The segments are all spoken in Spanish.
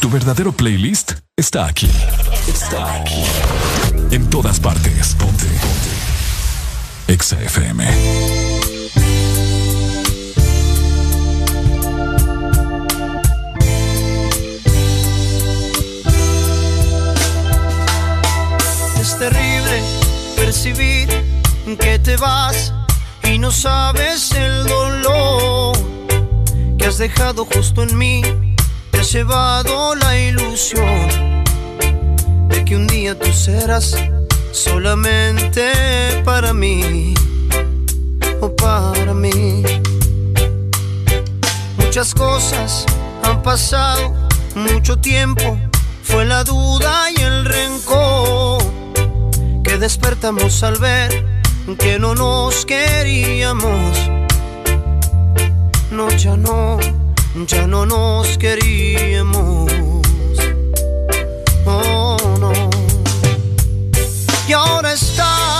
Tu verdadero playlist está aquí. Está aquí. En todas partes. Ponte. Ponte. Exa FM. Es terrible percibir que te vas y no sabes el dolor que has dejado justo en mí llevado la ilusión de que un día tú serás solamente para mí o para mí. Muchas cosas han pasado, mucho tiempo, fue la duda y el rencor que despertamos al ver que no nos queríamos. No, ya no ya no nos queríamos. Oh, no. Y ahora estás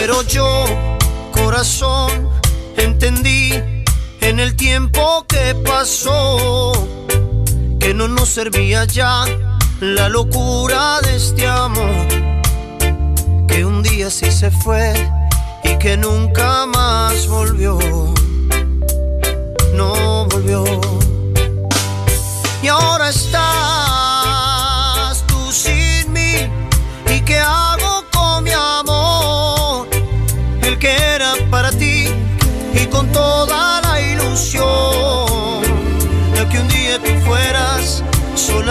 Pero yo, corazón, entendí en el tiempo que pasó que no nos servía ya la locura de este amor que un día sí se fue y que nunca más volvió. No volvió. Y ahora estás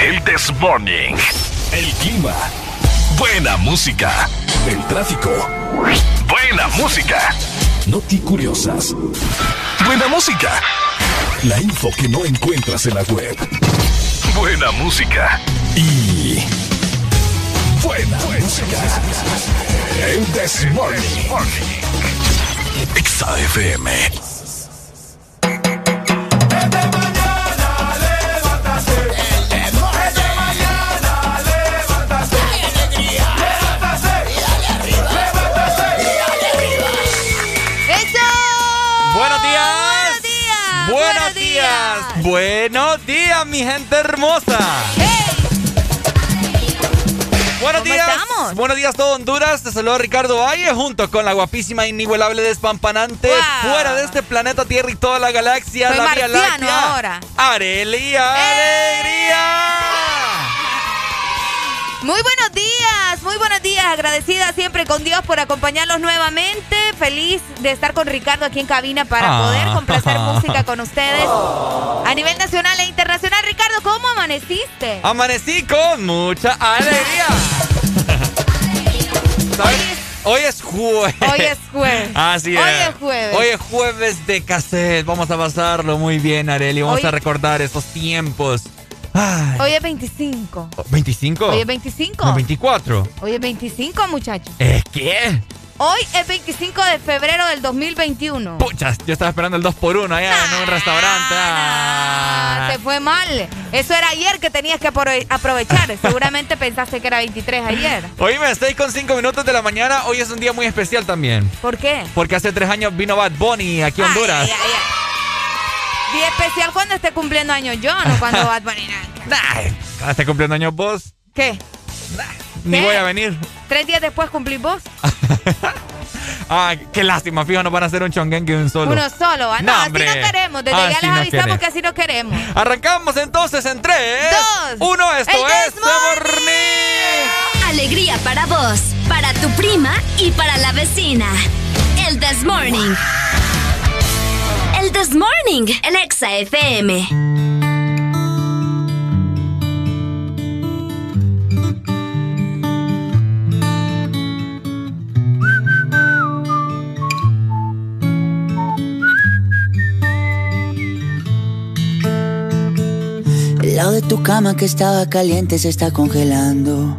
El Desmorning. El clima. Buena música. El tráfico. Buena música. Noti curiosas. Buena música. La info que no encuentras en la web. Buena música. Y. Buena, música. El Desmorning. XAFM. Buenos días, mi gente hermosa. Buenos días. Estamos? Buenos días, todo Honduras. Te saluda Ricardo Valle junto con la guapísima, inigualable, despampanante, fuera de este planeta Tierra y toda la galaxia, la Vía Láctea. ahora. Arelia Alegría. Muy buenos días, muy buenos días. Agradecida siempre con Dios por acompañarlos nuevamente. Feliz de estar con Ricardo aquí en cabina para ah. poder complacer música con ustedes a nivel nacional e internacional. Ricardo, ¿cómo amaneciste? Amanecí con mucha alegría. Hoy es jueves. Hoy es jueves. Así es. Hoy es jueves. Hoy es jueves de cassette. Vamos a pasarlo muy bien, Areli. Vamos a recordar esos tiempos Hoy es 25. ¿25? Hoy es 25. No, 24. Hoy es 25, muchachos. ¿Es qué? Hoy es 25 de febrero del 2021. Puchas, yo estaba esperando el 2 por 1 allá en un restaurante. Ah. Se fue mal. Eso era ayer que tenías que aprovechar. Seguramente pensaste que era 23 ayer. Oíme, estoy con 5 minutos de la mañana. Hoy es un día muy especial también. ¿Por qué? Porque hace 3 años vino Bad Bunny aquí a Honduras. Ay, ay, Día especial cuando esté cumpliendo años yo, no cuando Bad Bunny. Nah, esté cumpliendo años vos. ¿Qué? Ni voy a venir. ¿Tres días después cumplís vos? ah, qué lástima, fijo, nos van a hacer un chongenque de un solo. Uno solo, ¿ah? No, así no queremos. Desde ya les avisamos que así no queremos. Arrancamos entonces en tres, dos, uno. Esto es Morning. Alegría para vos, para tu prima y para la vecina. El This Morning. This Morning, el Exa FM. El lado de tu cama que estaba caliente se está congelando.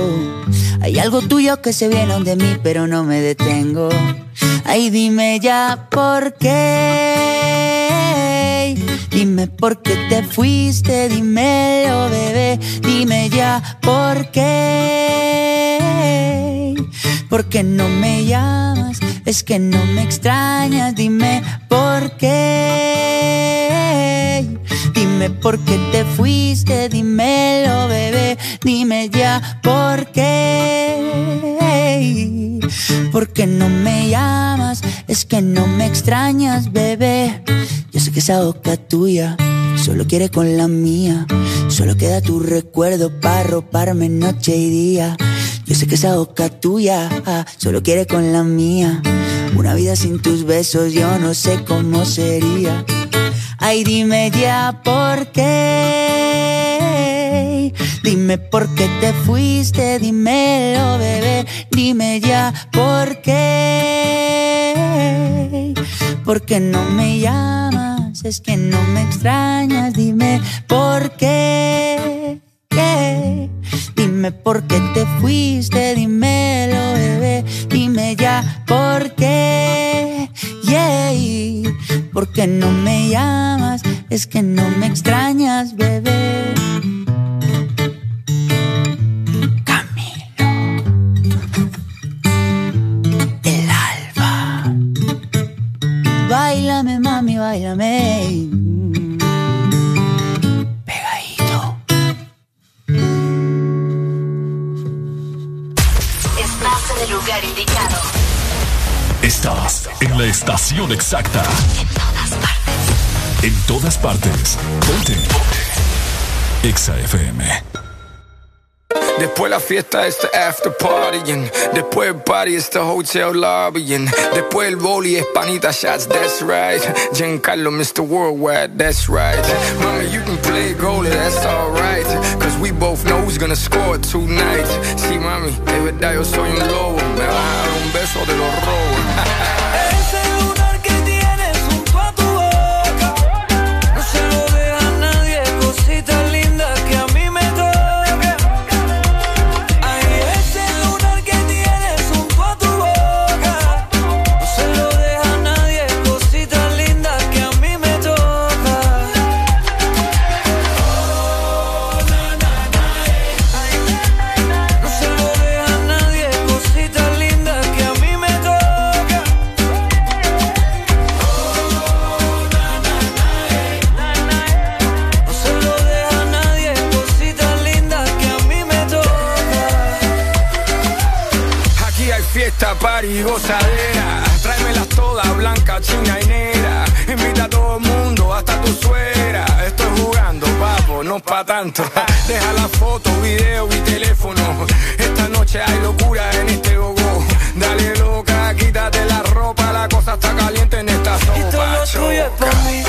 Hay algo tuyo que se viene de mí, pero no me detengo. Ay, dime ya por qué. Dime por qué te fuiste, dímelo, bebé. Dime ya por qué. ¿Por qué no me llamas? Es que no me extrañas, dime por qué. Dime por qué te fuiste, dímelo, bebé. Dime ya por qué. ¿Por qué no me llamas? Es que no me extrañas, bebé. Yo sé que esa boca tuya solo quiere con la mía. Solo queda tu recuerdo para roparme noche y día. Yo sé que esa boca tuya solo quiere con la mía. Una vida sin tus besos yo no sé cómo sería. Ay, dime ya por qué. Dime por qué te fuiste, dímelo, bebé. Dime ya por qué. ¿Por qué no me llamas? Es que no me extrañas, dime por qué. Dime por qué te fuiste, dímelo, bebé. Dime ya por qué. Yeah. ¿Por qué no me llamas? Es que no me extrañas, bebé. El alba. bailame. Lugar indicado. Estás en la estación exacta. En todas partes. En todas partes. Ponte. Ponte. Exa FM. Después la fiesta es the after partying. Después el party es the hotel lobbying. Después el boli es panita shots, that's right. Giancarlo, Mr. Worldwide, that's right. Mama, you can play goalie, that's alright. Cause we both know who's gonna score tonight. Sí, mami, es verdad, yo soy un lobo. Me dar un beso de los robos. no pa' tanto. Deja la foto, video y teléfono. Esta noche hay locura en este gogo. Dale loca, quítate la ropa, la cosa está caliente en esta sopa. Y todo lo tuyo es pa' mí,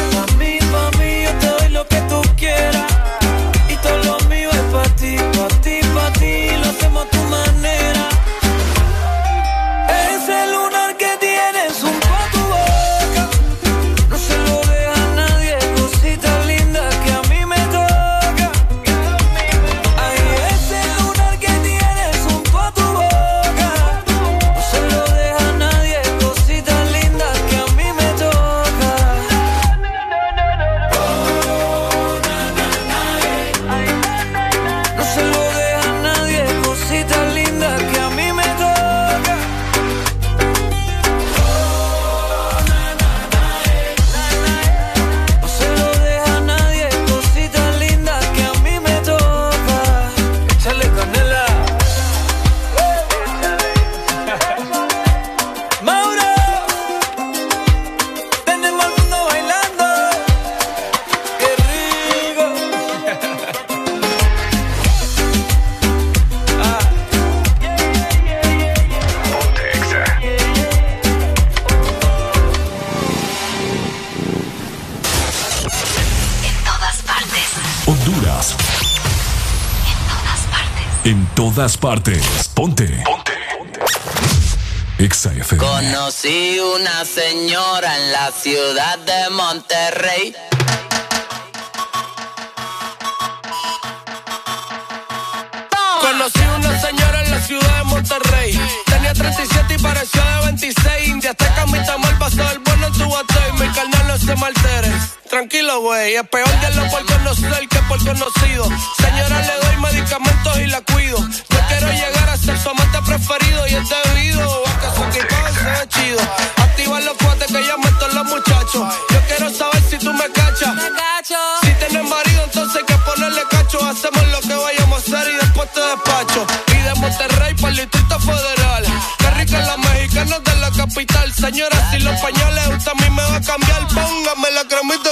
todas partes. Ponte. Ponte. Exa Conocí una señora en la ciudad de Monterrey. Conocí una señora en la ciudad de Monterrey. Tenía 37 y pareció de 26. India está camita mal pasó el bueno en tu y Mi carnal no se maltere. Tranquilo, güey. Es peor de lo por conocer que por conocido. Señora, le doy medicamentos y la cuido. Yo quiero llegar a ser su amante preferido y es debido a que su equipaje se ve chido. Activa los cuates que ya meto los muchachos. Yo quiero saber si tú me cachas. Si tienes marido, entonces hay que ponerle cacho. Hacemos lo que vayamos a hacer y después te despacho. Y de Monterrey para el Distrito Federal. Qué rica la mexicana de la capital. Señora, si los pañales usted a mí me va a cambiar, póngame la cremita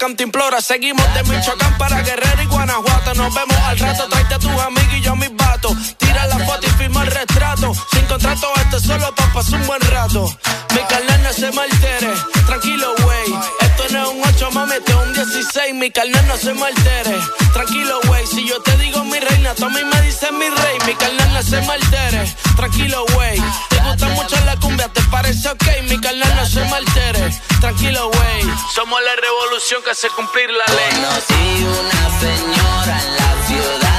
la cantimplora. Seguimos de Michoacán para Guerrero y Guanajuato. Nos vemos al rato, tráete a tus amigos y yo a mis vatos. Tira la foto y firma el retrato. Sin contrato, este solo pa' pasar un buen rato. Mi carnal no se me altere. Tranquilo, güey. Esto no es un 8, mami, este es un 16. ok, mi carnal no se me altere. Tranquilo, güey, si yo te digo mi reina, tú a me dices mi rey. Mi carnal no se me altere. Tranquilo, güey. Te gusta mucho la cumbia, ¿te parece ok? Mi carnal no se me altere. Tranquilo, güey. Somos la revolución que hace cumplir la ley. Conocí una señora en la ciudad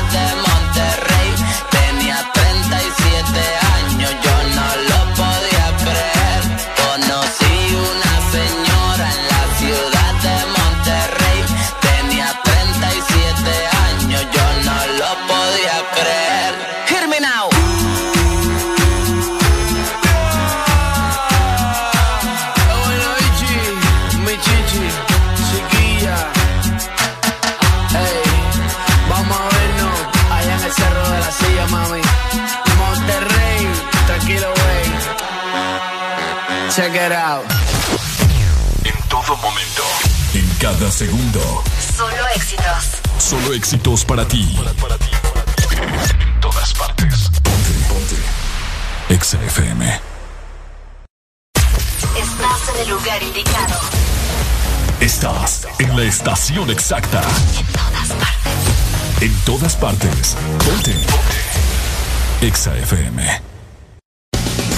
Check it out. En todo momento, en cada segundo. Solo éxitos. Solo éxitos para ti. En todas partes. Ponte, ponte. Exa FM. Estás en el lugar indicado. Estás en la estación exacta. En todas partes. En todas partes. Ponte. Ponte. Exa FM.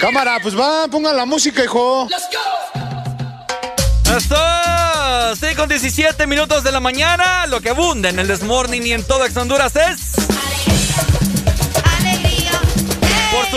Cámara, pues va, pongan la música, hijo. Let's go. Esto, sí, con 17 minutos de la mañana, lo que abunda en el Desmorning y en todo Ex Honduras es...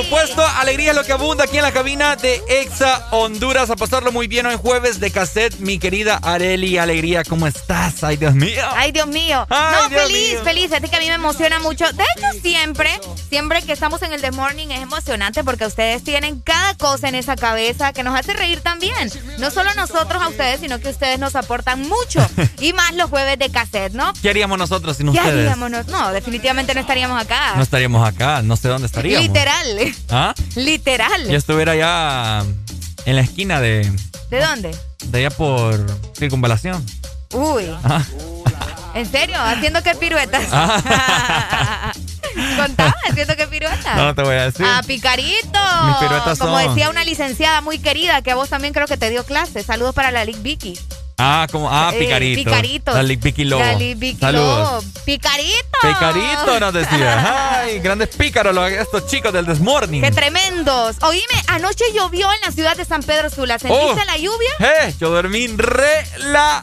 supuesto, alegría es lo que abunda aquí en la cabina de Exa Honduras. A pasarlo muy bien hoy jueves de cassette, mi querida Areli. Alegría, ¿cómo estás? Ay, Dios mío. Ay, Dios mío. no, feliz, feliz. Es que a mí me emociona mucho. De hecho, siempre, siempre que estamos en el The Morning es emocionante porque ustedes tienen cada cosa en esa cabeza que nos hace reír también. No solo nosotros a ustedes, sino que ustedes nos aportan mucho. y más los jueves de cassette, ¿no? ¿Qué haríamos nosotros sin ¿Qué ustedes? Haríamos? No, definitivamente no estaríamos acá. No estaríamos acá. No sé dónde estaríamos. Literal. ¿Ah? Literal. Yo estuviera allá en la esquina de. ¿De dónde? De allá por Circunvalación. Uy. Ah. ¿En serio? ¿Haciendo qué piruetas? Ah. ¿Contaba? ¿Haciendo qué piruetas? No, no te voy a decir. ¡Ah, picarito! Mis piruetas Como son- decía una licenciada muy querida que a vos también creo que te dio clase. Saludos para la Lick Vicky. Ah, como. Ah, Eh, Picarito. La Lick Vicky Saludos. ¡Picarito! Picarito nos decía. Ay, grandes pícaros los- estos chicos del Desmorning. ¡Qué tremendos! Oíme, anoche llovió en la ciudad de San Pedro Sula. ¿Sentiste Oh. la lluvia? Eh, yo dormí relajado.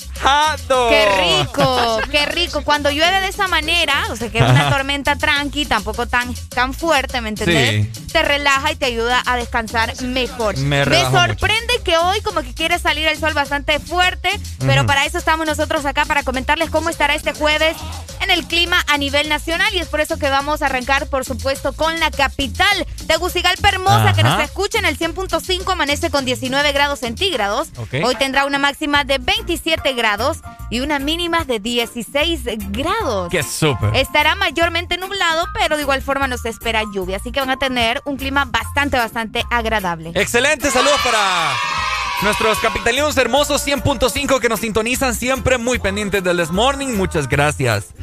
¡Qué rico! ¡Qué rico! Cuando llueve de esa manera, o sea, que es una tormenta tranqui, tampoco tan, tan fuerte, ¿me entendés? Sí. te relaja y te ayuda a descansar mejor. Me, sorprende que hoy como que quiere salir el sol bastante fuerte, pero para eso estamos nosotros acá para comentarles cómo estará este jueves en el clima a nivel nacional y es por eso que vamos a arrancar, por supuesto, con la capital, Tegucigalpa Hermosa, que nos escucha en el 100.5, amanece con 19 grados centígrados. Hoy tendrá una máxima de 27 grados y una mínima de 16 grados. ¡Qué súper! Estará mayormente nublado, pero de igual forma nos espera lluvia, así que van a tener un clima bastante, bastante agradable. Excelente, saludos para nuestros capitalinos hermosos 100.5 que nos sintonizan siempre muy pendientes del This Morning. Muchas gracias.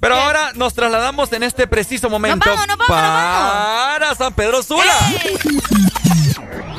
Pero ahora nos trasladamos en este preciso momento para San Pedro Sula.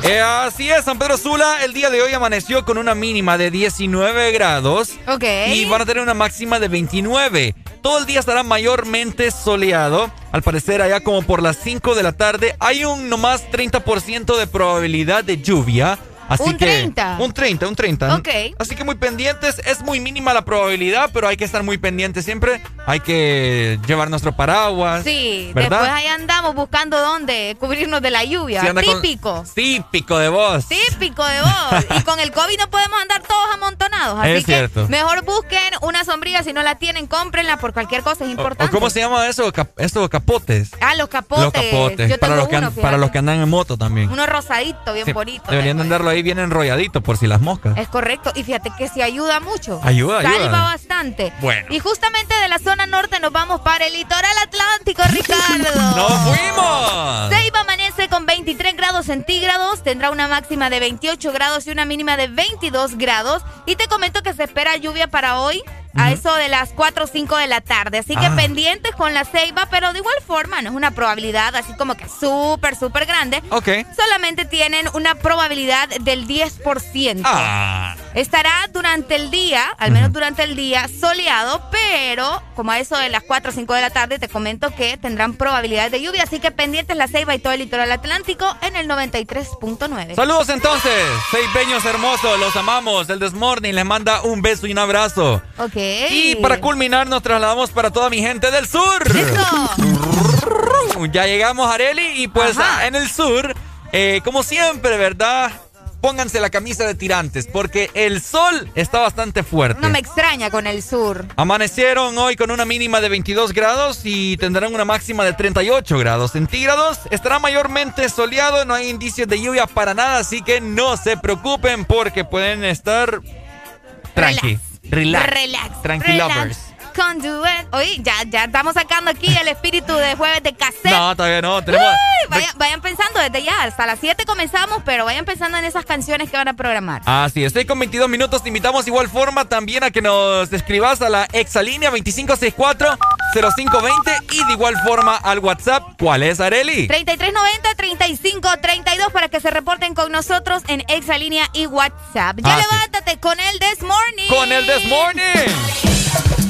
Eh, así es, San Pedro Sula el día de hoy amaneció con una mínima de 19 grados. Ok. Y van a tener una máxima de 29. Todo el día estará mayormente soleado. Al parecer, allá como por las 5 de la tarde, hay un nomás 30% de probabilidad de lluvia. Así un que, 30. Un 30, un 30. Ok. Así que muy pendientes. Es muy mínima la probabilidad, pero hay que estar muy pendientes siempre. Hay que llevar nuestro paraguas. Sí, después ahí andamos buscando dónde cubrirnos de la lluvia. típico. Típico de vos. Típico de vos. y con el COVID no podemos andar todos amontonados. Así es que cierto. mejor busquen una sombrilla. Si no la tienen, cómprenla por cualquier cosa. Es importante. ¿Cómo se llama eso? estos capotes. Ah, los capotes. Los capotes. para, los que para los que andan en moto también. Uno rosadito, bien bonito. Deberían andarlo ahí bien enrolladito por si las moscas. Es correcto. Y fíjate que si ayuda mucho. Ayuda, Salva bastante. Bueno. Y justamente de la zona norte nos vamos para el litoral atlántico, Ricardo. ¡Nos fuimos! Seiba amanece con 23 grados centígrados, tendrá una máxima de 28 grados y una mínima de 22 grados. Y te comento que se espera lluvia para hoy a eso de las 4 o 5 de la tarde. Así que ah. pendientes con la ceiba, pero de igual forma no es una probabilidad así como que súper, súper grande. Ok. Solamente tienen una probabilidad del 10%. Ah. Estará durante el día, al menos durante el día, soleado, pero como a eso de las 4 o 5 de la tarde te comento que tendrán probabilidad de lluvia. Así que pendientes la ceiba y todo el litoral atlántico en el 93.9. Saludos entonces, peños hermosos, los amamos. El Desmorning les manda un beso y un abrazo. Ok. Y para culminar nos trasladamos para toda mi gente del sur. Ya llegamos a Areli y pues en el sur, eh, como siempre, ¿verdad? Pónganse la camisa de tirantes porque el sol está bastante fuerte. No me extraña con el sur. Amanecieron hoy con una mínima de 22 grados y tendrán una máxima de 38 grados centígrados. Estará mayormente soleado, no hay indicios de lluvia para nada, así que no se preocupen porque pueden estar tranqui. Relax. Relax. Tranquilovers. Oye, ya, ya estamos sacando aquí el espíritu de jueves de cassette. No, todavía no. Tenemos... vayan, pensando desde ya. Hasta las 7 comenzamos, pero vayan pensando en esas canciones que van a programar. Ah, sí. Estoy con 22 minutos. Te invitamos igual forma también a que nos escribas a la exalínea 2564-0520 y de igual forma al WhatsApp. ¿Cuál es, Areli? 3390-3532 para que se reporten con nosotros en exalínea y WhatsApp. Ya ah, levántate con el This Morning. Con el This Morning.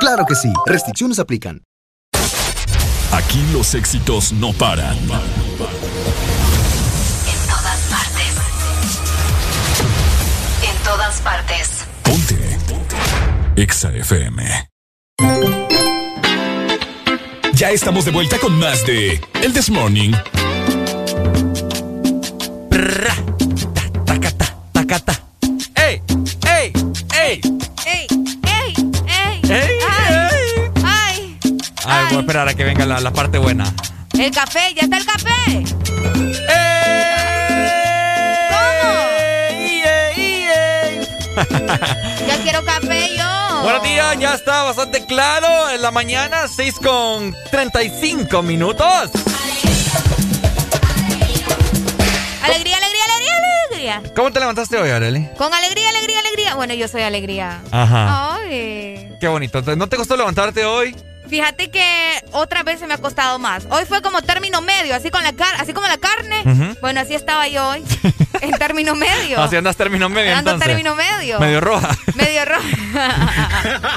Claro que sí, restricciones aplican. Aquí los éxitos no paran. En todas partes. En todas partes. Ponte. Exa FM. Ya estamos de vuelta con más de El This Morning. Que venga la, la parte buena. El café, ya está el café. ya quiero café yo. Buenos días, ya está bastante claro. En la mañana, 6 con 35 minutos. Alegría, alegría, alegría, alegría. ¿Cómo te levantaste hoy, Arely? Con alegría, alegría, alegría. Bueno, yo soy alegría. Ajá. Ay. Qué bonito. ¿No te costó levantarte hoy? Fíjate que otra vez se me ha costado más. Hoy fue como término medio, así con la car así como la carne. Bueno, así estaba yo hoy. en término medio. Así andas término medio. Ando término medio. Medio roja. Medio roja.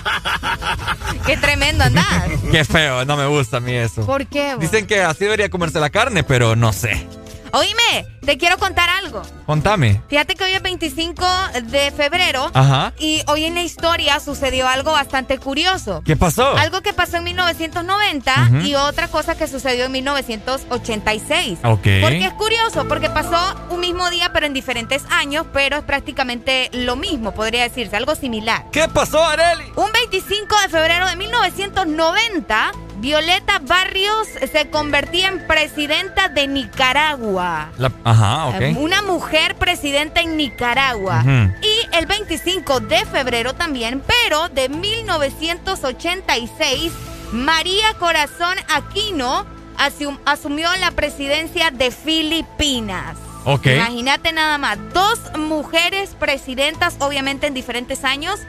Qué tremendo andás. Qué feo, no me gusta a mí eso. ¿Por qué? Dicen que así debería comerse la carne, pero no sé. Oíme, te quiero contar algo. Contame. Fíjate que hoy es 25 de febrero. Ajá. Y hoy en la historia sucedió algo bastante curioso. ¿Qué pasó? Algo que pasó en 1990 y otra cosa que sucedió en 1986. Ok. Porque es curioso, porque pasó un mismo día, pero en diferentes años, pero es prácticamente lo mismo, podría decirse, algo similar. ¿Qué pasó, Areli? Un 25 de febrero de 1990. Violeta Barrios se convertía en presidenta de Nicaragua. ajá, ok. Una mujer presidenta en Nicaragua. Y el 25 de febrero también, pero de 1986, María Corazón Aquino asumió la presidencia de Filipinas. Ok. Imagínate nada más, dos mujeres presidentas, obviamente en diferentes años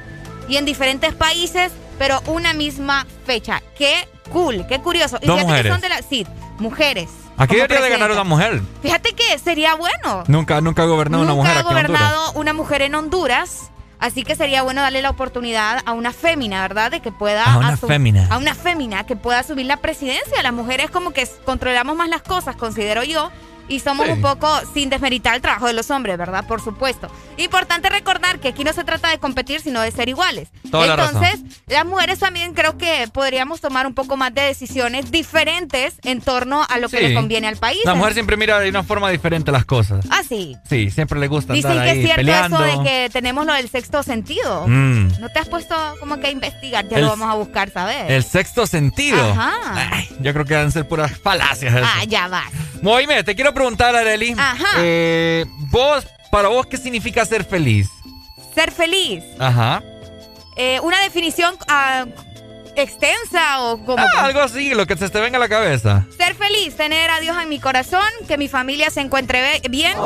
y en diferentes países, pero una misma fecha. Qué cool, qué curioso. Dos y mujeres. son de la, sí, mujeres. Aquí debería de ganar una mujer. Fíjate que sería bueno. Nunca, nunca ha gobernado una mujer. Nunca ha gobernado una mujer en Honduras. Así que sería bueno darle la oportunidad a una fémina, ¿verdad? De que pueda... A una fémina. A una fémina que pueda asumir la presidencia. Las mujeres como que controlamos más las cosas, considero yo y somos un poco sin desmeritar el trabajo de los hombres, ¿verdad? Por supuesto. Importante recordar que aquí no se trata de competir, sino de ser iguales. Entonces, las mujeres también creo que podríamos tomar un poco más de decisiones diferentes en torno a lo que le conviene al país. La mujer siempre mira de una forma diferente las cosas. Ah, sí. Sí, siempre le gusta Dicen andar que es cierto eso de que tenemos lo del sexto sentido. Mm. ¿No te has puesto como que a investigar? Ya lo vamos a buscar, ¿sabes? El sexto sentido. Ajá. yo creo que deben ser puras falacias. Ah, ya va. Moime, te quiero preguntar, Areli. Ajá. Eh, vos, para vos, ¿qué significa ser feliz? Ser feliz. Ajá. Eh, una definición uh, extensa o como... Ah, algo así, lo que se te venga a la cabeza. Ser feliz, tener a Dios en mi corazón, que mi familia se encuentre bien,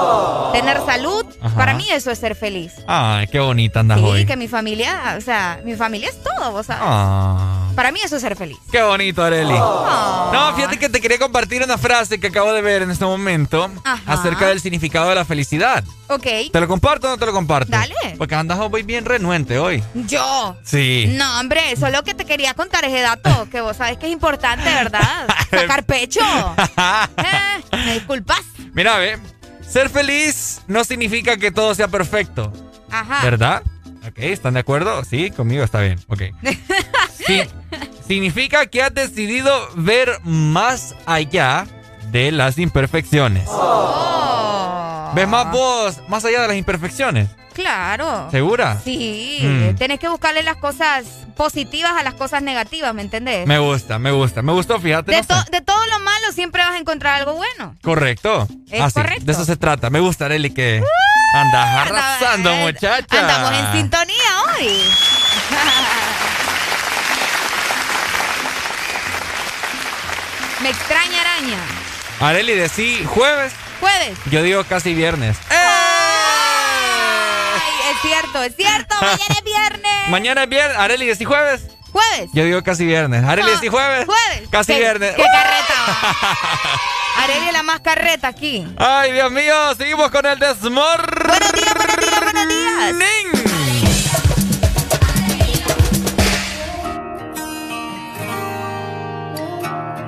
tener salud. Para mí eso es ser feliz. Ay, qué bonita andas sí, hoy. Sí, que mi familia, o sea, mi familia es todo, vos sabes. Ah. Para mí eso es ser feliz. Qué bonito, Areli. No, fíjate que te quería compartir una frase que acabo de ver en este momento acerca del significado de la felicidad. Ok. ¿Te lo comparto o no te lo comparto? Dale. Porque andas hoy bien renuente hoy. ¿Yo? Sí. No, hombre, solo que te quería contar ese dato, que vos sabes que es importante, ¿verdad? Sacar pecho. Eh, ¿Me disculpas? Mira, ve, ser feliz no significa que todo sea perfecto. Ajá. ¿Verdad? Ok, ¿están de acuerdo? Sí, conmigo está bien. Ok. Sí, significa que has decidido ver más allá de las imperfecciones. Oh. ¿Ves más vos más allá de las imperfecciones? Claro. ¿Segura? Sí. Mm. Tenés que buscarle las cosas positivas a las cosas negativas, ¿me entendés? Me gusta, me gusta. Me gustó, fíjate. De, de todo lo malo siempre vas a encontrar algo bueno. Correcto. Es Así, correcto. De eso se trata. Me gusta, Arely, que Uh, andas arrasando, anda- muchacha. Andamos en sintonía hoy. Me extraña araña. Arely, decí jueves. Jueves. Yo digo casi viernes. Ay, es cierto, es cierto. Mañana es viernes. Mañana es viernes. Arely, decí jueves. Jueves. Yo digo casi viernes. Arely, No, decí jueves. Jueves. Casi ¿Qué- viernes. Qué carreta. Arely es la más carreta aquí. Ay, Dios mío, seguimos con el desmor. Buenos días, buenos días, buenos días.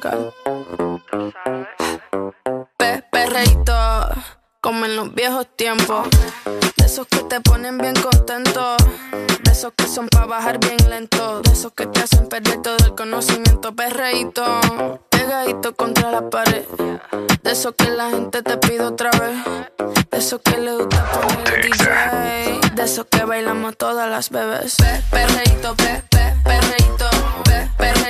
Musical. Pe perreíto, como en los viejos tiempos. De esos que te ponen bien contento. De esos que son para bajar bien lento. De esos que te hacen perder todo el conocimiento. Perreíto, pegadito contra la pared. De esos que la gente te pide otra vez. De esos que le gusta poner el DJ. De esos que bailamos todas las bebés. Pe perreíto, pe, pe, perreíto, pe, perreíto,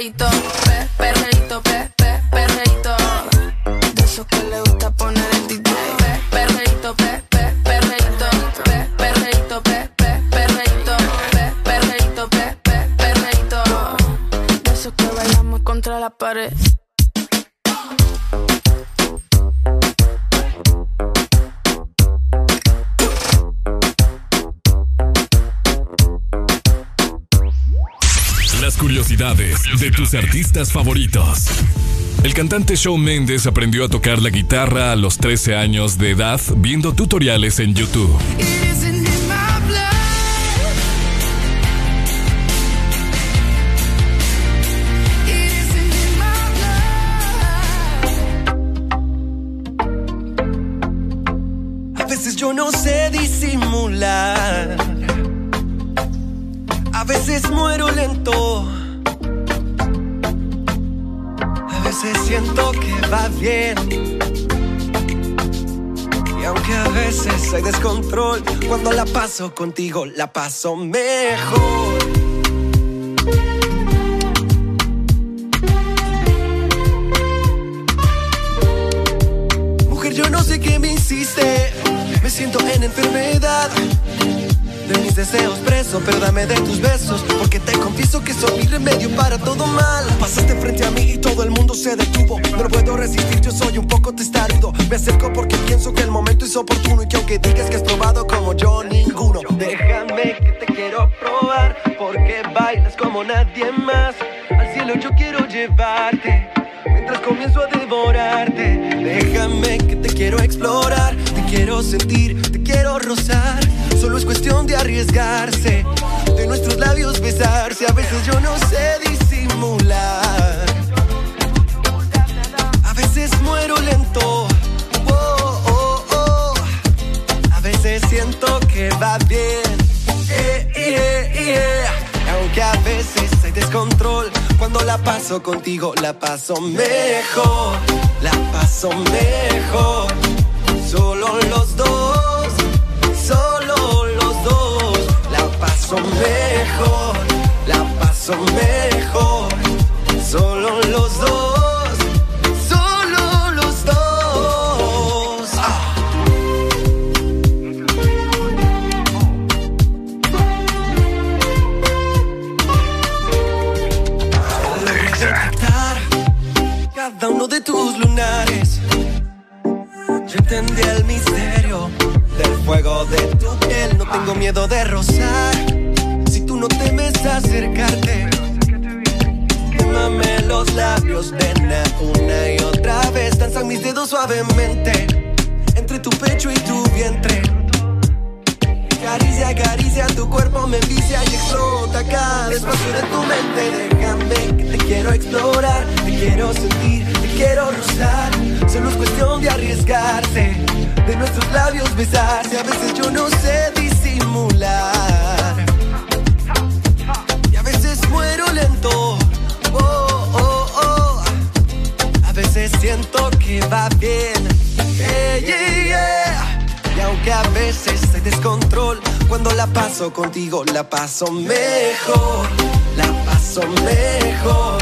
pe, perreíto, pe, perreíto, pe, pe, perreíto. De que le gusta poner el DJ. Pe, perreíto, pe, pe, perreíto, pe, perreíto, pe, pe, perreíto, pe, perreíto, pe, pe, perreíto. De que bailamos contra la pared. Las curiosidades de tus artistas favoritos. El cantante Shawn Mendes aprendió a tocar la guitarra a los 13 años de edad viendo tutoriales en YouTube. A veces yo no sé disimular. A veces muero lento. A veces siento que va bien. Y aunque a veces hay descontrol, cuando la paso contigo la paso mejor. Mujer, yo no sé qué me hiciste. Me siento en enfermedad. De mis deseos preso, pero dame de tus besos. Porque te confieso que soy mi remedio para todo mal. Pasaste frente a mí y todo el mundo se detuvo. No puedo resistir, yo soy un poco testarudo. Me acerco porque pienso que el momento es oportuno. Y que aunque digas que has probado como yo, ninguno. Déjame que te quiero probar. Porque bailas como nadie más. Al cielo yo quiero llevarte. Comienzo a devorarte. Déjame que te quiero explorar. Te quiero sentir, te quiero rozar. Solo es cuestión de arriesgarse. De nuestros labios besarse. A veces yo no sé disimular. A veces muero lento. Oh, oh, oh. A veces siento que va bien. Eh, eh, eh. Aunque a veces hay descontrol. Cuando la paso contigo, la paso mejor. La paso mejor. Solo los dos. Solo los dos. La paso mejor. La paso mejor. Solo los dos. Uno de tus lunares. Yo entendí el misterio del fuego de tu piel. No tengo miedo de rozar. Si tú no temes acercarte. Quémame los labios, nena, una y otra vez. Danzan mis dedos suavemente entre tu pecho y tu vientre. Caricia, caricia, tu cuerpo me envicia y explota cada espacio de tu mente. Déjame que te quiero explorar, te quiero sentir, te quiero rozar. Solo es cuestión de arriesgarse, de nuestros labios besarse. A veces yo no sé disimular. Y a veces muero lento. Oh, oh, oh. A veces siento que va bien. yeah, yeah. Aunque a veces hay descontrol, cuando la paso contigo la paso mejor, la paso mejor.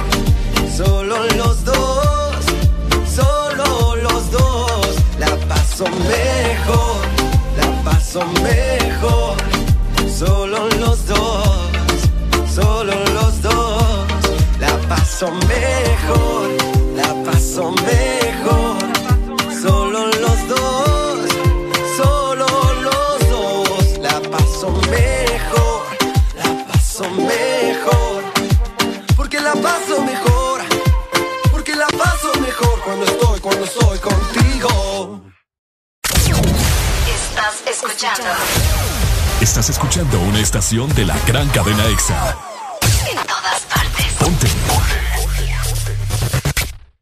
Solo los dos, solo los dos, la paso mejor, la paso mejor. Solo los dos, solo los dos, la paso mejor, la paso mejor. Escuchando. Estás escuchando una estación de la gran cadena EXA. En todas partes. Ponte.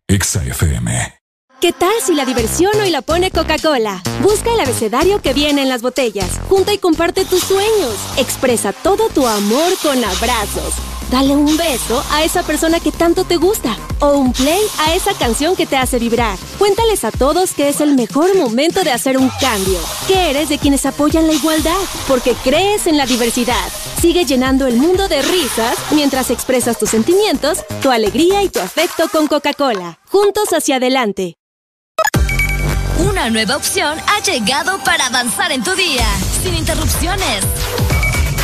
EXA FM. ¿Qué tal si la diversión hoy la pone Coca-Cola? Busca el abecedario que viene en las botellas. Junta y comparte tus sueños. Expresa todo tu amor con abrazos. Dale un beso a esa persona que tanto te gusta. O un play a esa canción que te hace vibrar. Cuéntales a todos que es el mejor momento de hacer un cambio. Que eres de quienes apoyan la igualdad. Porque crees en la diversidad. Sigue llenando el mundo de risas mientras expresas tus sentimientos, tu alegría y tu afecto con Coca-Cola. Juntos hacia adelante. Una nueva opción ha llegado para avanzar en tu día, sin interrupciones.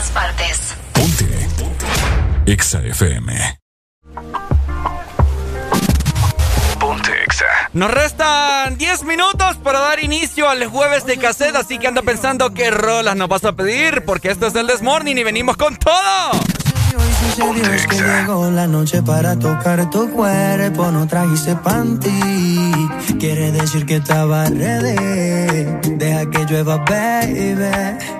Todas partes. Ponte. EXA FM. Ponte Nos restan 10 minutos para dar inicio al jueves de cassette, así que anda pensando qué rolas nos vas a pedir, porque esto es el Desmorning y venimos con todo. Sucedió es que llegó la noche para tocar tu cuerpo, no trajiste panty. Quiere decir que estaba ready. Deja que llueva, baby.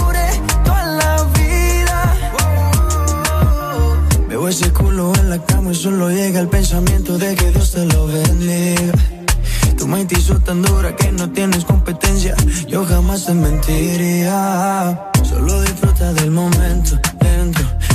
Veo ese culo en la cama y solo llega el pensamiento de que Dios te lo bendiga. Tu mente hizo tan dura que no tienes competencia. Yo jamás te mentiría. Solo disfruta del momento dentro.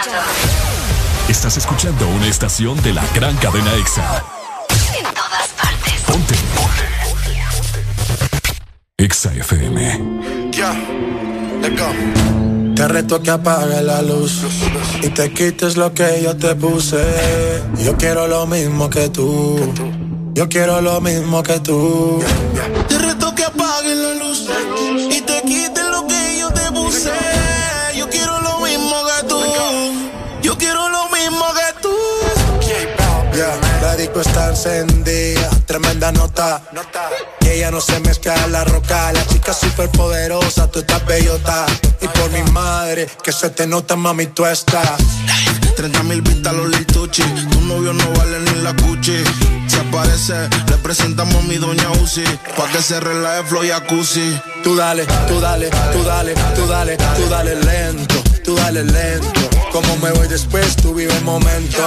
escuchando. Estás escuchando una estación de la gran cadena EXA. En todas partes. Ponte. Ponte. EXA FM. Ya, let's go. Te reto que apague la luz y te quites lo que yo te puse. Yo quiero lo mismo que tú. Yo quiero lo mismo que tú. Te reto disco está encendida, tremenda nota. Y ella no se mezcla en la roca. La chica súper poderosa, tú estás bellota. Y por mi madre, que se te nota, mami, tú estás. 30 mil vistas los lituchi. Tu novio no vale ni la cuchi. Si aparece, le presentamos a mi doña Uzi. Pa' que se relaje flow jacuzzi. Tú dale, tú dale, tú dale, tú dale, tú dale lento, tú dale lento. Como me voy después, tú vive el momento.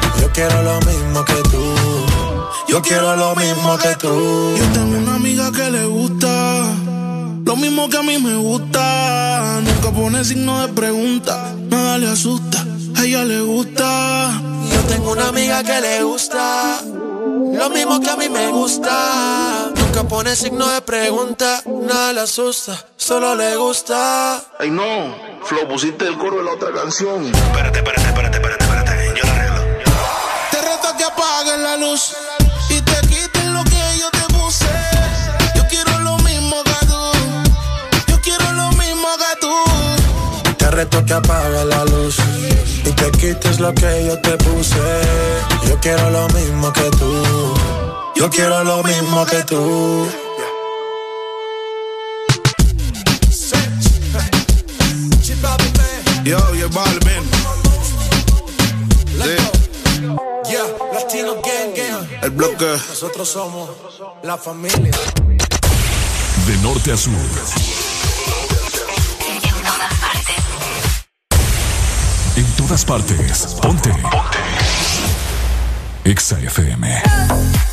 Yo quiero lo mismo que tú. Yo quiero lo mismo que tú. Yo tengo una amiga que le gusta lo mismo que a mí me gusta. Nunca pone signo de pregunta, nada le asusta. A ella le gusta. Yo tengo una amiga que le gusta lo mismo que a mí me gusta. Nunca pone signo de pregunta, nada le asusta, solo le gusta. Ay no, Flo, pusiste el coro de la otra canción. Espérate, espérate, espérate, espérate, apagues la luz y te quites lo que yo te puse. Yo quiero lo mismo que tú. Yo quiero lo mismo que tú. Te reto que apague la luz y te quites lo que yo te puse. Yo quiero lo mismo que tú. Yo quiero lo mismo que tú. Yo, yo, Balvin. Yeah, Latino Gang Gang. el bloque. Nosotros somos la familia. De norte a sur. En todas partes. Ponte. Ponte. Exa FM.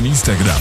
En Instagram,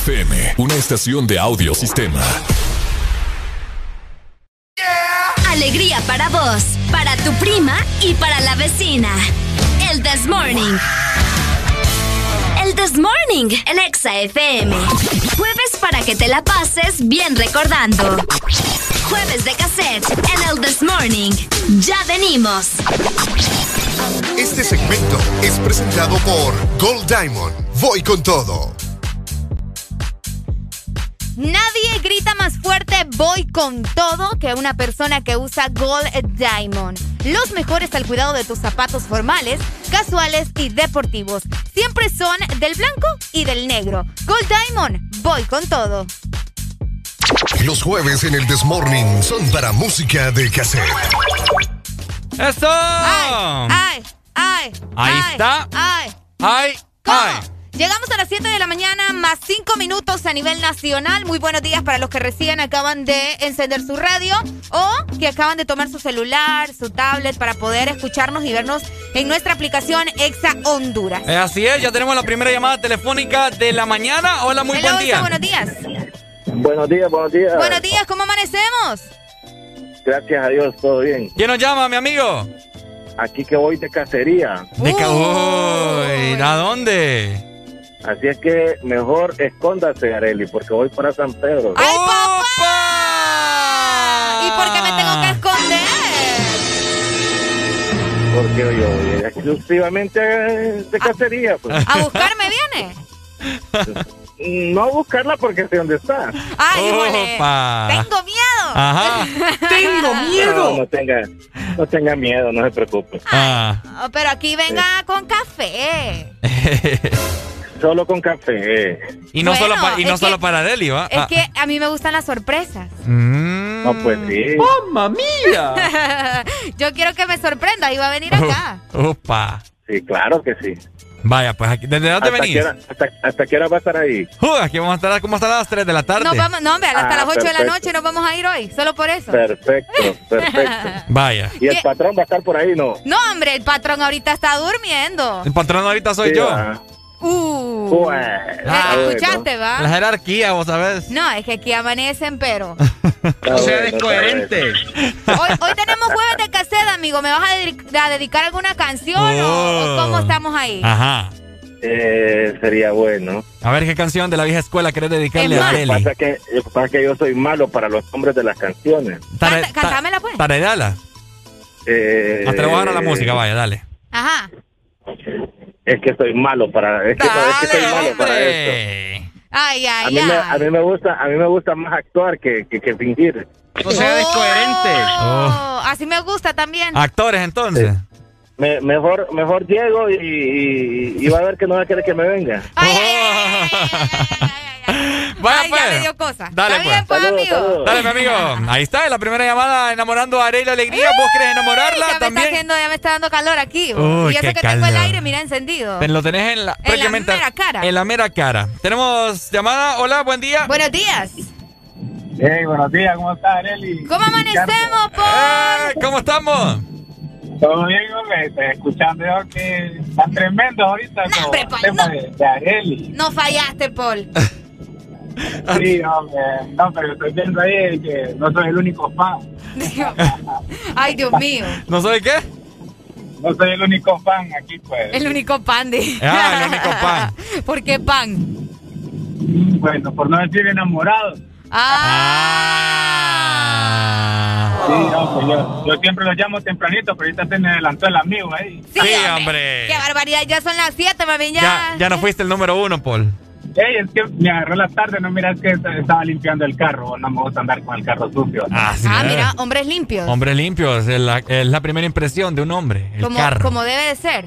XFM, una estación de audio sistema. Alegría para vos, para tu prima y para la vecina. El This Morning. El This Morning, el Exa FM. Jueves para que te la pases bien recordando. Jueves de cassette en el This Morning. Ya venimos. Este segmento es presentado por Gold Diamond. Voy con todo. Con todo que una persona que usa Gold Diamond. Los mejores al cuidado de tus zapatos formales, casuales y deportivos. Siempre son del blanco y del negro. Gold Diamond, voy con todo. Los jueves en el Desmorning son para música de cassette. ¡Eso! ¡Ay! ¡Ay! ¡Ay! Ahí está. ¡Ay! ¡Ay! ¡Ay! Llegamos a las 7 de la mañana, más 5 minutos a nivel nacional. Muy buenos días para los que recién acaban de encender su radio o que acaban de tomar su celular, su tablet para poder escucharnos y vernos en nuestra aplicación Exa Honduras. Eh, así es, ya tenemos la primera llamada telefónica de la mañana. Hola, muy buen día. buenos días. Buenos días, buenos días. Buenos días, ¿cómo amanecemos? Gracias a Dios, todo bien. ¿Quién nos llama, mi amigo? Aquí que voy de cacería. ¿De Uy, ¿A dónde? Así es que mejor escóndase, Areli, porque voy para San Pedro. ¡Ay, papá! ¿Y por qué me tengo que esconder? Porque yo voy exclusivamente de cacería. Pues. ¿A buscarme viene? No buscarla porque sé dónde está. ¡Ay, híjole! ¡Tengo miedo! Ajá. ¡Tengo miedo! No, no, tenga, no tenga miedo, no se preocupe. Ah. Oh, pero aquí venga con café. Solo con café. Y no Bueno, solo, pa- y no solo que- para Deli, ¿va? Es Ah. que a mí me gustan las sorpresas. Mm. No, pues sí. ¡Mamma mía! Yo quiero que me sorprenda y va a venir acá. Opa. Sí, claro que sí. Vaya, pues aquí, ¿desde dónde ¿Hasta venís? qué, hora, hasta, hasta qué hora va a estar ahí? Uh, aquí vamos a estar, ¿cómo están las 3 de la tarde? Nos vamos, no, hombre, hasta Ah, las 8 de la noche nos vamos a ir hoy, solo por eso. Perfecto, perfecto. Vaya. ¿Y el patrón va a estar por ahí, no? No, hombre, el patrón ahorita está durmiendo. El patrón ahorita soy Sí, yo. Uh. Ah, bueno. ¿Escuchaste, va? La jerarquía, vos sabés. No, es que aquí amanecen, pero. Bueno, está bueno. Hoy, hoy tenemos jueves de cassette, amigo. ¿Me vas a, dedic- a dedicar alguna canción o- o, Oh. cómo estamos ahí? Ajá. Eh, sería bueno. A ver qué canción de la vieja escuela querés dedicarle Es a más. Lo que Deli. pasa que, lo que pasa es que yo soy malo para los nombres de las canciones. Tare- Canta- cántamela, pues. Taredala. Eh, Hasta a la música, vaya, dale. Ajá. Es que soy malo para, es que, es que soy Dale, malo para esto. hombre. Ay, A ay, mí, me, a ay. mí me gusta, a mí me gusta más actuar que, que, que fingir. No sea descoherente. Oh, Así me gusta también. Actores, entonces. Me- mejor, mejor llego y, y, y va a ver que no va a querer que me venga. Ay, ay, ay, ay, ay, ay, ay, ay, ay. Vaya, Ay, pues. ya me dio cosa. Dale, Está bien, pues. pues, Saludos, amigo. saludos. Dale, mi amigo. Ahí está, la primera llamada enamorando a Arela Alegría. ¿Vos querés enamorarla ya me está también? haciendo, ya me está dando calor aquí. Uy, y eso qué que tengo el aire, mira, encendido. Te lo tenés en la, En la mera cara. En la mera cara. Tenemos llamada. Hola, buen día. Buenos días. Hey, buenos días, ¿cómo estás, Areli? ¿Cómo amanecemos, por? Eh, ¿Cómo estamos? Todo bien, hombre, estoy escuchando yo que están tremendos ahorita No, hombre, el Paul, tema no. de, de Areli. No fallaste, Paul. Sí, hombre, no, pero estoy viendo ahí que no soy el único fan. Ay, Dios mío. ¿No soy qué? No soy el único fan aquí, pues. El único pan de. Ah, el único pan. ¿Por qué pan? Bueno, por no decir enamorado. Ah. Sí, hombre, yo, yo siempre lo llamo tempranito, pero ahorita se me adelantó el amigo ahí. Sí, Sí, hombre. hombre. Qué barbaridad, ya son las 7, mami, ya. Ya, ya no fuiste el número uno, Paul. Ey, es que me agarró la tarde, no miras que estaba limpiando el carro, no me gusta andar con el carro sucio. Ah, sí, Ah, mira, hombres limpios. Hombre limpio, es la, es la primera impresión de un hombre, el como, carro. como debe de ser.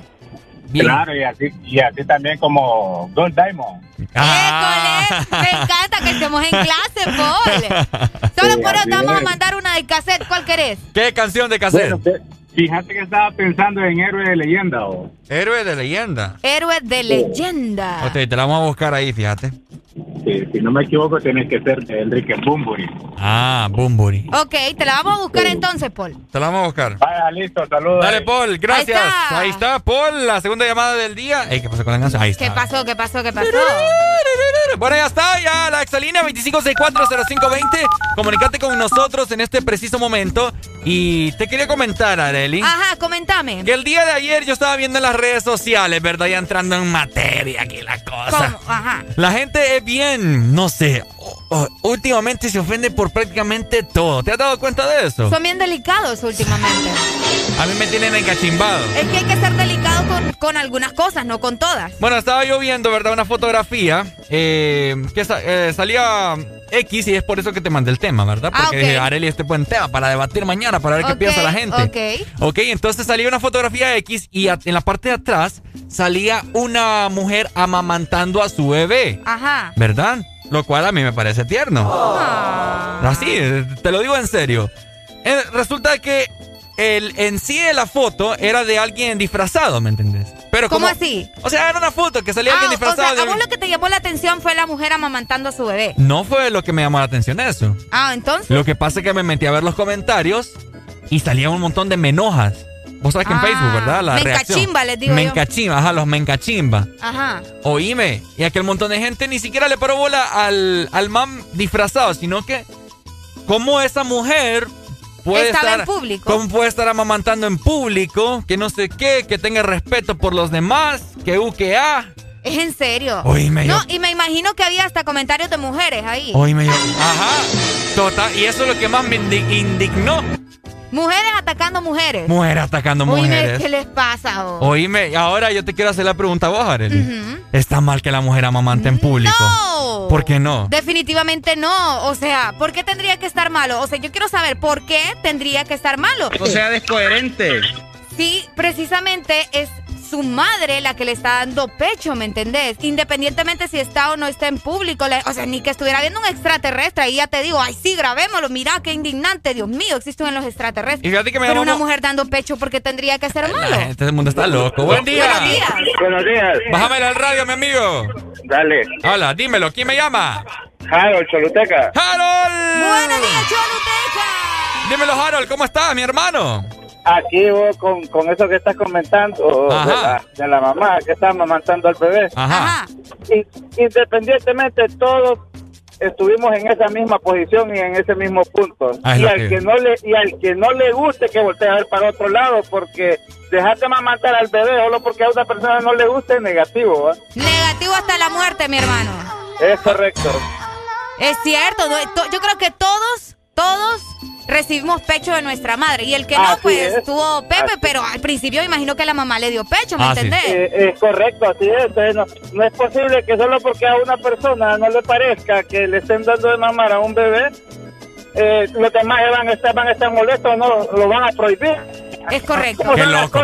Bien. Claro, y así, y así también como Gold Diamond. Ah. École, me encanta que estemos en clase, Paul. Solo Sí, por eso vamos a mandar una de cassette. ¿Cuál querés? ¿Qué canción de cassette? Bueno, fíjate que estaba pensando en Héroe de Leyenda. O, Héroe de leyenda. Héroe de leyenda. Ok, te la vamos a buscar ahí, fíjate. si, si no me equivoco, tiene que ser de Enrique Bumburi. Ah, Bumburi. Ok, te la vamos a buscar entonces, Paul. Te la vamos a buscar. Vaya, listo, saludos. Dale, Paul, gracias. Ahí está. Ahí está, Paul, la segunda llamada del día. Ey, ¿Qué pasó con la canción? Ahí está. ¿Qué pasó? ¿Qué pasó? ¿Qué pasó? Bueno, ya está, ya la exalínea 25640520. Comunicate con nosotros en este preciso momento Y te quería comentar, Areli. Ajá, comentame. Que el día de ayer yo estaba viendo en las redes sociales, ¿verdad? Ya entrando en materia aquí la cosa. ¿Cómo? Ajá. La gente es bien, no sé, últimamente se ofende por prácticamente todo. ¿Te has dado cuenta de eso? Son bien delicados últimamente. A mí me tienen encachimbado. Es que hay que ser delicado con, algunas cosas, no con todas. Bueno, estaba yo viendo, ¿verdad? Una fotografía eh, que eh, salía X y es por eso que te mandé el tema, ¿verdad? Ah, Porque ah, Areli este buen tema para debatir mañana, para ver qué piensa la gente. Ok. Ok, entonces salía una fotografía X y en la parte de atrás salía una mujer amamantando a su bebé. Ajá. ¿Verdad? Lo cual a mí me parece tierno. Ah. Así, te lo digo en serio. Eh, resulta que el en sí de la foto era de alguien disfrazado, ¿me entendés? Pero ¿Cómo así? O sea, era una foto que salía alguien disfrazado. O sea, a vos lo que te llamó la atención fue la mujer amamantando a su bebé. No fue lo que me llamó la atención eso. Ah, entonces. Lo que pasa es que me metí a ver los comentarios y salía un montón de menojas. Vos sabés que en ah, Facebook, ¿verdad? La mencachimba, les digo Mencachimba, ajá, los mencachimba. Ajá. Oíme, y aquel montón de gente ni siquiera le paró bola al, al man disfrazado, sino que cómo esa mujer puede estar en público. ¿Cómo puede estar amamantando en público? Que no sé qué, que tenga respeto por los demás, que U, que A. Es en serio. Oíme No, y me imagino que había hasta comentarios de mujeres ahí. Oíme yo. Ajá. Total. Y eso es lo que más me indignó. Mujeres atacando mujeres. Mujeres atacando mujeres. ¿qué les pasa? Oíme, ahora yo te quiero hacer la pregunta a vos, Arely. ¿Está mal que la mujer amamante en público? No. ¿Por qué no? Definitivamente no. O sea, ¿por qué tendría que estar malo? O sea, yo quiero saber por qué tendría que estar malo. O sea, descoherente. Sí, precisamente es su madre la que le está dando pecho, ¿me entendés? Independientemente si está o no está en público. o sea, ni que estuviera viendo un extraterrestre. Ahí ya te digo, ay, sí, grabémoslo. Mira, qué indignante. Dios mío, existen los extraterrestres. Y que me Pero una mujer dando pecho porque tendría que ser malo. Este mundo está loco. Buen día. Buenos días. Buenos días. Bájame al radio, mi amigo. Dale. Hola, dímelo. ¿Quién me llama? Harold Choluteca. ¡Harold! ¡Buenos días, Choluteca! Dímelo, Harold. ¿Cómo estás, mi hermano? Aquí vos con, con eso que estás comentando de la, mamá que está amamantando al bebé. Ajá. independientemente, todos estuvimos en esa misma posición y en ese mismo punto. Ah, y al que... no le y al que no le guste que voltee a ver para otro lado porque dejarte amamantar al bebé solo porque a una persona no le guste es negativo. Negativo hasta la muerte, mi hermano. Es correcto. Es cierto, yo creo que todos todos recibimos pecho de nuestra madre. Y el que no, pues tuvo Pepe, pero al principio me imagino que la mamá le dio pecho, ¿me entendés? Eh, es correcto, así es. no, es posible que solo porque a una persona no le parezca que le estén dando de mamar a un bebé, eh, los demás van a estar, van a estar molestos, no lo van a prohibir. Es correcto. Qué loco,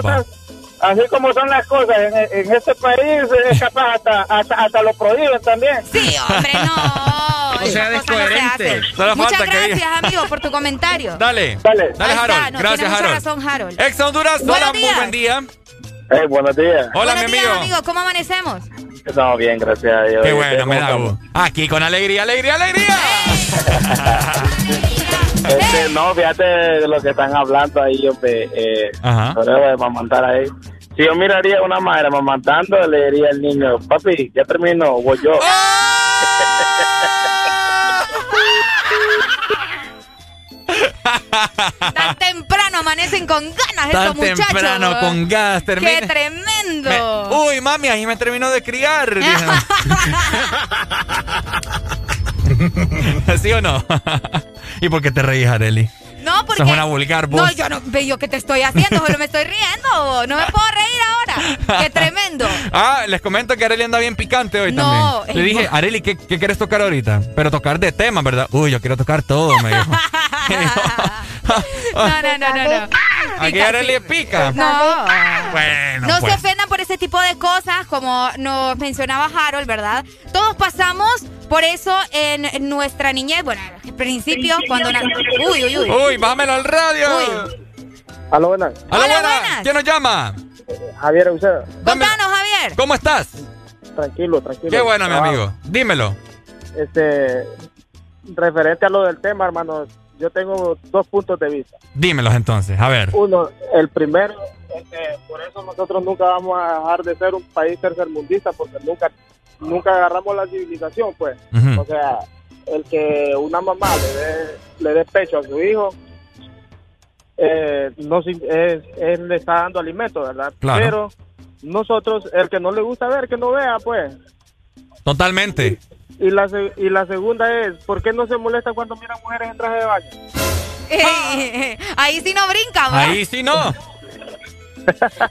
Así como son las cosas en, este país, es capaz hasta, hasta, lo prohíben también. Sí, hombre, no. o sea, descoherente. Muchas gracias, amigo, por tu comentario. Dale. Dale. Dale, Harold. gracias, Harold. razón, Harold. Ex Honduras, hola, muy buen día. Hey, buenos días. Hola, mi amigo. amigo. ¿Cómo amanecemos? Estamos bien, gracias a Dios. Qué bueno, me da Aquí con alegría, alegría, alegría. Este, no, fíjate de lo que están hablando ahí, yo eh, sobre mandar ahí. Si yo miraría a una madre mamantando, le diría al niño, papi, ya termino, voy yo. Tan temprano amanecen con ganas estos muchachos. Tan temprano con gas, termina. ¡Qué tremendo! Uy, mami, ahí me terminó de criar. ¿Sí o no? ¿Y por qué te reís, Areli? No, porque. es una vulgar voz. No, yo no. Yo qué te estoy haciendo, pero me estoy riendo. No me puedo reír ahora. Qué tremendo. Ah, les comento que Areli anda bien picante hoy no, también. Le dije, Areli, ¿qué, ¿qué, quieres tocar ahorita? Pero tocar de tema, ¿verdad? Uy, yo quiero tocar todo, me dijo. no, no, no, no, no. Aquí Areli pica. No. Bueno. No se pues. ofendan por ese tipo de cosas, como nos mencionaba Harold, ¿verdad? Todos pasamos por eso en nuestra niñez, bueno, al principio, cuando... Una... Uy, uy, uy. Uy, bájamelo al radio. Uy. Aló, buenas. Aló, buenas. ¿Quién nos llama? Javier usted. Contanos, Javier. ¿Cómo estás? Tranquilo, tranquilo. Qué bueno, mi amigo. Dímelo. Este, referente a lo del tema, hermano, yo tengo dos puntos de vista. Dímelos entonces, a ver. Uno, el primero, es que por eso nosotros nunca vamos a dejar de ser un país tercermundista, porque nunca nunca agarramos la civilización, pues. O sea, el que una mamá le dé, le dé pecho a su hijo, eh, no, es, él le está dando alimento, ¿verdad? Pero nosotros, el que no le gusta ver, que no vea, pues. Totalmente. Y la, y la segunda es, ¿por qué no se molesta cuando miran mujeres en traje de baño? ahí sí no brinca, Ahí sí no.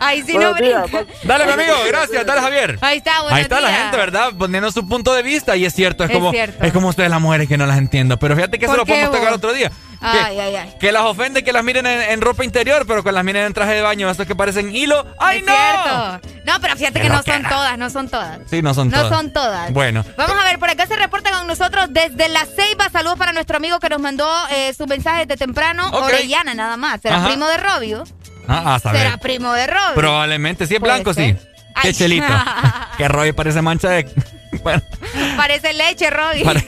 Ahí sí no brinca. Dale, mi amigo, gracias. Dale, Javier. Ahí está, Ahí está la gente, ¿verdad? Poniendo su punto de vista. Y es cierto, es, como es como ustedes las mujeres que no las entiendo. Pero fíjate que eso lo podemos tocar otro día. Ay, ay, ay. Que las ofende que las miren en, ropa interior, pero que las miren en traje de baño, estos que parecen hilo. ¡Ay, no! No, pero fíjate que no son todas, no son todas. Sí, no son todas. No son todas. Bueno. Vamos a ver, por acá se reporta con nosotros desde La Ceiba. Saludos para nuestro amigo que nos mandó eh, sus mensajes de temprano. Orellana, nada más. ¿Será primo de Robio? Ah, a saber. ¿Será primo de Robio? Probablemente. Si es blanco, sí. Qué chelito. que Robio parece mancha de... Bueno. Parece leche, Robby.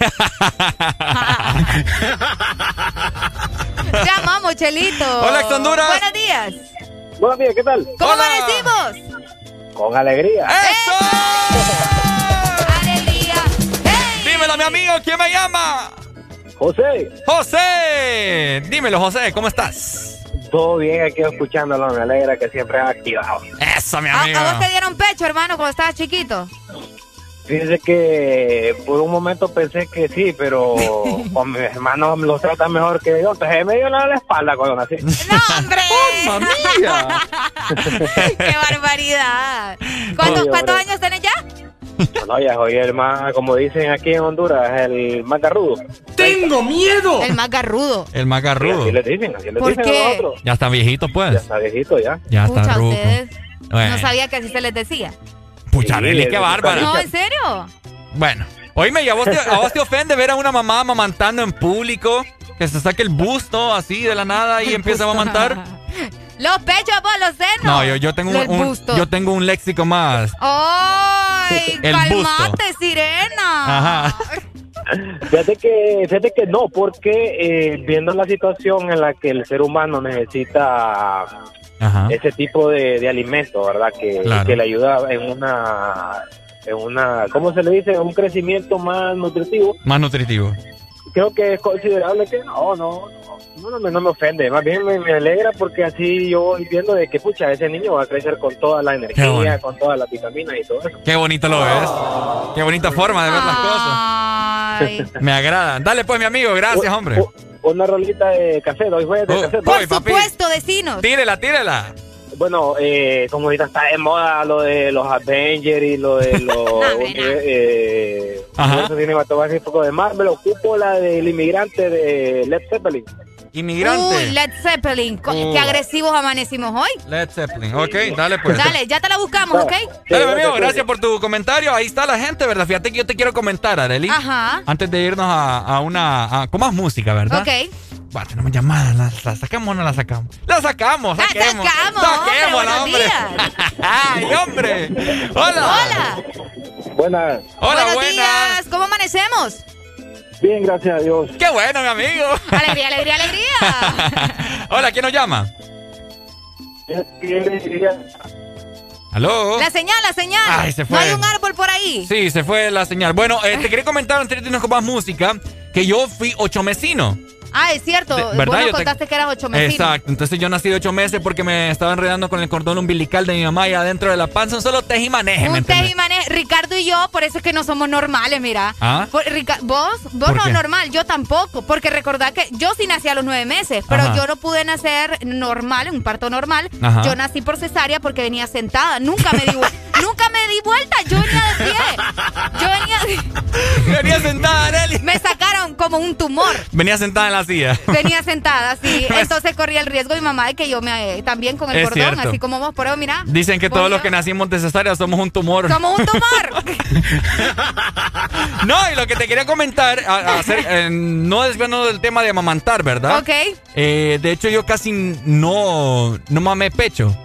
Te amamos, Chelito. Hola, Honduras. Buenos días. Buenos días, ¿qué tal? ¿Cómo amanecimos? Con alegría. ¡Eso! ¡Alegría! Dímelo, mi amigo, ¿quién me llama? José. José. Dímelo, José, ¿cómo estás? Todo bien aquí escuchándolo, me alegra que siempre has activado. Eso, mi amigo. ¿A, vos te dieron pecho, hermano, cuando estabas chiquito? Fíjese que por un momento pensé que sí, pero con mis hermanos los tratan mejor que yo. Entonces me dio la espalda cuando nací. ¡No, hombre! ¡Oh, mía! ¡Qué barbaridad! ¿Cuántos, ¿cuántos años tenés ya? No, ya soy el más, como dicen aquí en Honduras, el más garrudo. ¡Tengo miedo! El más garrudo. El más garrudo. así le dicen, así le ¿Por dicen qué? a nosotros. Ya está viejito, pues. Ya está viejito, ya. Ya está ruco. ustedes Bueno. no sabía que así se les decía. Pucha, Sí, qué de bárbara. No, ¿en serio? Bueno, oíme, ¿y a vos, te, a vos te ofende ver a una mamá amamantando en público? Que se saque el busto así de la nada y empieza a amamantar. Los pechos, vos, los senos. No, yo, yo tengo un, un- busto. yo tengo un léxico más. ¡Ay! El calmate, sirena! Ajá. Fíjate que, fíjate que no, porque eh, viendo la situación en la que el ser humano necesita Ajá. ese tipo de, de alimento, ¿verdad? Que, Claro. que le ayuda en una, en una, ¿cómo se le dice? Un crecimiento más nutritivo. Más nutritivo. Creo que es considerable que no, no, no, no, me, no me ofende. Más bien me, me alegra porque así yo voy viendo de que, pucha, ese niño va a crecer con toda la energía, bueno. con todas las vitaminas y todo eso. Qué bonito lo ves. Qué bonita forma de ver las cosas. Ay. Me agrada. Dale pues, mi amigo. Gracias, hombre. Una rolita de café, doy jueves de Oh, café. Por papi. supuesto, vecinos. Tírela, tírela. Bueno, eh, como ahorita está de moda lo de los Avengers y lo de los eh, Ajá. universo cinematográfico de Marvel, ocupo la del inmigrante de Led Zeppelin. Inmigrante. Uy, Led Zeppelin. Uh. Qué agresivos amanecimos hoy. Led Zeppelin. Ok, dale pues. Dale, ya te la buscamos, ¿ok? Dale, mi amigo, gracias por tu comentario. Ahí está la gente, ¿verdad? Fíjate que yo te quiero comentar, Arely. Ajá. Antes de irnos a, a una. a- con más música, ¿verdad? Ok. Va, tenemos llamadas. ¿La, la sacamos o no la sacamos? ¡La sacamos! La ¡Saquemos! sacamos, ¡Saquémosla, hombre, ¡Ay, hombre! ¡Hola! Hola. Buenas. ¡Hola, Buenos buenas! días. ¿Cómo amanecemos? Bien, gracias a Dios. ¡Qué bueno, mi amigo! Alegría, alegría, alegría. Hola, ¿quién nos llama? ¿Aló? La señal, la señal. Ay, se fue. No hay un árbol por ahí. Sí, se fue la señal. Bueno, eh, te quería comentar antes de irnos con más música que yo fui ocho mesino. Ah, es cierto. De- Vos ¿verdad? nos Yo te- contaste que eras ocho mesino. Exacto, entonces yo nací de ocho meses porque me estaba enredando con el cordón umbilical de mi mamá y adentro de la panza un solo tej y maneje, ¿me Un entendés? tej y maneje. Ricardo y yo, por eso es que no somos normales, mira. ¿Ah? Por- Rica- vos, vos ¿Por no qué? normal, yo tampoco. Porque recordad que yo sí nací a los nueve meses, pero Ajá. yo no pude nacer normal, un parto normal. Ajá. Yo nací por cesárea porque venía sentada. Nunca me di, nunca me di vuelta. Yo venía de pie. Yo venía. Venía sentada, Arely. Me sacaron como un tumor. Venía sentada en la silla. Venía sentada, sí. Entonces corría el riesgo mi mamá de que yo me eh, también con el Es cordón, cierto. así como vos, pero mira. Dicen que todos yo- los que nacimos de cesárea somos un tumor. Somos un tumor. No, y lo que te quería comentar, a- a hacer, eh, no desviando del tema de amamantar, ¿verdad? ok. Eh, de hecho, yo casi no, no mamé pecho.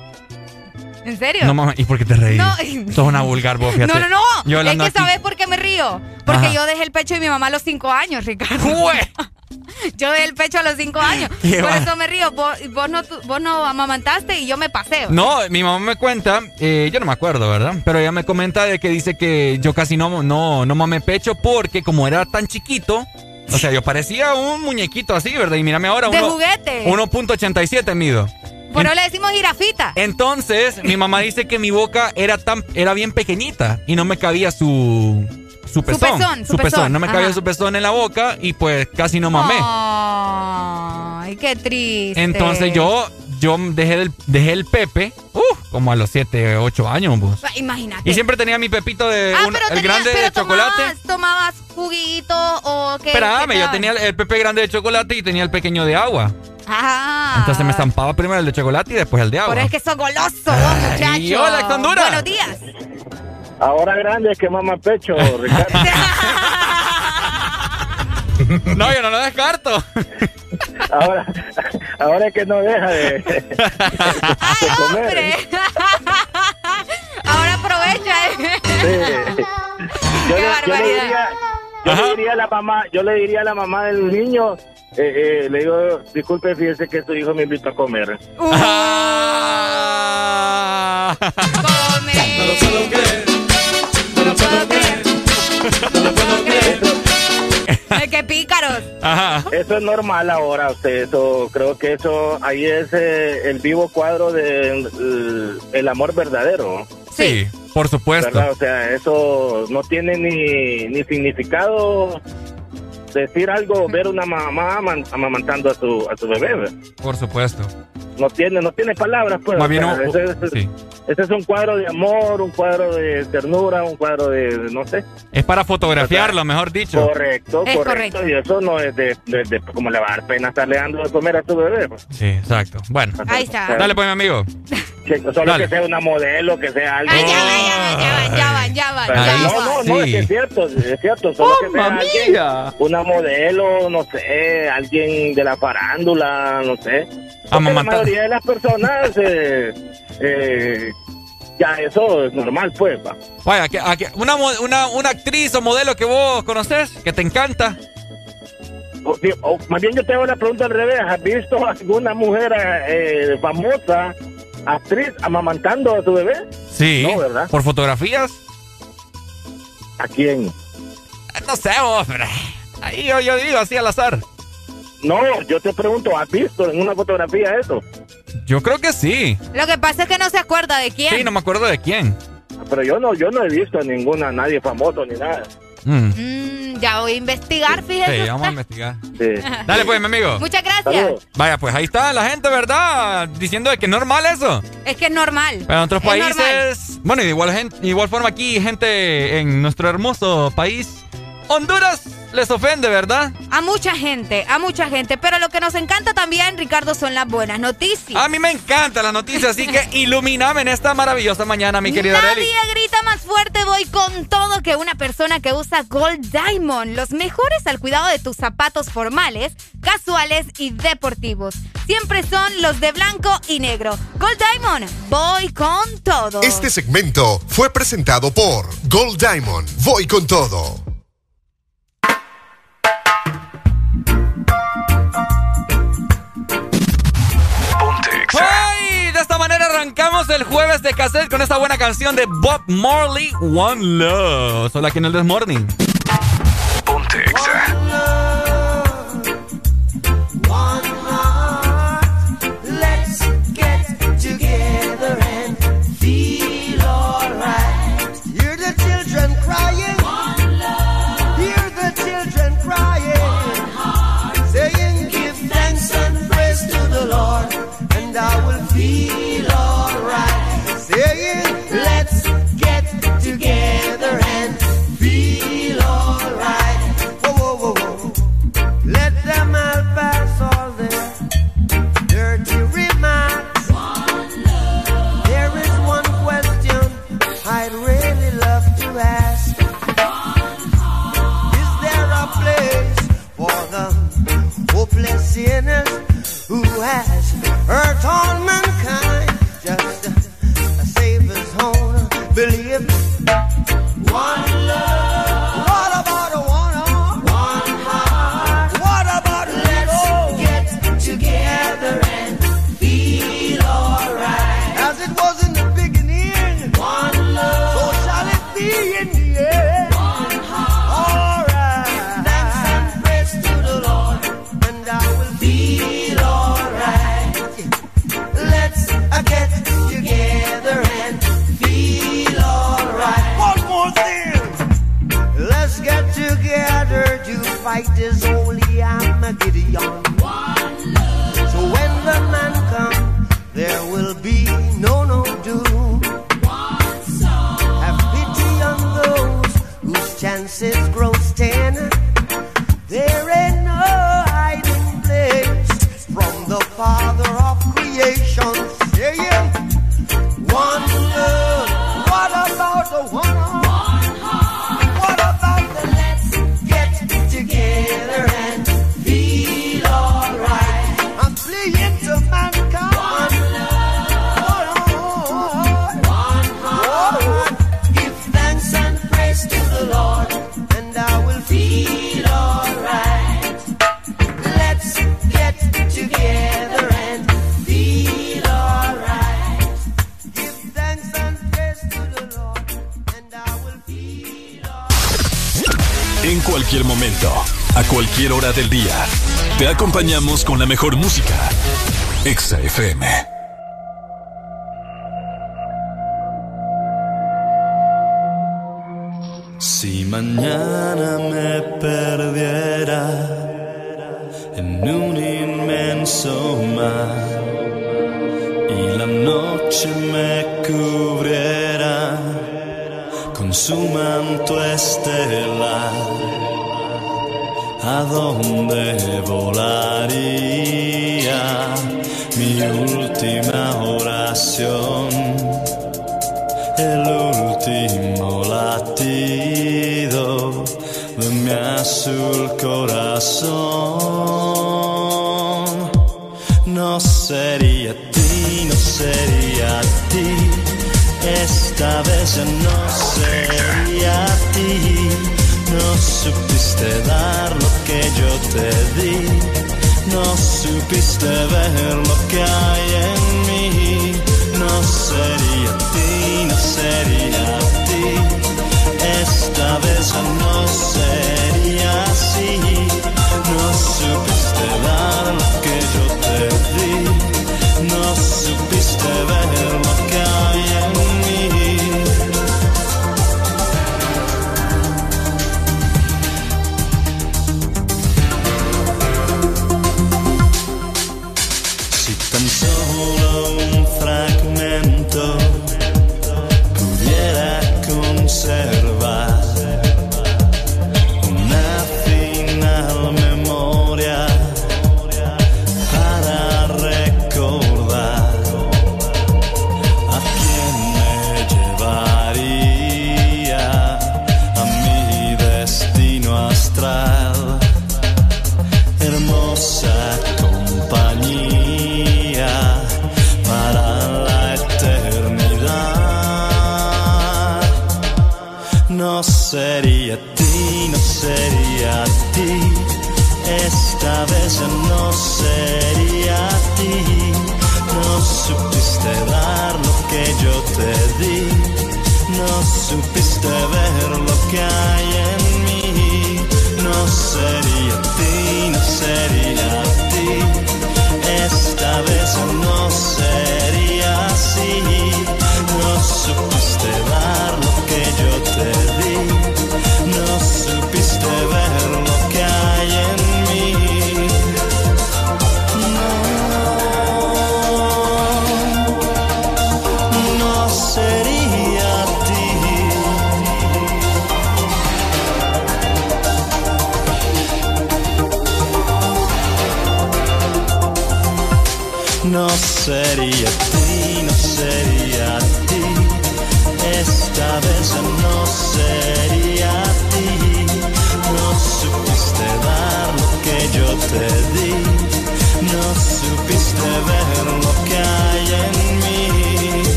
¿En serio? No mamé. ¿Y por qué te reí? No. Sos una vulgar, vos, fíjate. No, no, no. Yo es que aquí- ¿sabes por qué me río? Porque Ajá. yo dejé el pecho de mi mamá a los cinco años, Ricardo. ¡Jue! Yo el pecho a los cinco años. Por va- eso me río. Vos, vos no, vos no amamantaste y yo me paseo. No, mi mamá me cuenta, eh, yo no me acuerdo, ¿verdad? Pero ella me comenta de que dice que yo casi no, no, no mamé pecho porque como era tan chiquito, O sea, yo parecía un muñequito así, ¿verdad? Y mírame ahora. De juguete. 1.87 mido. Por eso le decimos jirafita. Entonces, mi mamá dice que mi boca era tan era bien pequeñita y no me cabía su su pezón. Su pezón. No me cabía su pezón en la boca y pues casi no mamé. Ay, qué triste. Entonces yo yo dejé, del, dejé el Pepe, uh, como a los 7, 8 años. Pues. Imagínate. Y siempre tenía mi pepito de ah, el grande de chocolate. Tomabas, juguito o qué? Espérame, yo tenía el Pepe grande de chocolate y tenía el pequeño de agua. Ah. Entonces me estampaba primero el de chocolate y después el de agua. Pero es que sos goloso, muchacho. Hola, Honduras. Buenos días. Ahora grande es que mama pecho, Ricardo. no, yo no lo descarto. ahora, ahora es que no deja de, Ay, Hombre. ahora aprovecha. ¿eh? Sí. Yo, le, yo, le, diría, yo le diría a la mamá, yo le diría a la mamá del niño, eh, eh, le digo, disculpe, fíjese que su hijo me invitó a comer. Uh. Ah. Come. No lo puedo creer. ¡Qué pícaros! Eso es normal ahora, usted. Eso, creo que eso, ahí es eh, el vivo cuadro del de, el amor verdadero. Sí, por supuesto. O sea, eso no tiene ni, ni significado decir algo, ver una mamá amamantando a su, a su bebé. Por supuesto. No tiene, no tiene palabras, pues. ese, es un cuadro de amor, un cuadro de ternura, un cuadro de, no sé. Es para fotografiarlo, mejor dicho. Correcto, correcto, Y eso no es de, como le va a dar pena estarle dando de comer a su bebé. Pues. Sí, exacto. Bueno. Ahí está. Dale pues, mi amigo. solo que sea una modelo, que sea algo. Ay, ya van, ya van, ya van, ya van, ya van. no, no, no, es que es cierto, es cierto. Solo que sea alguien, una modelo, no sé, alguien de la farándula, no sé. la mayoría de las personas, eh, eh, ya eso es normal, pues. Va. Vaya, que, una, una, una actriz o modelo que vos conoces, que te encanta. más bien yo te hago la pregunta al revés. ¿Has visto alguna mujer eh, famosa, actriz, amamantando a su bebé? Sí. No, ¿verdad? ¿Por fotografías? ¿A quién? No sé, hombre. Ahí yo, yo digo así al azar. No, yo te pregunto, ¿has visto en una fotografía eso? Yo creo que sí. Lo que pasa es que no se acuerda de quién. Sí, no me acuerdo de quién. Pero yo no, yo no he visto ninguna, nadie famoso ni nada. Mm. Mm, ya voy a investigar, fíjate. Sí, vamos a investigar. Dale pues, mi amigo. Muchas gracias. Vaya, pues ahí está la gente, ¿verdad? Diciendo que es normal eso. Es que es normal. Pero en otros países... Bueno, y de igual, igual forma aquí, gente en nuestro hermoso país, Honduras les ofende, ¿verdad? A mucha gente, a mucha gente. Pero lo que nos encanta también, Ricardo, son las buenas noticias. A mí me encanta las noticias, así que ilumíname en esta maravillosa mañana, mi querida Nadie grita más fuerte, voy con todo que una persona que usa Gold Diamond. Los mejores al cuidado de tus zapatos formales, casuales y deportivos. Siempre son los de blanco y negro. Gold Diamond, voy con todo. Este segmento fue presentado por Gold Diamond, voy con todo. El jueves de cassette con esta buena canción de Bob Marley, One Love. Solo aquí en el Morning. Ponte who has all mankind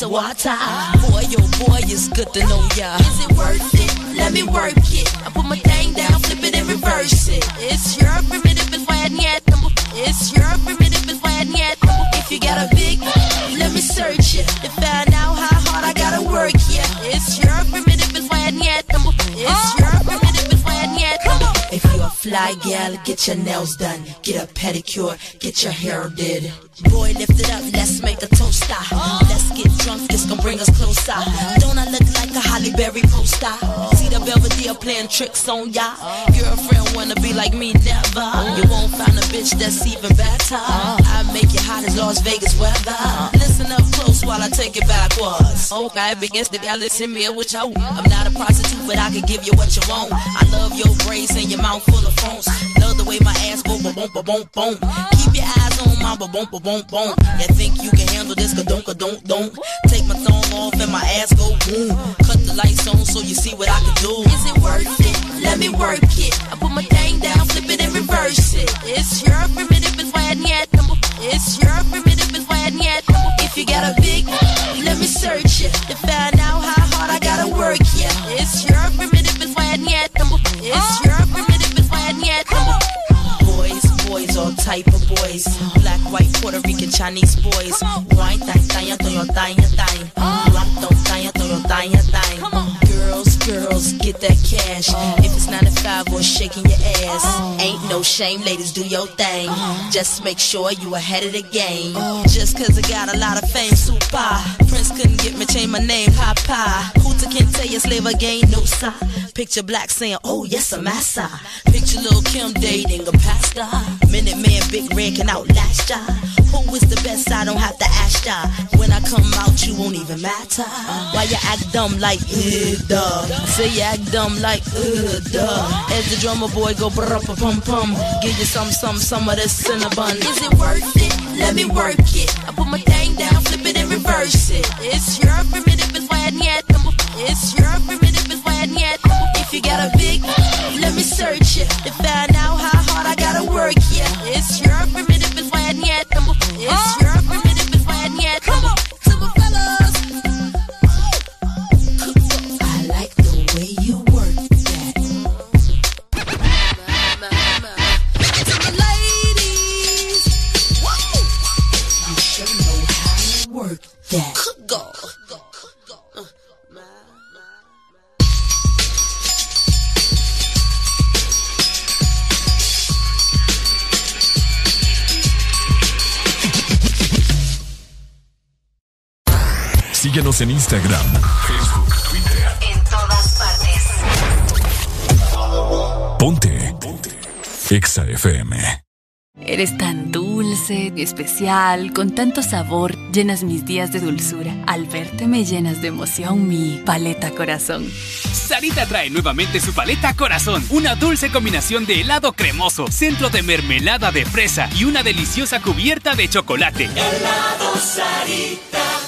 need glass of water. Boy, oh boy, it's good to know ya. Is it worth it? Let me work it. I put my thing down, flip it and reverse it. It's your primitive and why yet. It's your primitive and why yet. If you got a big, let me search it to find out how hard I gotta work. Yeah, it's your primitive and why yet. It's your primitive and why yet. If you're a fly gal, get your nails done, get a pedicure, get your hair did. Boy, lift it up, playing tricks on ya. Girlfriend wanna be like me, never. You won't find a bitch that's even better. I make it hot as Las Vegas weather. Listen up close while I take it backwards. Okay, begins to listen me what you I'm not a prostitute, but I can give you what you want. I love your braids and your mouth full of phones. Love the way my ass go boom boom boom boom. Keep your eyes on my boom boom boom boom. You think you can handle this? Ka don't ka don't don't. Shame, ladies, do your thing. Uh-huh. Just make sure you ahead of the game. Uh-huh. Just cause I got a lot of fame, super. Prince couldn't get me, change my name, Papa. Hooter can't tell you slave again, no sir. Picture black saying, oh yes, I'm massa. Picture little Kim dating a pastor. Minute man, big red can outlast ya. Who is the best? I don't have to ask ya. I come out, you won't even matter. Why you act dumb like, uh, duh. Say you act dumb like, uh, duh. As the drummer boy go brr pum pum. Give you some, some, some of this cinnamon. Is it worth it? Let me work it. I put my thing down, flip it and reverse it. It's your primitive is why yet. It's your primitive is why yet. If you got a big, Instagram, Facebook, Twitter. En todas partes. Ponte. Ponte. Exa FM. Eres tan dulce, especial, con tanto sabor, llenas mis días de dulzura. Al verte me llenas de emoción mi paleta corazón. Sarita trae nuevamente su paleta corazón, una dulce combinación de helado cremoso, centro de mermelada de fresa y una deliciosa cubierta de chocolate. Helado Sarita.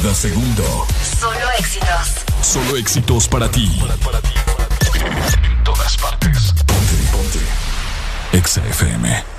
Cada segundo. Solo éxitos. Solo éxitos para ti. En todas partes. Ponte, ponte. XFM. Tu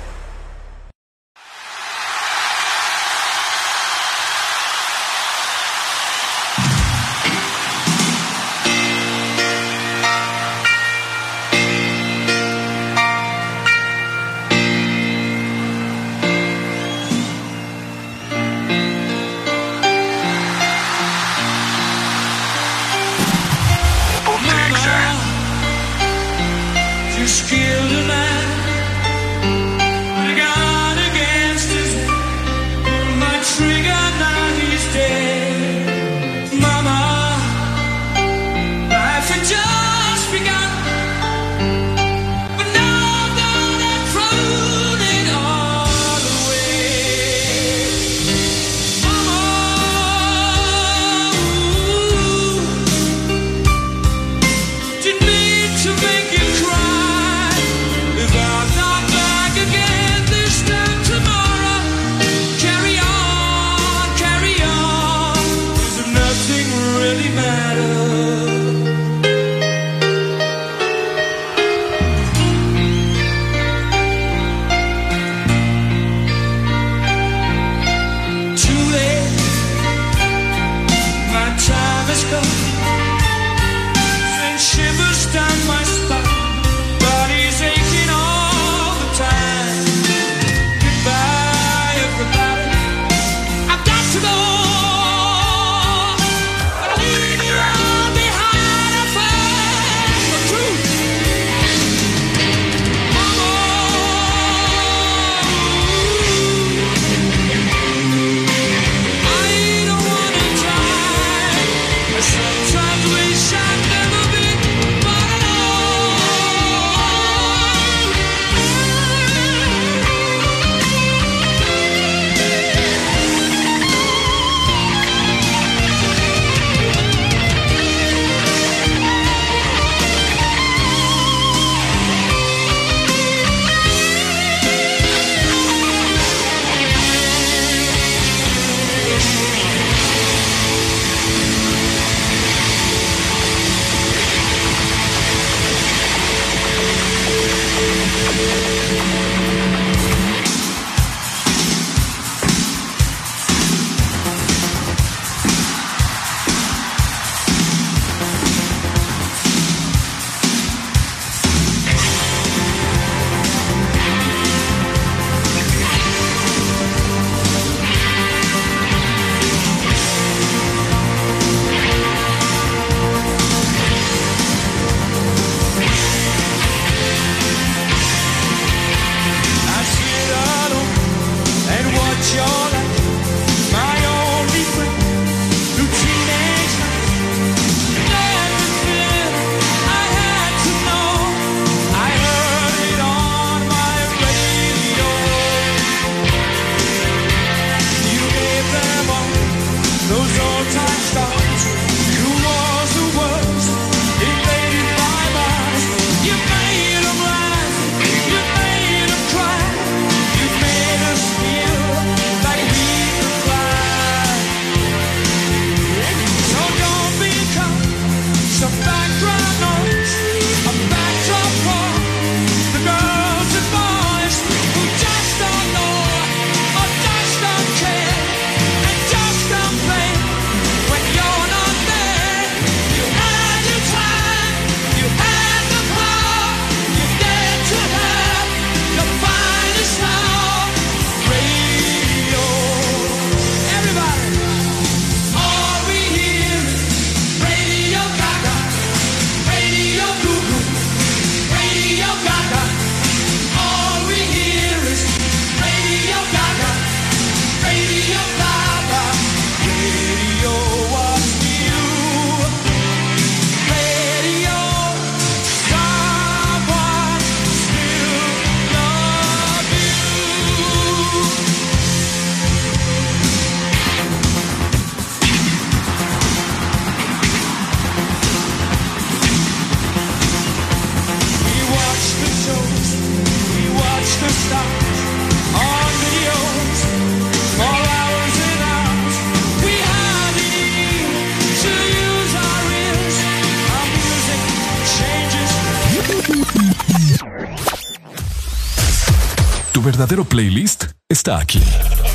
está aquí.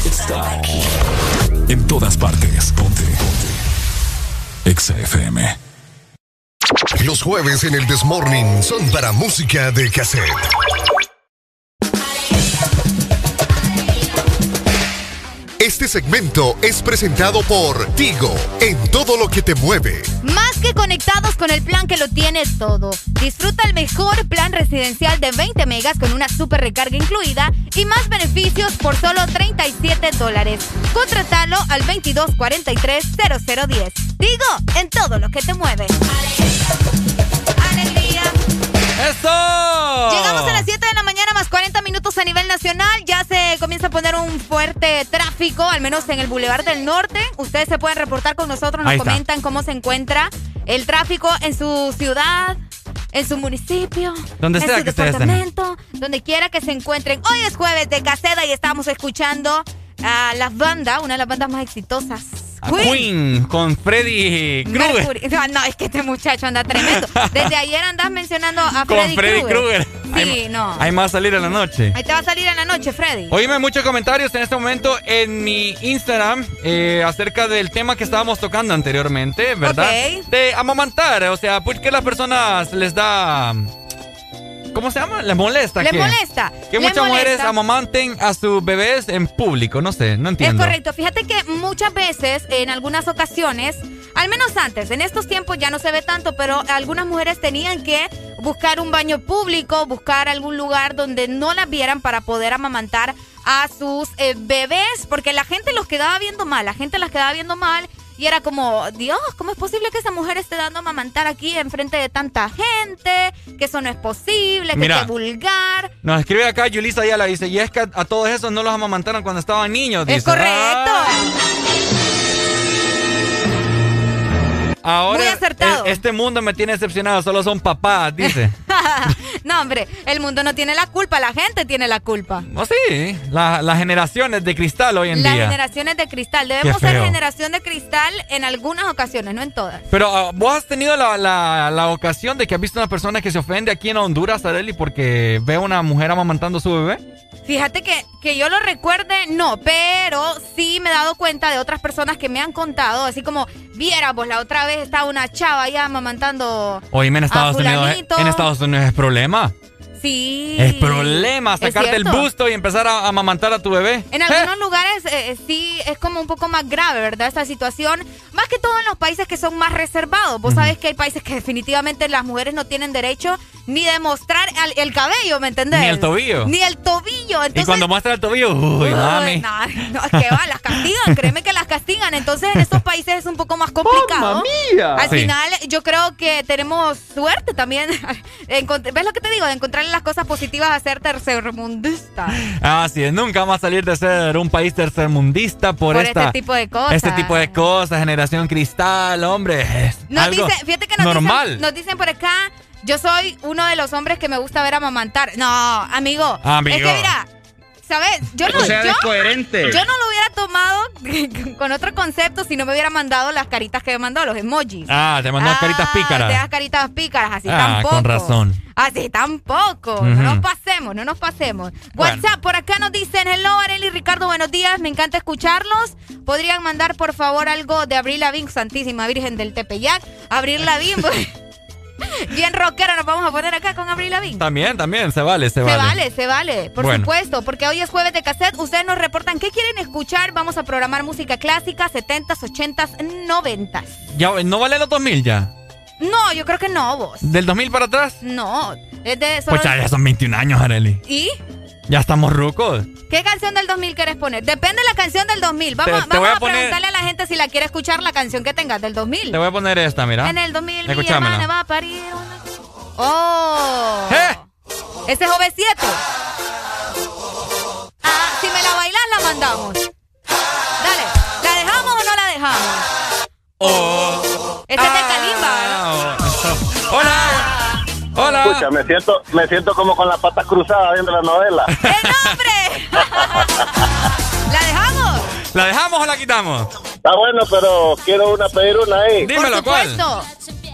Está aquí. En todas partes. Ponte. Ponte. Exa. Los jueves en el Desmorning son para música de cassette. Este segmento es presentado por Tigo, en todo lo que te mueve. Conectados con el plan que lo tiene todo. Disfruta el mejor plan residencial de 20 megas con una super recarga incluida y más beneficios por solo 37 dólares. Contratalo al 2243-0010. Tigo, en todo lo que te mueve. ¡Alegría! ¡Eso! Llegamos a las 7 de la mañana más 40 minutos a nivel nacional. Ya se comienza a poner un fuerte tráfico, al menos en el Boulevard del Norte. Ustedes se pueden reportar con nosotros, nos comentan cómo se encuentra el tráfico en su ciudad. En su municipio, donde en sea su que departamento, donde quiera que se encuentren. Hoy es jueves de Caseda y estamos escuchando a la banda, una de las bandas más exitosas Queen. con Freddy Krueger. No, es que este muchacho anda tremendo. Desde ayer andas mencionando a Freddy, con Freddy Krueger. Sí, no. Ahí me va a salir en la noche. Ahí te va a salir en la noche, Freddy. Oíme muchos comentarios en este momento en mi Instagram eh, acerca del tema que estábamos tocando anteriormente, ¿verdad? De amamantar. O sea, ¿por qué las personas les da ¿Cómo se llama? ¿Les molesta? ¿Les molesta? Que muchas mujeres amamanten a sus bebés en público. No sé, no entiendo. Es correcto. Fíjate que muchas veces, en algunas ocasiones, al menos antes, en estos tiempos ya no se ve tanto, pero algunas mujeres tenían que buscar un baño público, buscar algún lugar donde no las vieran para poder amamantar a sus eh, bebés, porque la gente los quedaba viendo mal, la gente las quedaba viendo mal y era como, Dios, ¿cómo es posible que esa mujer esté dando a mamantar aquí enfrente de tanta gente? Que eso no es posible, que es vulgar. Nos escribe acá Yulisa la dice, y es que a, todos esos no los amamantaron cuando estaban niños, dice. Es correcto. Ahora, Muy acertado. este mundo me tiene decepcionado, solo son papás, dice. no, hombre, el mundo no tiene la culpa, la gente tiene la culpa. Oh, sí, las generaciones de cristal hoy en día. Las generaciones de cristal. Debemos ser generación de cristal en algunas ocasiones, no en todas. Pero ah, vos has tenido la, ocasión de que has visto una persona que se ofende aquí en Honduras, Adeli, porque ve a una mujer amamantando a su bebé. Fíjate que, que yo lo recuerde, no, pero sí me he dado cuenta de otras personas que me han contado, así como, viéramos, la otra vez estaba una chava ya amamantando. Oíme, en Estados Unidos, en Estados Unidos es problema. Sí. Es problema sacarte el busto y empezar a amamantar a tu bebé. En algunos lugares eh, eh, sí es como un poco más grave, ¿verdad? Esta situación. Más que todo en los países que son más reservados. Vos sabés que hay países que definitivamente las mujeres no tienen derecho ni de mostrar el, cabello, ¿me entendés? Ni el tobillo. Ni el tobillo. y cuando muestra el tobillo, uy, mami. No, no, es que va, las castigan, créeme que las castigan. Entonces en estos países es un poco más complicado. mía! Al final yo creo que tenemos suerte también. ¿Ves lo que te digo? De encontrarle las cosas positivas a ser tercermundista. Así es, nunca vamos a salir de ser un país tercermundista por, este tipo de cosas. Este tipo de cosas, generación cristal, hombre. Nos dice, fíjate que nos normal. Dicen, nos dicen por acá, yo soy uno de los hombres que me gusta ver amamantar. No, amigo. amigo. Es que mira, ¿Sabes? Yo no, sea, yo, coherente. yo no lo hubiera tomado con otro concepto si no me hubiera mandado las caritas que me mandó, los emojis. Ah, te mandó caritas pícaras. Te das caritas pícaras, así ah, tampoco. con razón. Así tampoco. No nos pasemos, no nos pasemos. WhatsApp, por acá nos dicen, hello Areli Ricardo, buenos días, me encanta escucharlos. ¿Podrían mandar por favor algo de Abril Lavín, Santísima Virgen del Tepeyac? Abril Lavín, Bien rockero nos vamos a poner acá con Abril Lavín. También, también, se vale, se, vale. Se vale, se vale, por supuesto, porque hoy es jueves de cassette. Ustedes nos reportan qué quieren escuchar. Vamos a programar música clásica, 70s, 80s, 90s. ¿Ya, ¿No vale los 2000 ya? No, yo creo que no, vos. ¿Del 2000 para atrás? No, es de... Pues ya, son 21 años, Areli. ¿Y? Ya estamos rucos. ¿Qué canción del 2000 quieres poner? Depende de la canción del 2000. Vamos, a, preguntarle a la gente si la quiere escuchar la canción que tengas del 2000. Te voy a poner esta, mira. En el 2000 mi hermana va a parir ¡Oh! ¿Eh? Ese es OV7. Ah, si me la bailas, la mandamos. Dale, ¿la dejamos o no la dejamos? Oh. Este es de Kalimba, ah, Hola. Hola. Escucha, me siento, me siento como con las patas cruzadas viendo la novela. ¡El nombre! ¿La dejamos? ¿La dejamos o la quitamos? Está bueno, pero quiero una pedir una ahí. Dímelo, ¿cuál?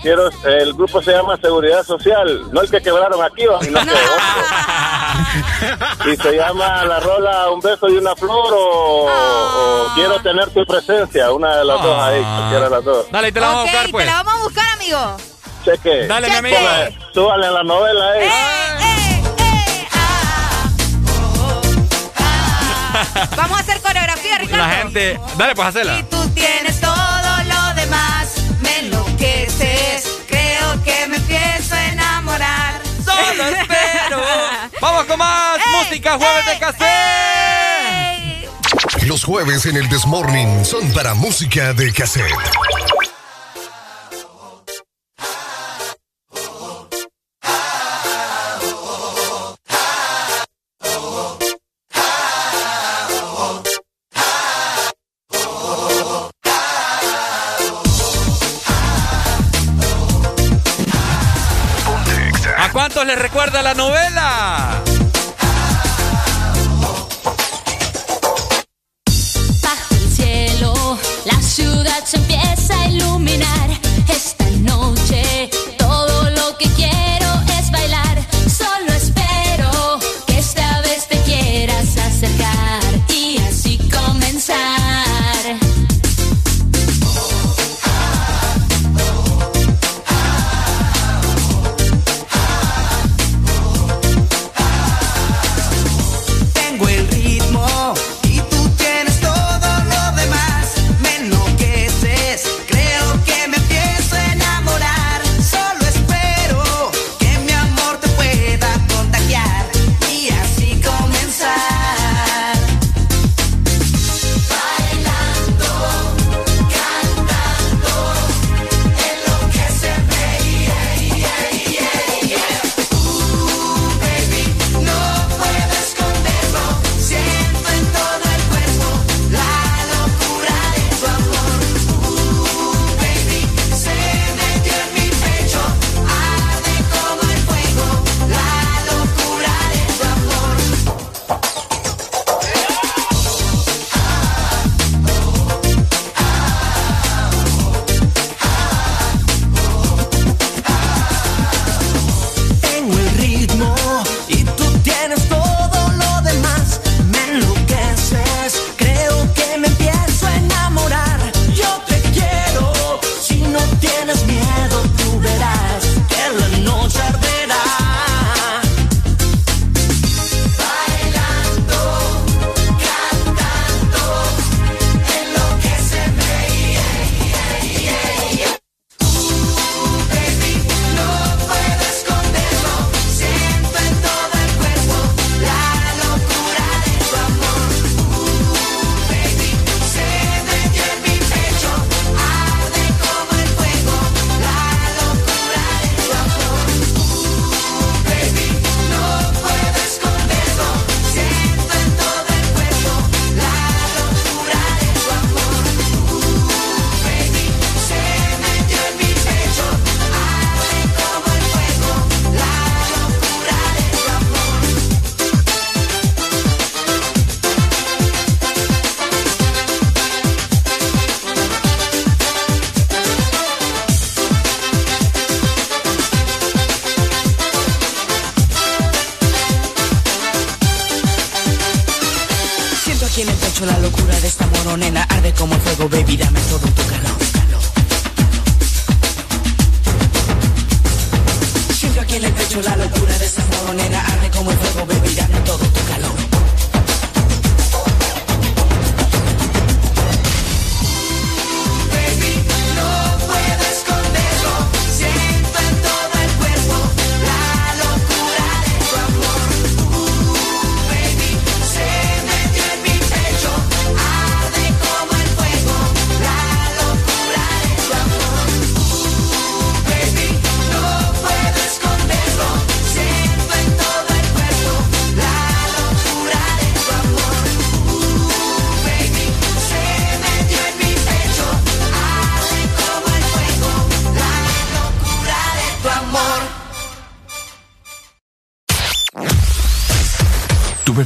Quiero, el grupo se llama Seguridad Social, no el que quebraron aquí, sino que y se llama la rola Un beso y una flor o, ah. Quiero tener tu presencia. Una de las dos ahí, ah. cualquiera de las dos. Dale, te la vamos a buscar, pues. te la vamos a buscar, amigo. Cheque. Dale, mi amigo. Súbale la novela, eh. eh, eh, eh ah, Vamos a hacer coreografía, Ricardo. La gente. Dale, pues hacerla. Y tú tienes todo lo demás, me enloqueces. Creo que me empiezo a enamorar. Solo espero. Vamos con más música, jueves de cassette. Los jueves en el Desmorning son para música de cassette. Le recuerda la novela? Bajo el cielo, la ciudad se empieza a iluminar. Esta noche,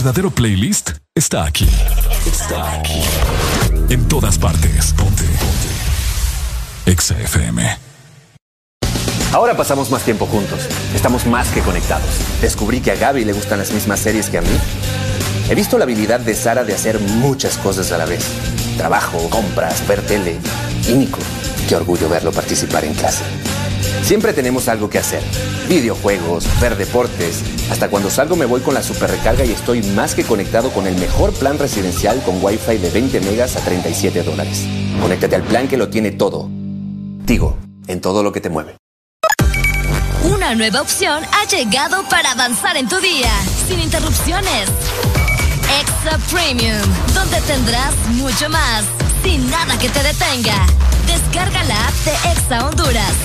verdadero playlist está aquí. Está aquí. En todas partes. Ponte. Ponte. Ahora pasamos más tiempo juntos. Estamos más que conectados. Descubrí que a Gaby le gustan las mismas series que a mí. He visto la habilidad de Sara de hacer muchas cosas a la vez. Trabajo, compras, ver tele. Y Nico, qué orgullo verlo participar en clase. Siempre tenemos algo que hacer. Videojuegos, ver deportes. Hasta cuando salgo me voy con la super recarga y estoy más que conectado con el mejor plan residencial con Wi-Fi de 20 megas a 37 dólares. Conéctate al plan que lo tiene todo. Digo, en todo lo que te mueve. Una nueva opción ha llegado para avanzar en tu día, sin interrupciones. Extra Premium, donde tendrás mucho más, sin nada que te detenga. Descarga la app de Exa Honduras.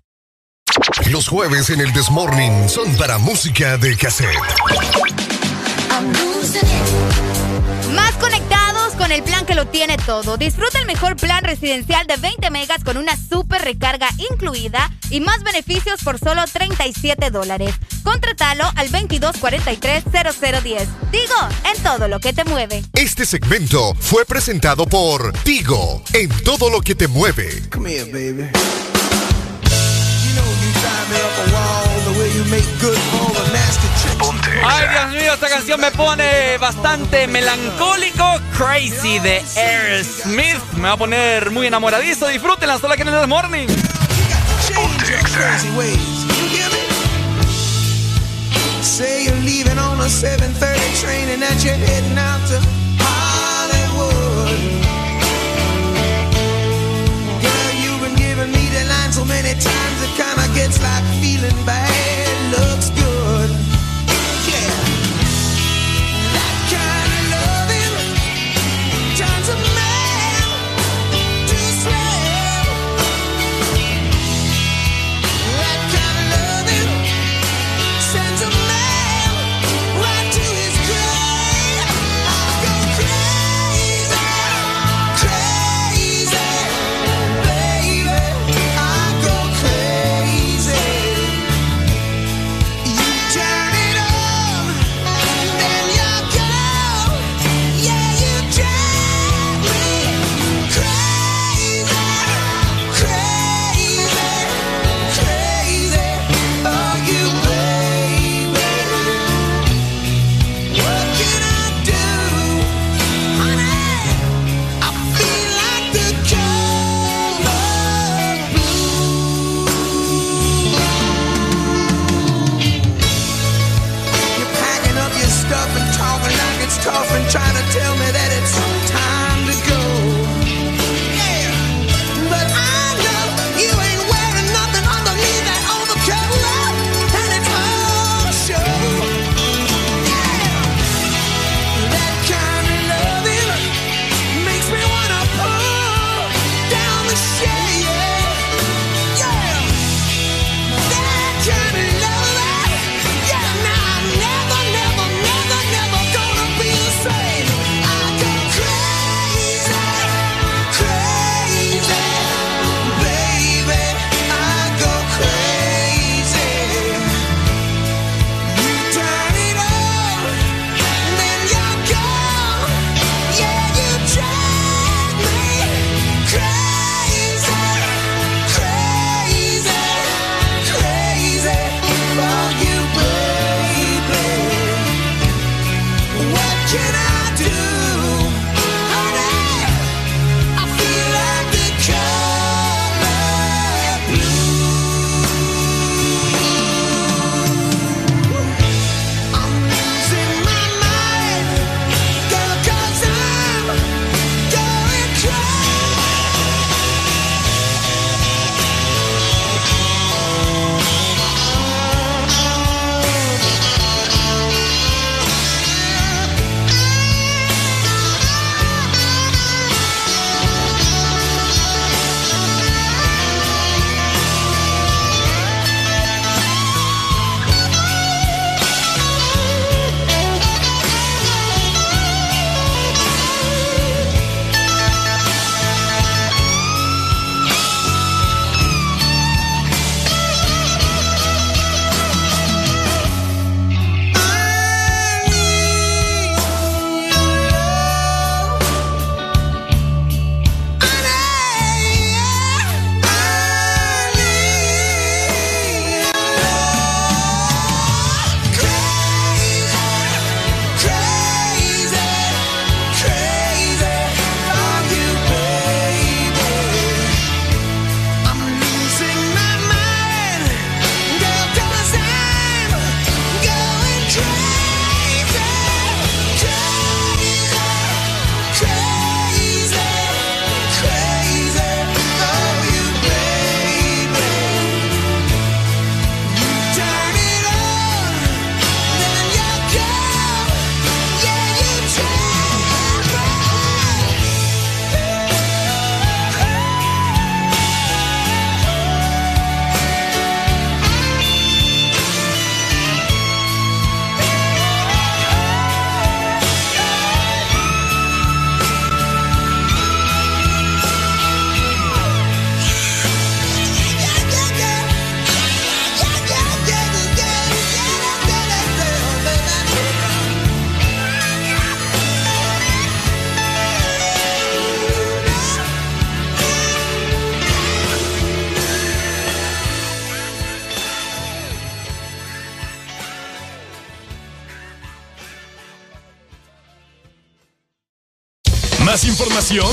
Los jueves en el Desmorning son para música de cassette. Más conectados con el plan que lo tiene todo. Disfruta el mejor plan residencial de 20 megas con una super recarga incluida y más beneficios por solo 37 dólares. Contratalo al 2243-0010. Digo, en todo lo que te mueve. Este segmento fue presentado por Tigo, en todo lo que te mueve. Come here, baby. Ay, Dios mío, esta canción me pone bastante melancólico. Crazy de Air Smith. Me va a poner muy enamoradizo. Disfrútenla solo aquí en el Morning. Say you're leaving on a 7:30 train and that you're heading out to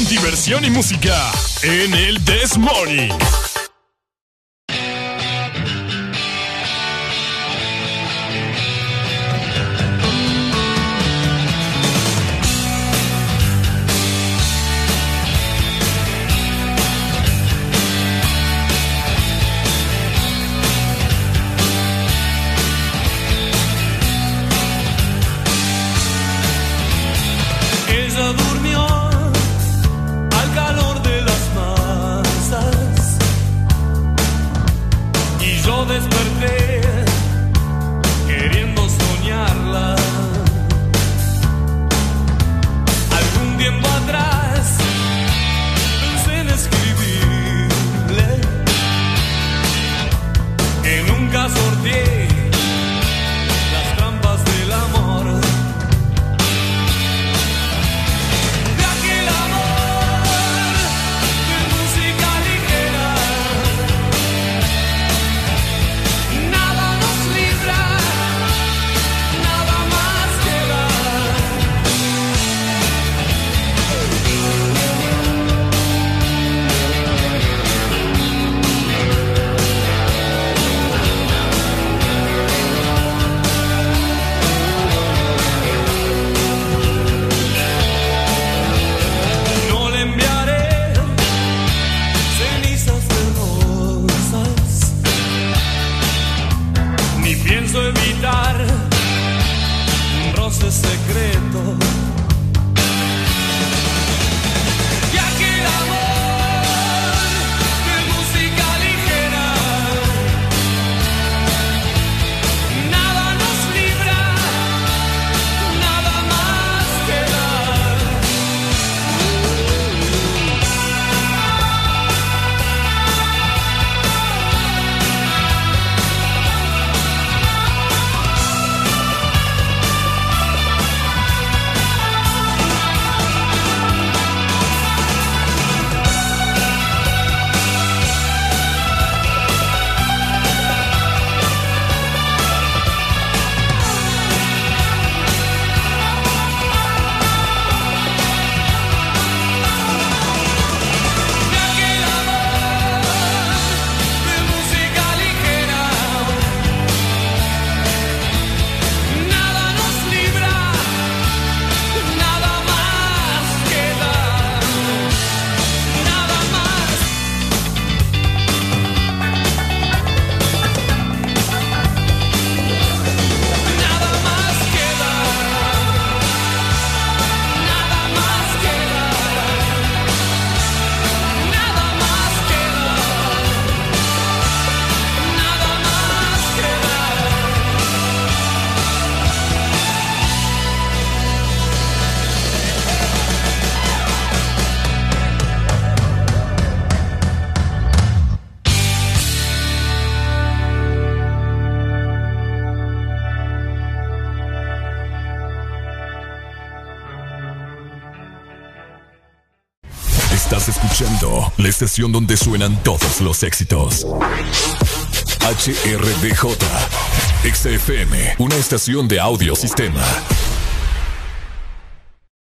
diversión y música en el This Morning. Estación donde suenan todos los éxitos. HRDJ, XFM, una estación de audio sistema.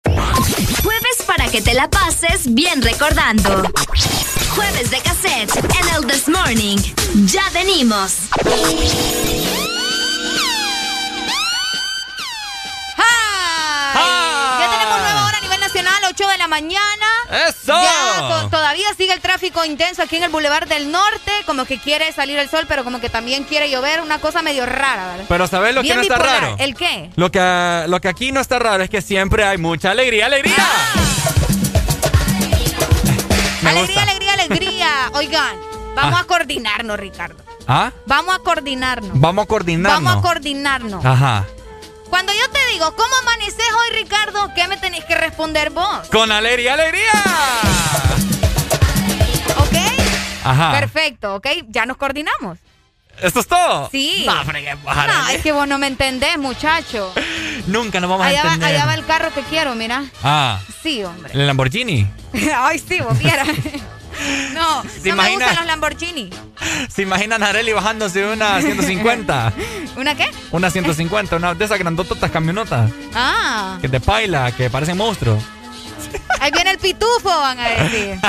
Jueves para que te la pases bien recordando. Jueves de cassette en el This Morning. Ya venimos. Ya tenemos nueva hora a nivel nacional, 8 de la mañana. ¡Eso! todavía sigue el tráfico intenso aquí en el Boulevard del Norte, como que quiere salir el sol, pero como que también quiere llover, una cosa medio rara, ¿verdad? Pero ¿sabes lo que no está raro? ¿El qué? Lo que, lo que aquí no está raro es que siempre hay mucha alegría, alegría. Ah. alegría, alegría, alegría. Oigan, vamos ah. a coordinarnos, Ricardo. ¿Ah? Vamos a coordinarnos. Vamos a coordinarnos. Vamos a coordinarnos. Ajá. Cuando yo te digo, ¿cómo amaneces hoy, Ricardo? ¿Qué me tenéis que responder vos? Con alegría, alegría. ¿Ok? Ajá. Perfecto, ¿ok? Ya nos coordinamos. ¿Esto es todo? Sí. No, no, es que vos no me entendés, muchacho. Nunca nos vamos a entender. Va, allá va el carro que quiero, mira. Ah. Sí, hombre. ¿El Lamborghini? Ay, sí, vos vieras. No, no me gustan los Lamborghini. ¿Se imaginan a Areli bajándose una 150? ¿Una qué? Una 150, una de esas grandototas camionotas. Ah. Que te paila, que parecen monstruos. Ahí viene el pitufo, van a decir.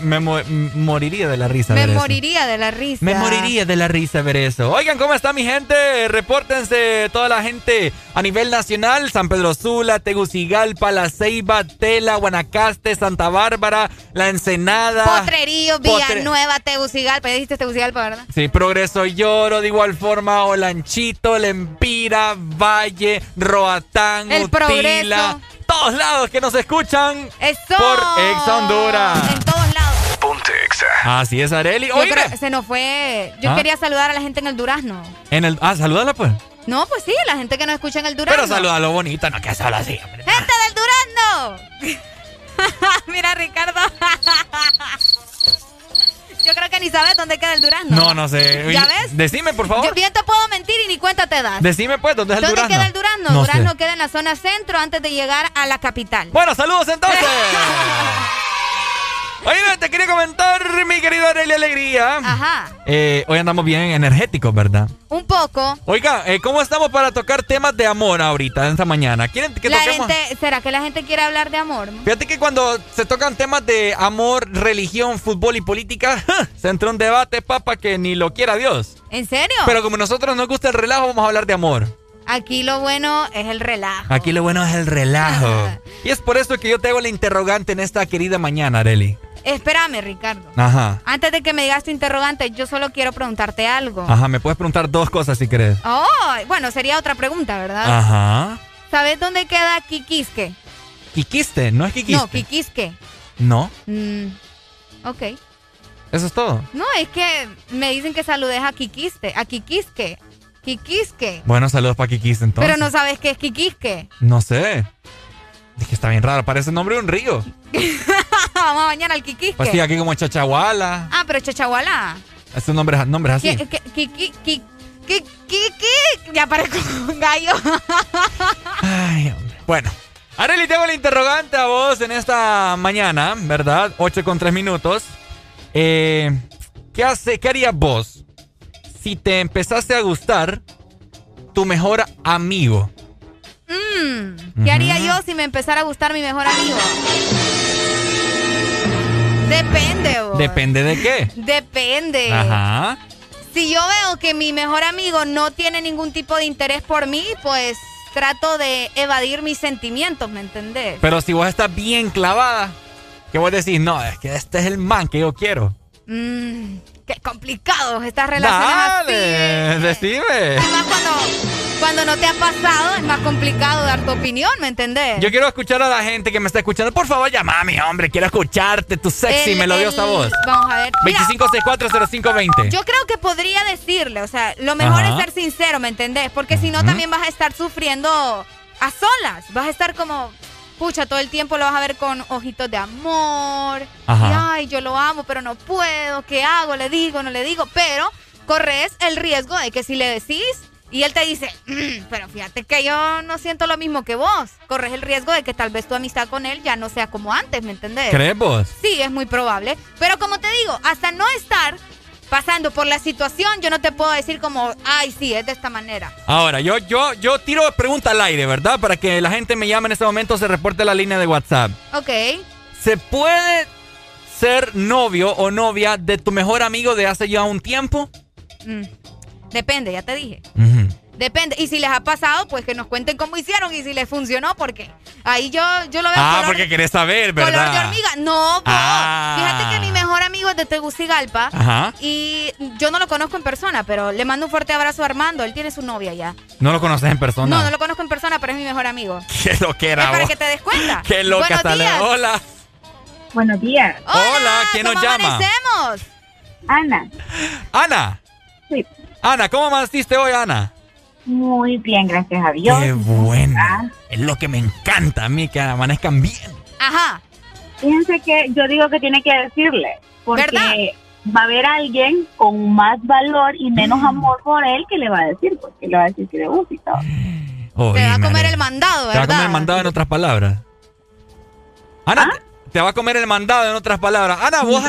me, moriría de la risa. Me moriría de la risa. Me moriría de la risa ver eso. Oigan, ¿cómo está mi gente? Repórtense toda la gente a nivel nacional. San Pedro Sula, Tegucigalpa, La Ceiba, Tela, Guanacaste, Santa Bárbara, La Ensenada. Potrerío, Villanueva, Tegucigalpa. Ya dijiste Tegucigalpa, ¿verdad? Sí, Progreso Lloro, de igual forma, Olanchito, Lempira, Valle, Roatán, El Progreso todos lados que nos escuchan Eso. por Ex Honduras. En todos lados. Ponte Exa. Así es, Areli. Oye, se nos fue. Yo ¿Ah? quería saludar a la gente en el Durazno. En el, ah, salúdala pues. No, pues sí, la gente que nos escucha en el Durazno. Pero salúdalo bonito, no que habla así. ¡Gente del Durazno! Mira, Ricardo. Yo creo que ni sabes dónde queda el Durazno. No, no sé. ¿Ya ves? Decime, por favor. Yo bien te puedo mentir y ni cuenta te das. Decime, pues, ¿dónde es el Durazno? ¿Dónde queda el Durazno? Durazno queda en la zona centro antes de llegar a la capital. Bueno, saludos entonces. Oye, te quería comentar, mi querido Aurelia Alegría. Ajá. Eh, hoy andamos bien energéticos, ¿verdad? Un poco. Oiga, eh, ¿cómo estamos para tocar temas de amor ahorita, esta mañana? ¿Quieren que la toquemos? Gente, ¿Será que la gente quiere hablar de amor? Fíjate que cuando se tocan temas de amor, religión, fútbol y política, se entra un debate, papá, que ni lo quiera Dios. ¿En serio? Pero como a nosotros nos gusta el relajo, vamos a hablar de amor. Aquí lo bueno es el relajo. Aquí lo bueno es el relajo. y es por eso que yo te hago la interrogante en esta querida mañana, Areli. Espérame, Ricardo. Ajá. Antes de que me digas tu interrogante, yo solo quiero preguntarte algo. Ajá, me puedes preguntar dos cosas si querés. Oh, bueno, sería otra pregunta, ¿verdad? Ajá. ¿Sabes dónde queda Kikisque? Kikiste, no es Kikiste. No, Kikisque. No. Mm, ok. ¿Eso es todo? No, es que me dicen que saludes a Kikiste, a Kikisque. Kikisque. Bueno, saludos para Kikiste entonces. Pero no sabes qué es Kikisque. No sé. Es que está bien raro, parece el nombre de un río. Vamos a bañar al Kikisque. Pues sí, aquí como Chachahuala. Ah, pero Chachahuala. Es un nombre, nombre así. Kiki, Ya parezco un gallo. Ay, hombre. Bueno. Areli, tengo el interrogante a vos en esta mañana, ¿verdad? 8 con 3 minutos. Eh, ¿qué, hace, ¿Qué harías vos si te empezaste a gustar tu mejor amigo? Mm, ¿Qué haría yo si me empezara a gustar mi mejor amigo? Depende, vos. ¿Depende de qué? Depende. Ajá. Si yo veo que mi mejor amigo no tiene ningún tipo de interés por mí, pues trato de evadir mis sentimientos, ¿me entendés? Pero si vos estás bien clavada, ¿qué vos decís? No, es que este es el man que yo quiero. Mmm, qué complicado estas relaciones Dale, así. decime. Además, cuando, cuando no te ha pasado, es más complicado dar tu opinión, ¿me entendés? Yo quiero escuchar a la gente que me está escuchando. Por favor, llama a mi hombre. Quiero escucharte, tu sexy, me lo dio esta voz. Vamos a ver. 25640520. Yo creo que podría decirle, o sea, lo mejor es ser sincero, ¿me entendés? Porque si no, también vas a estar sufriendo a solas. Vas a estar como pucha, todo el tiempo lo vas a ver con ojitos de amor. ay, yo lo amo, pero no puedo. ¿Qué hago? ¿Le digo? ¿No le digo? Pero corres el riesgo de que si le decís y él te dice, mm, pero fíjate que yo no siento lo mismo que vos. Corres el riesgo de que tal vez tu amistad con él ya no sea como antes, ¿me entendés? ¿Crees vos? Sí, es muy probable. Pero como te digo, hasta no estar pasando por la situación, yo no te puedo decir como, ay, sí, es de esta manera. Ahora, yo, yo, yo tiro pregunta al aire, ¿verdad? Para que la gente me llame en este momento, se reporte la línea de WhatsApp. Ok. ¿Se puede ser novio o novia de tu mejor amigo de hace ya un tiempo? Mm, depende, ya te dije. Depende. Y si les ha pasado, pues que nos cuenten cómo hicieron y si les funcionó, porque ahí yo, yo lo veo. Ah, porque querés saber, ¿verdad? Color de hormiga. No, ah. Fíjate que mi mejor amigo es de Tegucigalpa. Ajá. Y yo no lo conozco en persona, pero le mando un fuerte abrazo a Armando. Él tiene su novia ya. ¿No lo conoces en persona? No, no lo conozco en persona, pero es mi mejor amigo. Qué lo que era. para que te des cuenta. Qué loca Buenos Hola. Buenos días. Hola, ¿quién nos llama? Amanecemos? Ana. Ana. Ana, ¿cómo amaneciste hoy, Ana? Muy bien, gracias a Dios. Qué bueno. Es lo que me encanta a mí, que amanezcan bien. Ajá. Fíjense que yo digo que tiene que decirle, porque va a haber alguien con más valor y menos mm. amor por él que le va a decir, porque le va a decir que le gusta y todo. te va a comer el mandado, ¿verdad? Te va a comer el mandado en otras palabras. Ana, ¿Ah? Te va a comer el mandado en otras palabras. Ana, vos...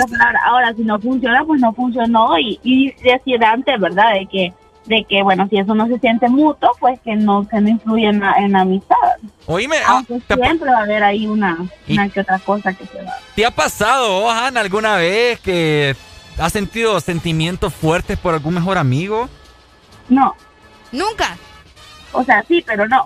Ahora, si no funciona, pues no funcionó y, y decir antes, ¿verdad? De que de que, bueno, si eso no se siente mutuo, pues que no, se no influye en la, en amistad. Oíme, ah, siempre va a haber ahí una, una que otra cosa que se va. ¿Te ha pasado, Ana, alguna vez que has sentido sentimientos fuertes por algún mejor amigo? No. ¿Nunca? O sea, sí, pero no.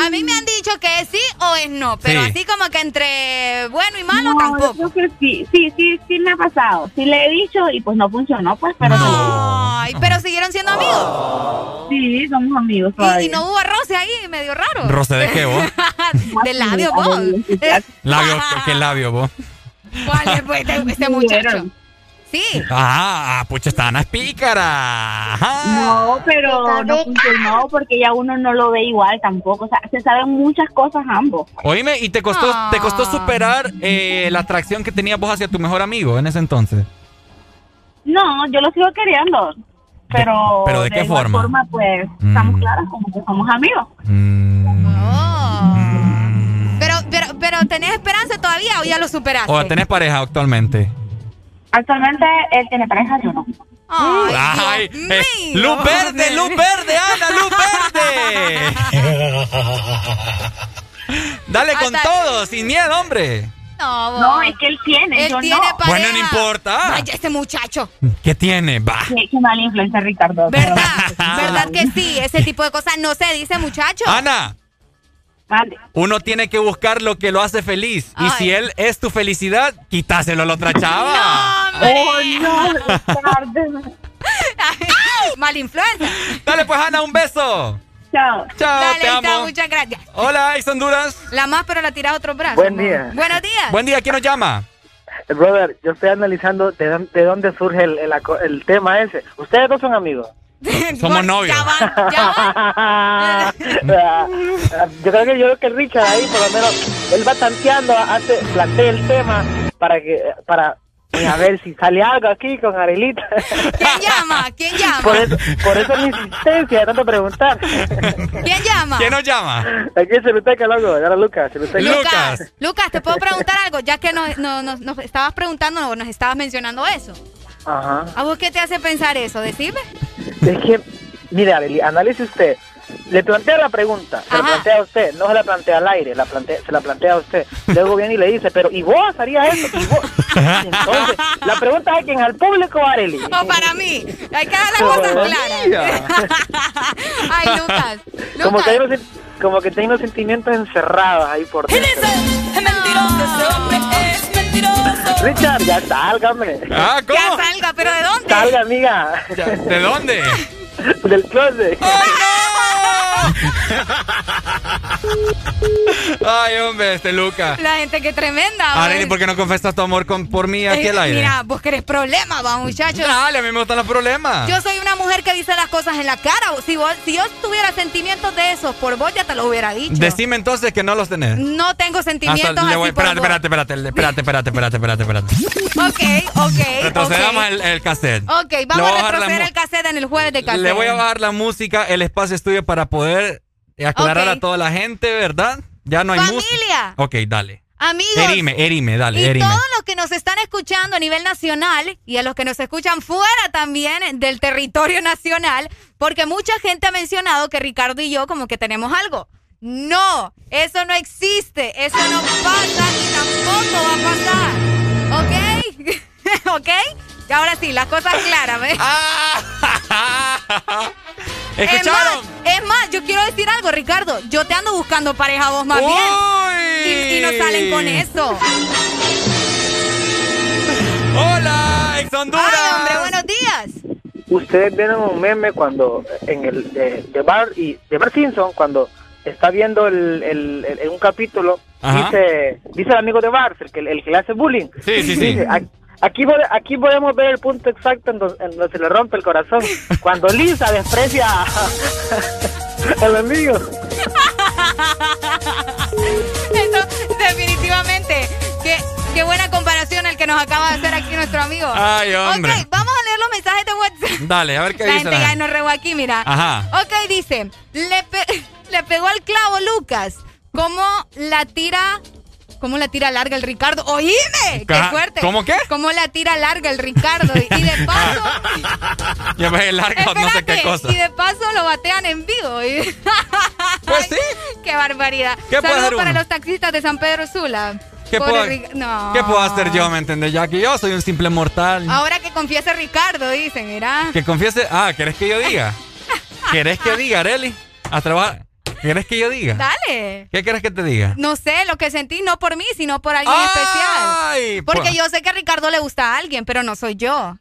A mí me han dicho que es sí o es no, pero así como que entre bueno y malo tampoco. Yo creo que sí, sí, sí, sí me ha pasado. Sí le he dicho y pues no funcionó, pues, pero no. Ay, pero siguieron siendo amigos. Sí, somos amigos ¿Y, ¿Y, no hubo roce ahí, medio raro. ¿Roce de qué vos? de labio vos. labio, ¿qué labio vos? ¿Cuál es pues, este, este muchacho? Sí. Ah, pucha, es pícara. No, pero no funcionó porque ya uno no lo ve igual tampoco. O sea, se saben muchas cosas ambos. Oíme, ¿y te costó, te costó ah. superar eh, la atracción que tenías vos hacia tu mejor amigo en ese entonces? No, yo lo sigo queriendo. Pero, ¿Pero de, qué forma? forma? pues, estamos mm. claras como que somos amigos. Mm. Pero, pero, pero, ¿tenés esperanza todavía o ya lo superaste? ¿O tenés pareja actualmente? Actualmente él tiene pareja, yo no. Ay, eh, luz verde, luz verde, Ana, luz verde. Dale con todo, sin miedo, hombre. No, no, es que él tiene. Él tiene no. Bueno, no importa. Vaya, este muchacho. ¿Qué tiene? Va. Qué, qué mala influencia, Ricardo. ¿Verdad? ¿Verdad que sí? Ese tipo de cosas no se dice, muchacho. Ana. Uno tiene que buscar lo que lo hace feliz. Y si él es tu felicidad, quításelo a la otra chava. No, oh, no. Mal influencia. Dale pues, Ana, un beso. Chao. Chao, Dale, te amo. muchas gracias. Hola, ¿es Honduras? La más, pero la tiras a otro brazo. Buen día. Buenos días. Buen día, ¿quién nos llama? Brother, yo estoy analizando de, de dónde surge el, el, el tema ese. Ustedes dos son amigos. Somos novios. Ya yo creo que yo creo que Richard ahí por lo menos él va tanteando, hace, plantea el tema para que para a ver si sale algo aquí con Arelita. ¿Quién llama? ¿Quién llama? Por eso, por eso mi insistencia de tanto preguntar. ¿Quién llama? ¿Quién nos llama? Aquí se Celuteca, loco. Ahora Lucas. Lucas. Lucas, ¿te puedo preguntar algo? Ya que nos, nos, nos estabas preguntando, nos estabas mencionando eso. Ajá. ¿A vos qué te hace pensar eso? Decime. Es que, mire, Arely, analice usted. Le plantea la pregunta, se la plantea a usted, no se la plantea al aire, la plantea, se la plantea a usted. Luego viene y le dice, pero ¿y vos harías eso? ¿Y vos? Entonces, la pregunta es quién al público, Arely. O para mí. Hay que dar las cosas claras. Ay, Lucas. Como, que hay unos, como que tengo sentimientos encerrados ahí por dentro. Es mentiroso. Richard, ya sálgame. Ah, ¿cómo? Ya salga, pero ¿de dónde? Salga, amiga. ¿De dónde? Del closet. Ay, hombre, este Luca. La gente que tremenda. ¿por qué no confesas tu amor con, por mí aquí eh, al aire? Mira, vos querés problemas, va, muchachos. Dale, a mí me gustan los problemas. Yo soy una mujer que dice las cosas en la cara. Si, vos, si yo tuviera sentimientos de esos por vos, ya te lo hubiera dicho. Decime entonces que no los tenés. No tengo sentimientos Hasta, así le voy, espérate, espérate, espérate, espérate, espérate, espérate, espérate, espérate. Ok, ok. Retrocedamos okay. El, cassette. Ok, vamos a retroceder el cassette en el jueves de cassette. Le voy a bajar la música, el espacio estudio para poder aclarar a toda la gente, ¿verdad? Ya no hay música. Ok, dale. Amigos. Erime, erime, dale, y todos los que nos están escuchando a nivel nacional y a los que nos escuchan fuera también del territorio nacional, porque mucha gente ha mencionado que Ricardo y yo como que tenemos algo. No, eso no existe, eso no pasa y tampoco va a pasar. ¿Ok? ¿Ok? Y ahora sí, las cosas claras, ¿ves? ¿Escucharon? Es más, yo quiero decir algo, Ricardo. Yo te ando buscando pareja vos más bien. Y, no salen con eso. Hola, ex Honduras. Ay, hombre, buenos días. Ustedes vieron un meme cuando en el de, de Bar y de Bar Simpson cuando está viendo el, el, un capítulo dice dice el amigo de Bart el que el, que le hace bullying sí sí sí Aquí, aquí podemos ver el punto exacto en donde, se le rompe el corazón. Cuando Lisa desprecia al amigo. Eso, definitivamente. Qué, qué buena comparación el que nos acaba de hacer aquí nuestro amigo. Ay, hombre. Ok, vamos a leer los mensajes de WhatsApp. Dale, a ver qué la dice. Gente ya nos regó aquí, mira. Ajá. Ok, dice, le, le pegó al clavo Lucas. ¿Cómo la tira ¿Cómo la tira larga el Ricardo? ¡Oíme! ¡Qué fuerte! ¿Cómo qué? ¿Cómo la tira larga el Ricardo? Y de paso... ya ves larga no sé qué cosa. Y de paso lo batean en vivo. pues sí. ¡Qué barbaridad! ¿Qué Saludos para los taxistas de San Pedro Sula. ¿Qué puedo, ¿Qué puedo hacer yo, me entiendes? Ya que yo soy un simple mortal. Ahora que confiese Ricardo, dicen, mira. Que confiese... Ah, ¿querés que yo diga? ¿Querés que diga, Areli? A trabajar... ¿Quieres que yo diga? Dale. ¿Qué quieres que te diga? No sé, lo que sentí no por mí, sino por alguien especial. Porque pues. yo sé que a Ricardo le gusta a alguien, pero no soy yo.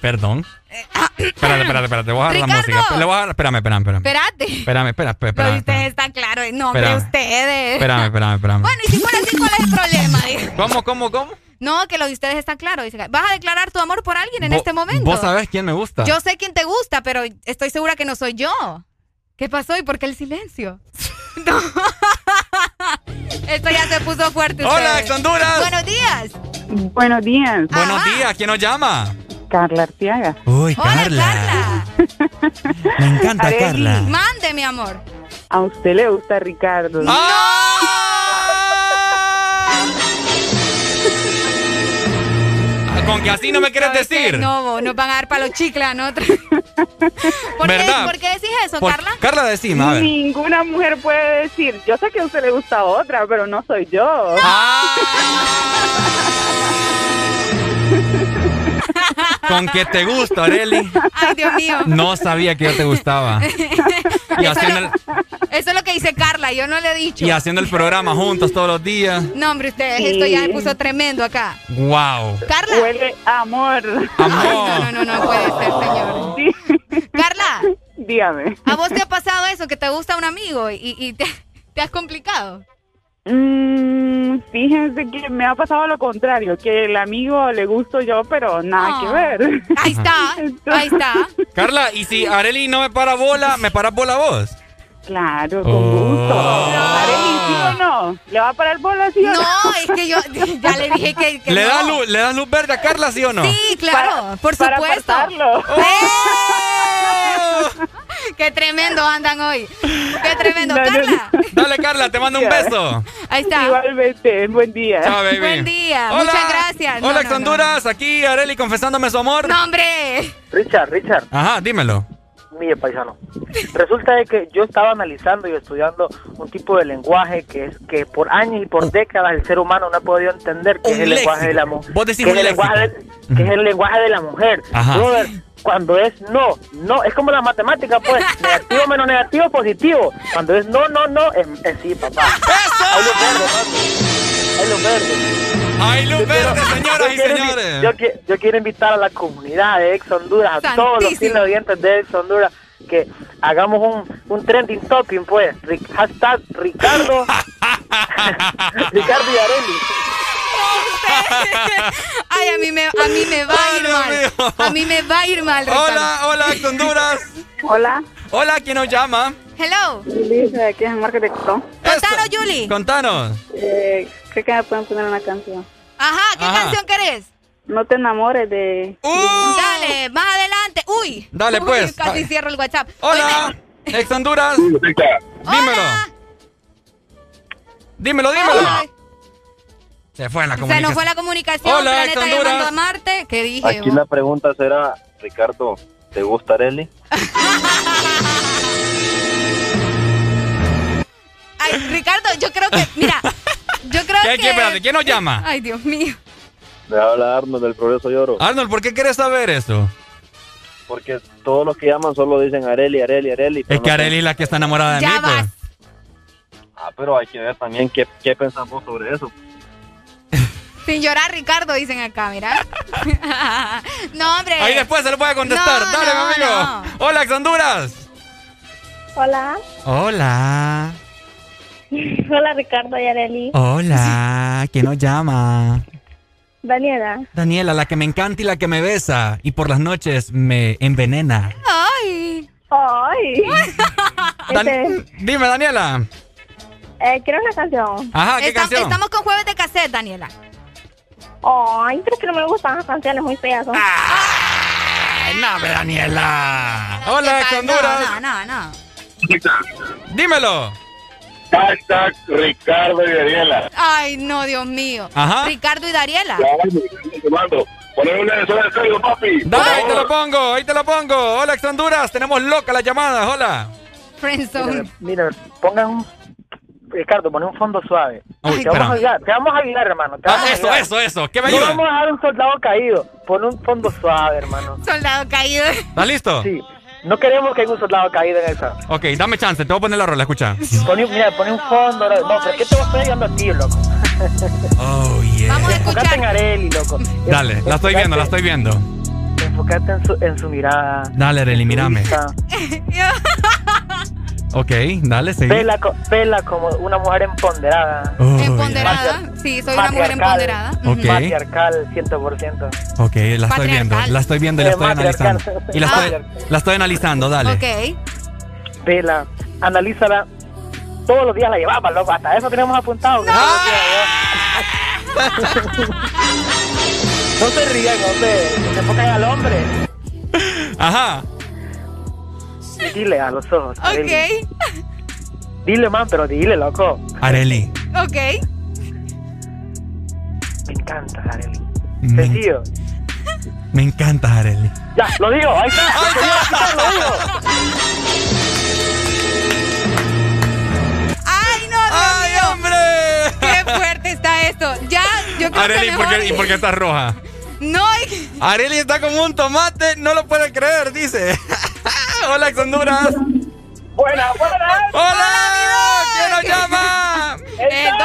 Perdón. Eh, ah, espérate, espérate, espérate. Voy a bajar la música. Le voy a dar, espérame, espérame, espérame. Espérate. Espérame, espérame, espérame. ustedes están claros. No, hombre, ustedes. Espérame, espérame, espérame. Bueno, y si fuera así, ¿cuál es el problema? ¿Cómo, cómo, cómo? No, que lo de ustedes está claro. ¿Vas a declarar tu amor por alguien en este momento? ¿Vos sabés quién me gusta? Yo sé quién te gusta, pero estoy segura que no soy yo. ¿Qué pasó y por qué el silencio? no. Esto ya se puso fuerte. Hola, ex Honduras. Buenos días. Buenos días. Buenos días. ¿Quién nos llama? Carla Artiaga. Uy, Carla. Me encanta Carla. Mande, mi amor. A usted le gusta Ricardo. Con que así no me quieres decir. No, nos van a dar para los chicles ¿no? ¿Por, Qué, ¿Por qué decís eso, Carla? Carla, decime, a ver. Ninguna mujer puede decir, yo sé que a usted le gusta otra, pero no soy yo. Ah. Con que te gusta, Areli. Ay, Dios mío. No sabía que yo te gustaba. Y eso, es lo que dice Carla, yo no le he dicho. Y haciendo el programa juntos todos los días. No, hombre, ustedes, esto ya me puso tremendo acá. Wow. Carla. Huele amor. Amor. no, no, no, puede ser, señor. Carla. Dígame. ¿A vos te ha pasado eso, que te gusta un amigo y, te, te has complicado? Mm, fíjense que me ha pasado lo contrario, que el amigo le gusto yo, pero nada que ver. Ahí está, ahí está. Carla, ¿y si Areli no me para bola, me para bola vos? Claro, con gusto. Oh. ¿Areli sí o no? ¿Le va a parar bola sí o no? No, es que yo ya le dije que, ¿Le, no. da luz, ¿Le das luz verde a Carla sí o no? Sí, claro, por supuesto. Para Qué tremendo andan hoy. Qué tremendo. Carla. Dale, Carla, te mando un beso. Ahí está. Igualmente, buen día. Chao, baby. Buen día. Muchas gracias. Hola, no, Honduras. Aquí Areli confesándome su amor. No, hombre. Richard, Richard. Ajá, dímelo. Mire, paisano. Resulta de que yo estaba analizando y estudiando un tipo de lenguaje que es que por años y por décadas el ser humano no ha podido entender que es el lenguaje de la mujer. Que, es el lenguaje que es el lenguaje de la mujer. Ajá cuando es no, no, es como la matemática, pues, negativo menos negativo, positivo. Cuando es no, no, no, es, sí, papá. Verde, Hay luz verde. Hay luz verde, señoras y señores. Yo, yo, quiero invitar a la comunidad de Ex Honduras, a todos los televidentes de Ex Honduras, que hagamos un, un trending topic, pues. Hashtag Ricardo. Ricardo y. Ay, a mí me, a mí me va a ir mal. A mí me va a ir mal, Ricardo. Hola, hola, Honduras. Hola. Hola, ¿quién nos llama? Hello. Dice, aquí es el marketing. Contanos, Julie. Contanos. Eh, creo que me pueden poner una canción. Ajá, ¿qué canción querés? No te enamores de... Uh. Dale, más adelante. Uy. Dale, pues. Casi cierro el WhatsApp. Hola, ex Honduras. Dímelo. Dímelo, dímelo. Se fue la comunicación. Se nos fue la comunicación. Hola, Planeta llamando a Marte. ¿Qué dije? Aquí la pregunta será, Ricardo, ¿te gusta Areli? Ay, Ricardo, yo creo que, mira, yo creo ¿Qué, que... Espérate, ¿quién nos llama? Ay, Dios mío. Me habla Arnold del Progreso Lloro. Arnold, ¿por qué quieres saber eso? Porque todos los que llaman solo dicen Areli, Areli, Areli. Es que Areli es la que está enamorada de ya mí, vas. pues. Ah, pero hay que ver también qué, qué pensamos sobre eso. Sin llorar, Ricardo, dicen acá, mira. no, hombre. Ahí después se lo puede contestar. No, Dale, no, mi amigo. no. Hola, ex Honduras. Hola. Hola. Hola, Ricardo y Areli. Hola. ¿Quién nos llama? Daniela. Daniela, la que me encanta y la que me besa y por las noches me envenena. Ay. Ay. Dan- Este, Dime, Daniela. eh, quiero una canción. Ajá, ¿qué canción? Estamos con jueves de cassette, Daniela. Ay, pero es que no me gustan las canciones muy feas. ¿no? Ay, no, Daniela. Hola. Honduras. No, no, no. Dímelo. Hashtag Ricardo y Dariela. Ay, no, Dios mío. Ricardo y Dariela. Ponle una de papi. Dale, ahí te lo pongo, ahí te lo pongo. Hola, ex Honduras, tenemos loca la llamada, hola. Friendzone. Mira, pongan un Ricardo, pon un fondo suave. te, vamos a ayudar, te vamos a ayudar, hermano. ah, eso, eso, eso. ¿Qué me ayuda? No vamos a dar un soldado caído. Pon un fondo suave, hermano. Soldado caído. ¿Estás listo? Sí. No queremos que haya un soldado caído en esa. Ok, dame chance, te voy a poner la rola, escucha. mira, pon un fondo. No, pero ¿qué te voy a estar ayudando a ti, loco? Oh, yeah. Vamos a escuchar. Enfocate en Areli, loco. Dale, la estoy viendo, la estoy viendo. Enfocate en su, en su mirada. Dale, Areli, mírame. Ok, dale, sí. Pela, pela como una mujer empoderada. empoderada, sí, soy una mujer empoderada. Ok. Matriarcal, 100%. Ok, la estoy viendo, la estoy viendo y la estoy analizando. Y la estoy, la estoy analizando, dale. Ok. Vela, analízala. Todos los días la llevaba, loco. Hasta eso tenemos apuntado. No, no se rían, hombre. Se enfocan al hombre. Ajá. Dile a los ojos. Ok. Dile, man, pero dile, loco. Areli. Ok. Me encanta, Areli. Sencillo. Me encanta, Areli. Ya, lo digo, ahí está. lo digo. ¡Ay, no, Dios ¡Ay, hombre! ¡Qué fuerte está esto! Ya, yo creo Areli, que ¿por qué, ¿y por qué estás roja? No. Areli está como un tomate, no lo puede creer, dice. Hola, Honduras. Buena, buena. Hola, ¿quién nos llama? El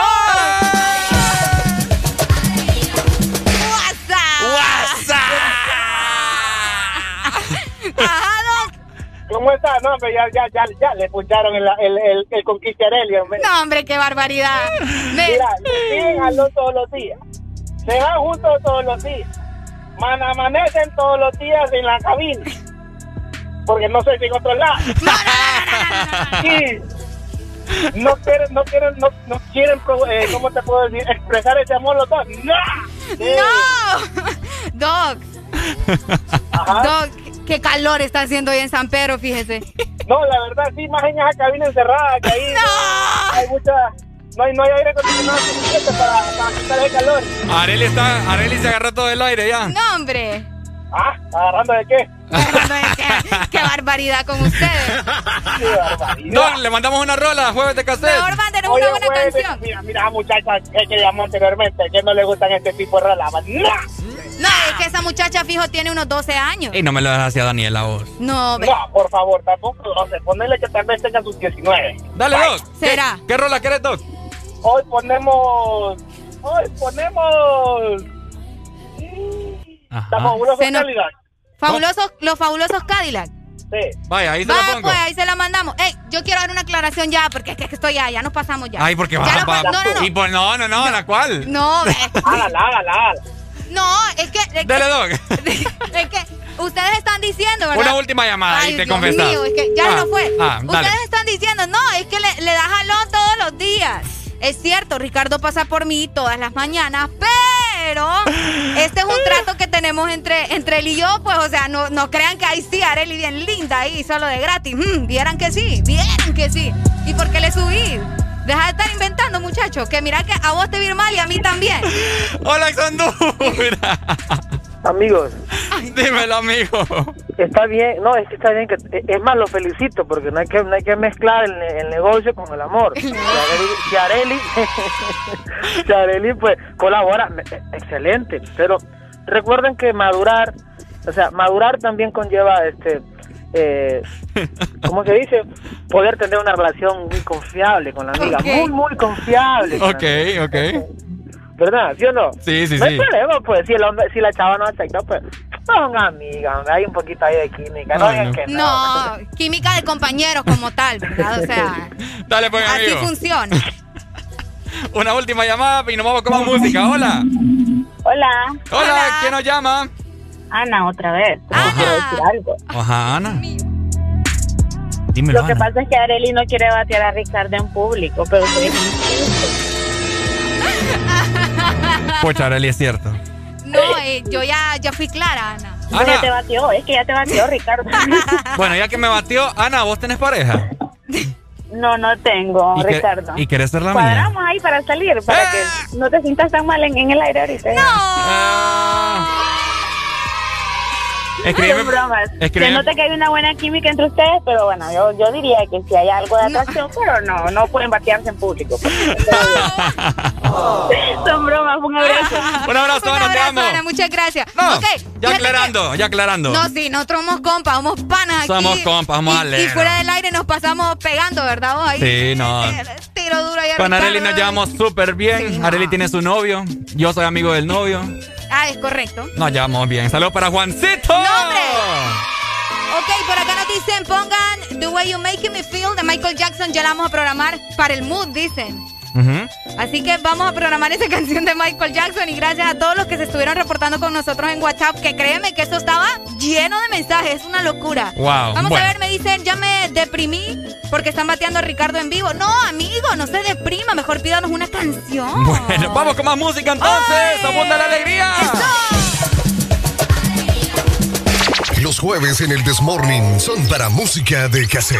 ¿Cómo está? No, hombre, ya, ya, ya, ya le puncharon el, el, el, el hombre. No, hombre, qué barbaridad. Mira, todos los días. Se van juntos todos los días. Man, amanecen todos los días en la cabina. Porque no sé si en otro lado. No quieren, no quieren, no, no quieren, eh, ¿cómo te puedo decir? Expresar ese amor los dos. ¡No! ¡No! Doc. Ajá. Doc, qué calor está haciendo hoy en San Pedro, fíjese. No, la verdad, sí, más en esa cabina encerrada, que ahí no. hay mucha... No hay, no hay aire acondicionado suficiente para, para quitar el calor. Areli, está, Areli se agarró todo el aire ya. No, hombre. Ah, ¿agarrando de qué? ¿Agarrando de qué? ¡Qué barbaridad con ustedes! ¡Qué barbaridad! No, le mandamos una rola, jueves de cassette. Mejor mándenos una buena jueves, canción. Mira, mira, muchacha que llamó anteriormente, que no le gustan este tipo de rolas. ¡No! No, es que esa muchacha fijo tiene unos 12 años. Y no me lo dejas hacia Daniela vos. No, No, por favor, tampoco 12. Ponele que tal vez tenga sus 19. Dale, Bye. Doc. ¿Será? ¿Qué, qué rola querés, Doc? Hoy ponemos... Hoy ponemos... La fabulosa calidad. Fabulosos, los fabulosos Cadillac. Sí. Vaya, ahí se la Vaya, pongo. pues ahí se la mandamos. Ey, yo quiero dar una aclaración ya, porque es que estoy ya, ya nos pasamos ya. Ay, porque Ya va, No, no, no. Y pues no, no, no, ¿la cual? No, ve. Hágala, hágala, hágala. no, es que, es que, Dale, Doc. es que ustedes están diciendo, ¿verdad? Una última llamada Ay, y te Dios confesas. mío, es que ya Ah, no fue. Ah, dale. Ustedes están diciendo, no, es que le, le da jalón todos los días. Es cierto, Ricardo pasa por mí todas las mañanas, pero este es un trato que tenemos entre, entre él y yo, pues, o sea, no, no crean que ahí sí, Areli bien linda ahí, solo de gratis. Mm, vieran que sí, vieran que sí. ¿Y por qué le subí? Deja de estar inventando, muchachos, que mira que a vos te vi mal y a mí también. Hola, ex Honduras. Amigos, Dímelo, amigo. Está bien, no, es que está bien, que es más, lo felicito, porque no hay que, no hay que mezclar el, ne- el negocio con el amor. Si Areli, si Areli, pues colabora, me- excelente, pero recuerden que madurar, o sea, madurar también conlleva, este, eh, ¿cómo se dice? Poder tener una relación muy confiable con la amiga, muy, muy confiable. Ok, ok. ¿Verdad? ¿Sí o no? Sí, sí, no hay sí. problema, pues, si el hombre, si la chava no acepta, pues, son amigas, hay un poquito ahí de química, no que no. No, química de compañeros como tal, ¿verdad? O sea, Dale, pues, así amigo. funciona. Una última llamada y nos vamos con más música. Hola. Hola, Hola, ¿quién nos llama? Ana, otra vez. Ana. Quiero decir algo. Ajá, Ana. Dímelo, Lo que Ana. pasa es que Areli no quiere batear a Ricardo en público, pero ustedes Pucha, Arely, es cierto. No, eh, yo ya, ya fui clara, Ana. no, ya te batió, es que ya te batió Ricardo. bueno, ya que me batió, Ana, ¿vos tenés pareja? No, no tengo, Ricardo. ¿Y quieres ser la mía? Cuadramos ahí para salir, para que ¡Ah! no te sientas tan mal en, el aire ahorita. ¡No! Ah. Escribe, bromas. Se nota que hay una buena química entre ustedes, pero bueno, yo, yo diría que si hay algo de atracción, pero no, no pueden batearse en público. Son bromas, un abrazo. un abrazo, un abrazo, muchas gracias. ya aclarando, ya aclarando. No, sí, nosotros somos compas, somos panas aquí. Somos compas, somos y, y fuera del aire nos pasamos pegando, ¿verdad vos? Ahí, sí, no. Tiro duro ahí Con Areli nos llevamos súper bien. Areli tiene su novio, yo soy amigo del novio. Ah, es correcto. Nos llevamos bien. Saludos para Juancito. ¡Nombre! Ok, por acá nos dicen, pongan The Way You Make Me Feel de Michael Jackson. Ya la vamos a programar para el mood, dicen. Así que vamos a programar esa canción de Michael Jackson y gracias a todos los que se estuvieron reportando con nosotros en WhatsApp, que créeme que eso estaba lleno de mensajes, es una locura. Wow, vamos a ver, me dicen, ya me deprimí porque están bateando a Ricardo en vivo. No, amigo, no se deprima, mejor pídanos una canción. Bueno, vamos con más música entonces, abunda la alegría. Los jueves en el Desmorning son para música de cassette.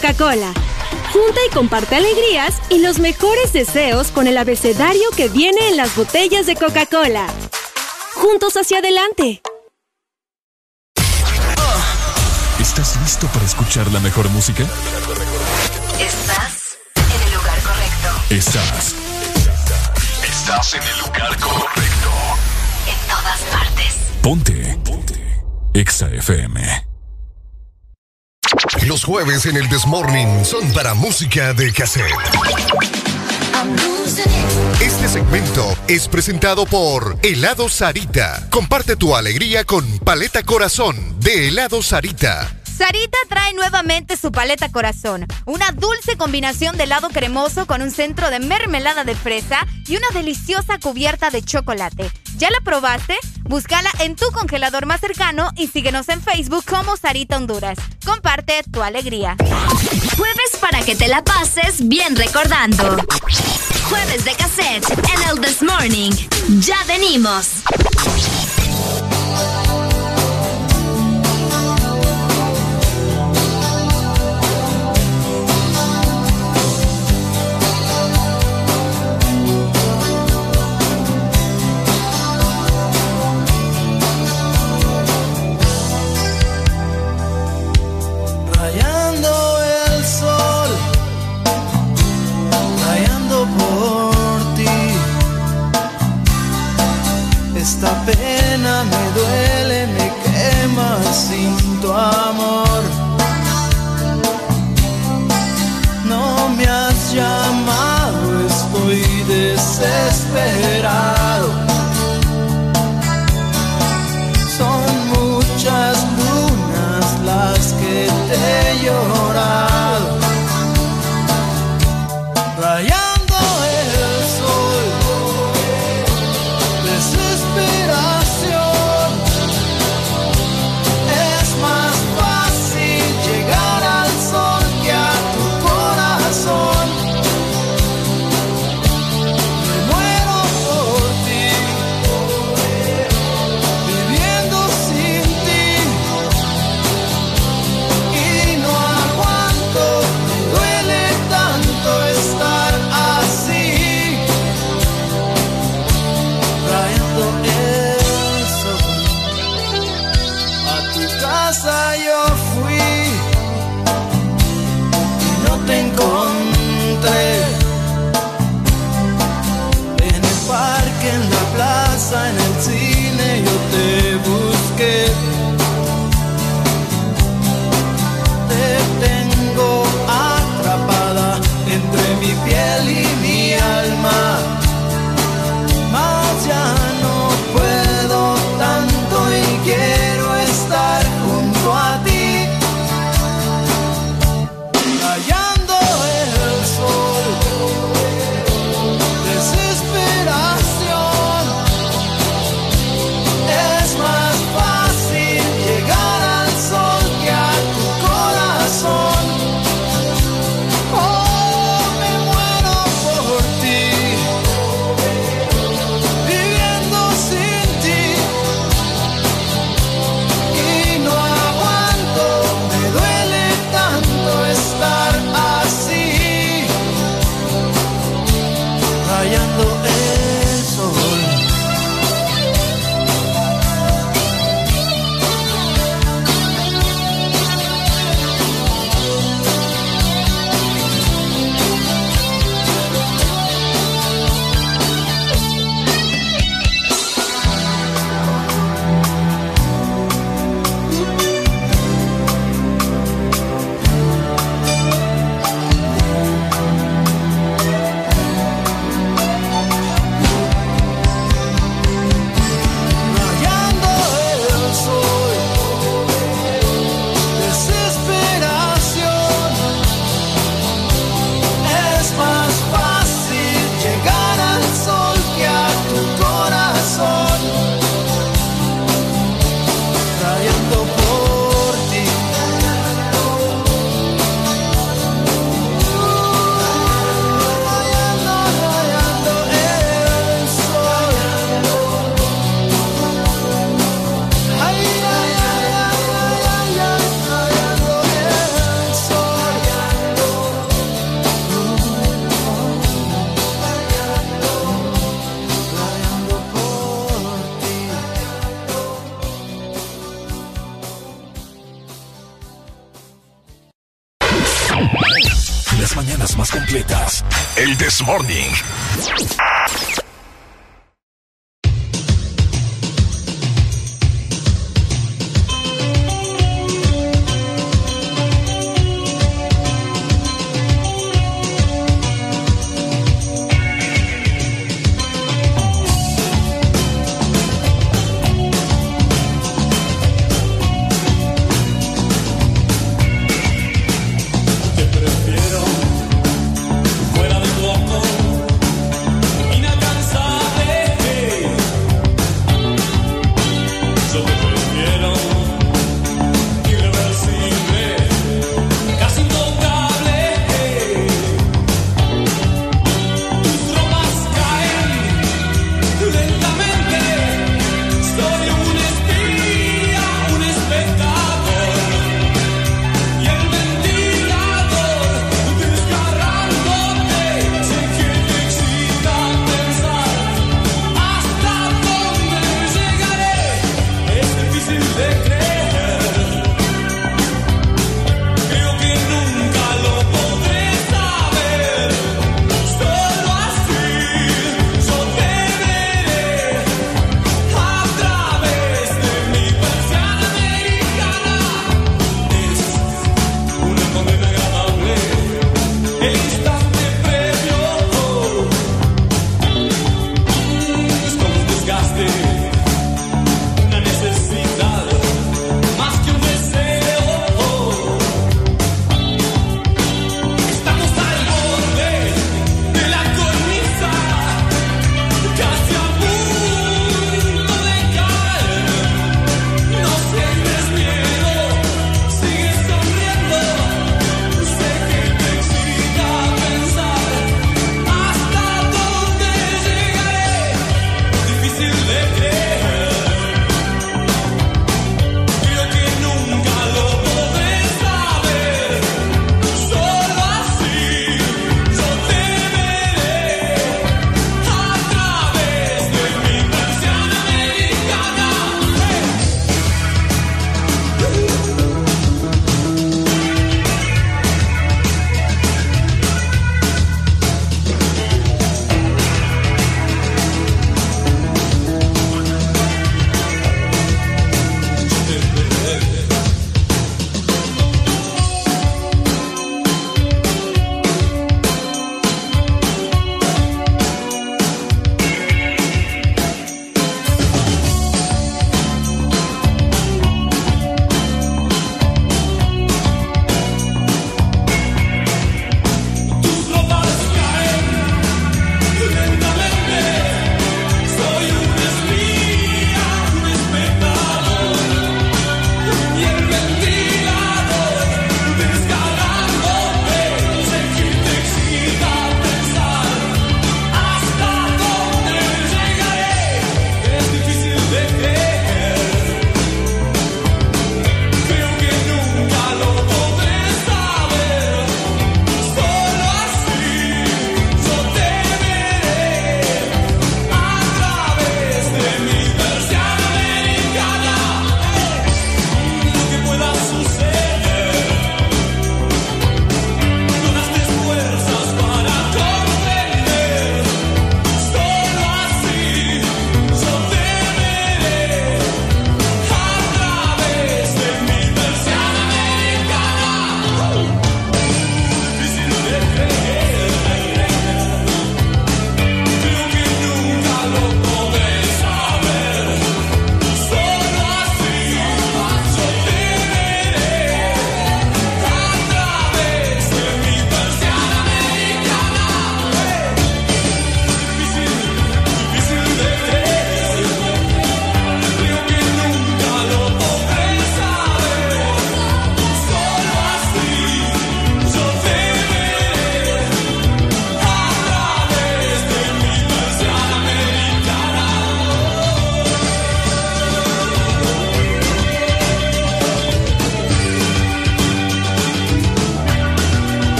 Coca-Cola. Junta y comparte alegrías y los mejores deseos con el abecedario que viene en las botellas de Coca-Cola. Juntos hacia adelante. ¿Estás listo para escuchar la mejor música? Estás en el lugar correcto. Estás. Estás en el lugar correcto. En todas partes. Ponte. Ponte. Exa FM. Jueves en el Desmorning son para música de cassette. Este segmento es presentado por Helado Sarita. Comparte tu alegría con Paleta Corazón de Helado Sarita. Sarita trae nuevamente su paleta corazón, una dulce combinación de helado cremoso con un centro de mermelada de fresa y una deliciosa cubierta de chocolate. ¿Ya la probaste? Búscala en tu congelador más cercano y síguenos en Facebook como Sarita Honduras. Comparte tu alegría. Jueves para que te la pases bien recordando. Jueves de cassette en el This Morning. Ya venimos.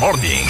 Morning.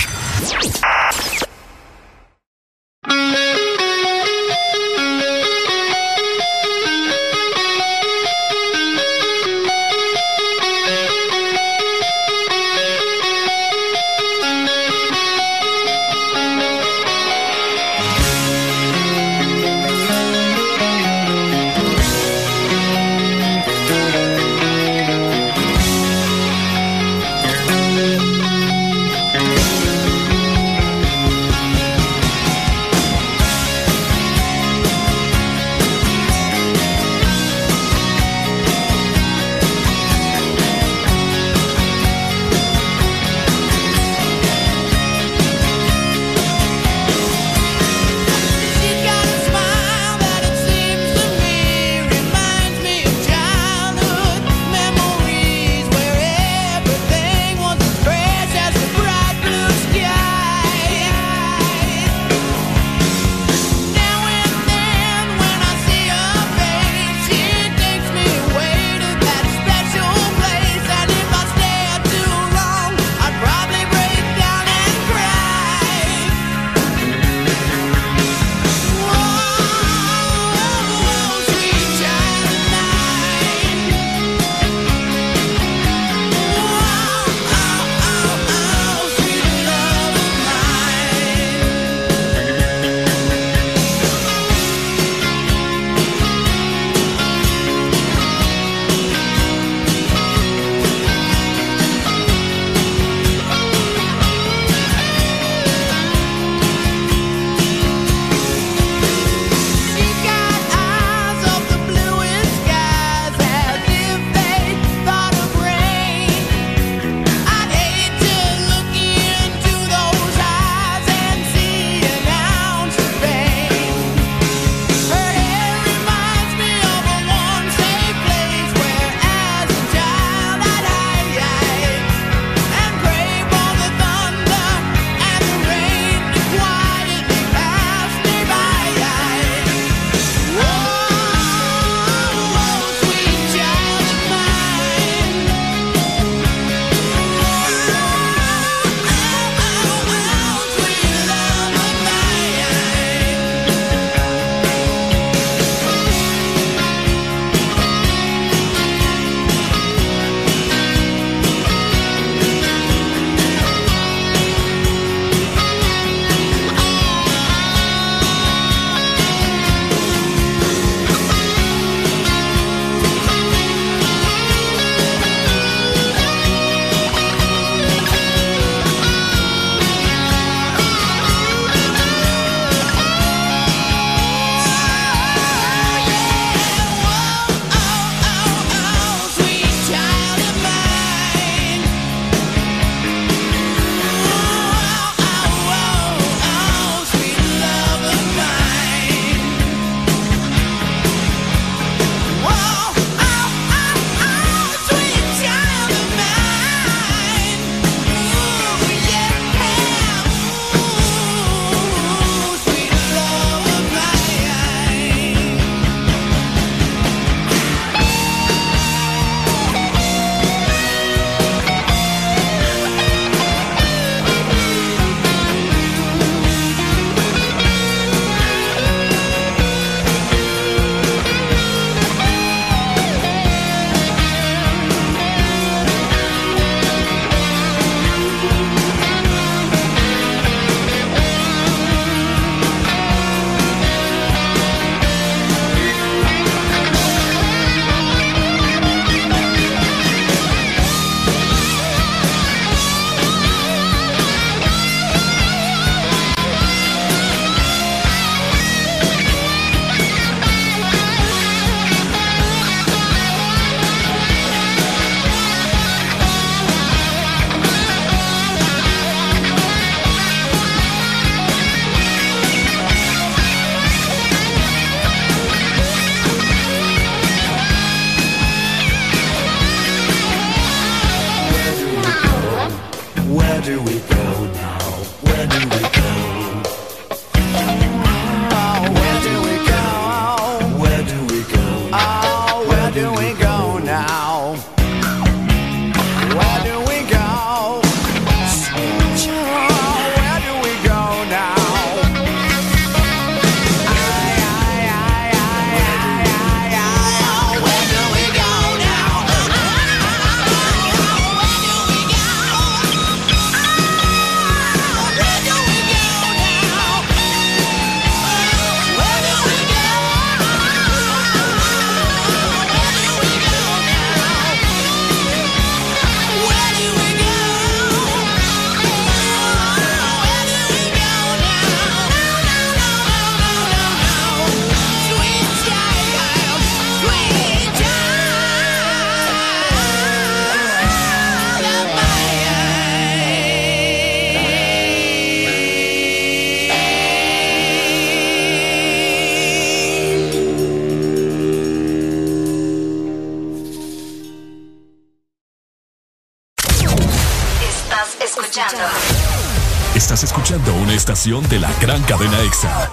Estación de la gran cadena EXA.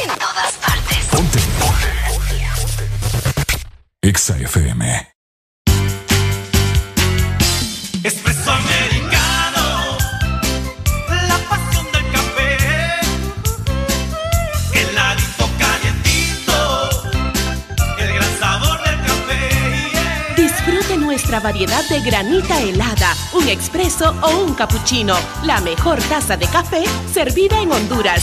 En todas partes. Ponte. Ponte. EXA FM. Espresso nuestra variedad de granita helada, un expreso o un cappuccino. La mejor taza de café servida en Honduras.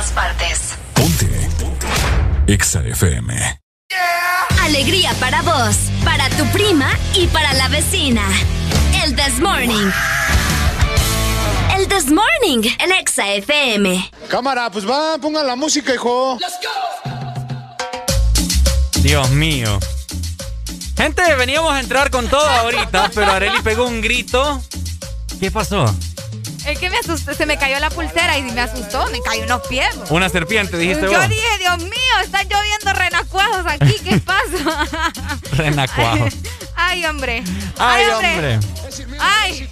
todas partes. Ponte. EXA FM. Alegría para vos, para tu prima y para la vecina. El This Morning. El This Morning, el Exa FM. Cámara, pues va, pongan la música, hijo. Dios mío. Gente, veníamos a entrar con todo ahorita, pero Areli pegó un grito. ¿Qué pasó? Es que me asustó, se me cayó la pulsera y me asustó, me cayó en los pies. Una serpiente, dijiste Yo vos. dije, Dios mío, están lloviendo renacuajos aquí, ¿qué pasa? Renacuajo. Ay, hombre. Ay, hombre. Ay.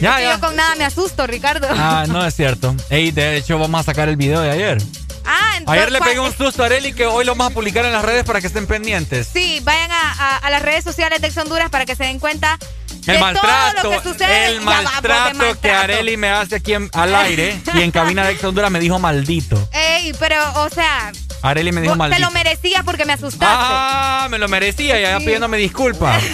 Ya. Yo con nada me asusto, Ricardo. Ah, no es cierto. Ey, de hecho, vamos a sacar el video de ayer. Ah, entonces, Ayer le ¿cuál- pegué un susto a Areli que hoy lo vamos a publicar en las redes para que estén pendientes. Sí, vayan a, a- a las redes sociales de Ex Honduras para que se den cuenta El maltrato, sucede. el Ya maltrato que. Areli me hace aquí en- al aire y en cabina de Ex Honduras me dijo maldito. Ey, pero, o sea, Areli me dijo vos te lo merecías porque me asustaste. Ah, me lo merecía y ya pidiéndome disculpas.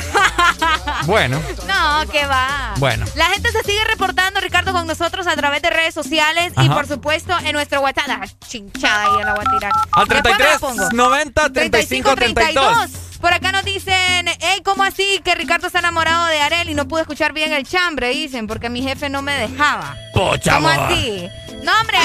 Bueno, No, que va. Bueno. La gente se sigue reportando, Ricardo, con nosotros a través de redes sociales y por supuesto en nuestro WhatsApp. Ah, chinchada ahí la voy a tirar. al Después me la 33 pongo. 90 35 32. Por acá nos dicen, hey, ¿cómo así que Ricardo está enamorado de Arel y no pude escuchar bien el chambre? Dicen, porque mi jefe no me dejaba. Pocha, ¿Cómo amor. así? No, hombre.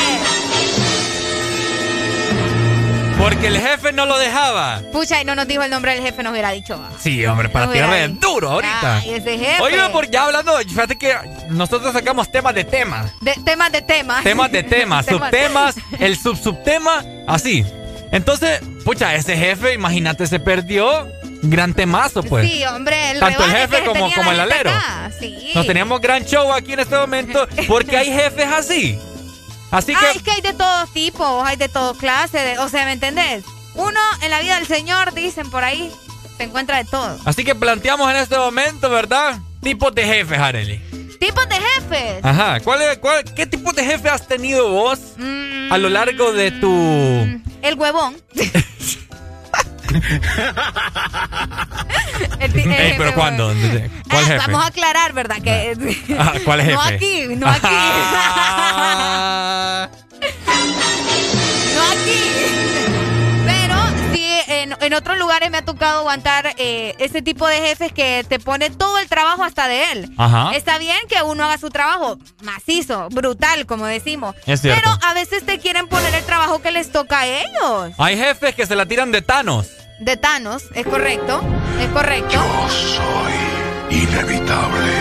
Porque el jefe no lo dejaba. Pucha, y no nos dijo el nombre del jefe, nos hubiera dicho. va. Sí, hombre, para hubiera de duro ahorita. Ay, ese jefe. Oye, porque ya hablando, fíjate que nosotros sacamos temas de temas. De, temas de temas. Temas de temas, subtemas, el subsubtema, así. Entonces, pucha, ese jefe, imagínate, se perdió. Gran temazo, pues. Sí, hombre, el Tanto el jefe como, el alero. Sí. Nos teníamos gran show aquí en este momento porque hay jefes así. Así Ah, que, es que hay de todo tipo, hay de todo clase, de- o sea, ¿me entendés? Uno en la vida del Señor, dicen por ahí, se encuentra de todo. así que planteamos en este momento, ¿verdad? Tipos de jefes, Arely. Tipos de jefes. Ajá. ¿Cuál, es- cuál- ¿Qué tipo de jefe has tenido vos a lo largo de tu... El huevón. El Ey, pero ¿cuándo? huevón. ¿Cuál Ah? Vamos a aclarar, ¿verdad? Que Ah, ¿Cuál jefe? No aquí, no aquí. no aquí. En, en otros lugares me ha tocado aguantar eh, ese tipo de jefes que te pone todo el trabajo hasta de él. Ajá. Está bien que uno haga su trabajo macizo, brutal, como decimos. Es cierto. Pero a veces te quieren poner el trabajo que les toca a ellos. Hay jefes que se la tiran de Thanos. De Thanos, es correcto. Es correcto. Inevitable.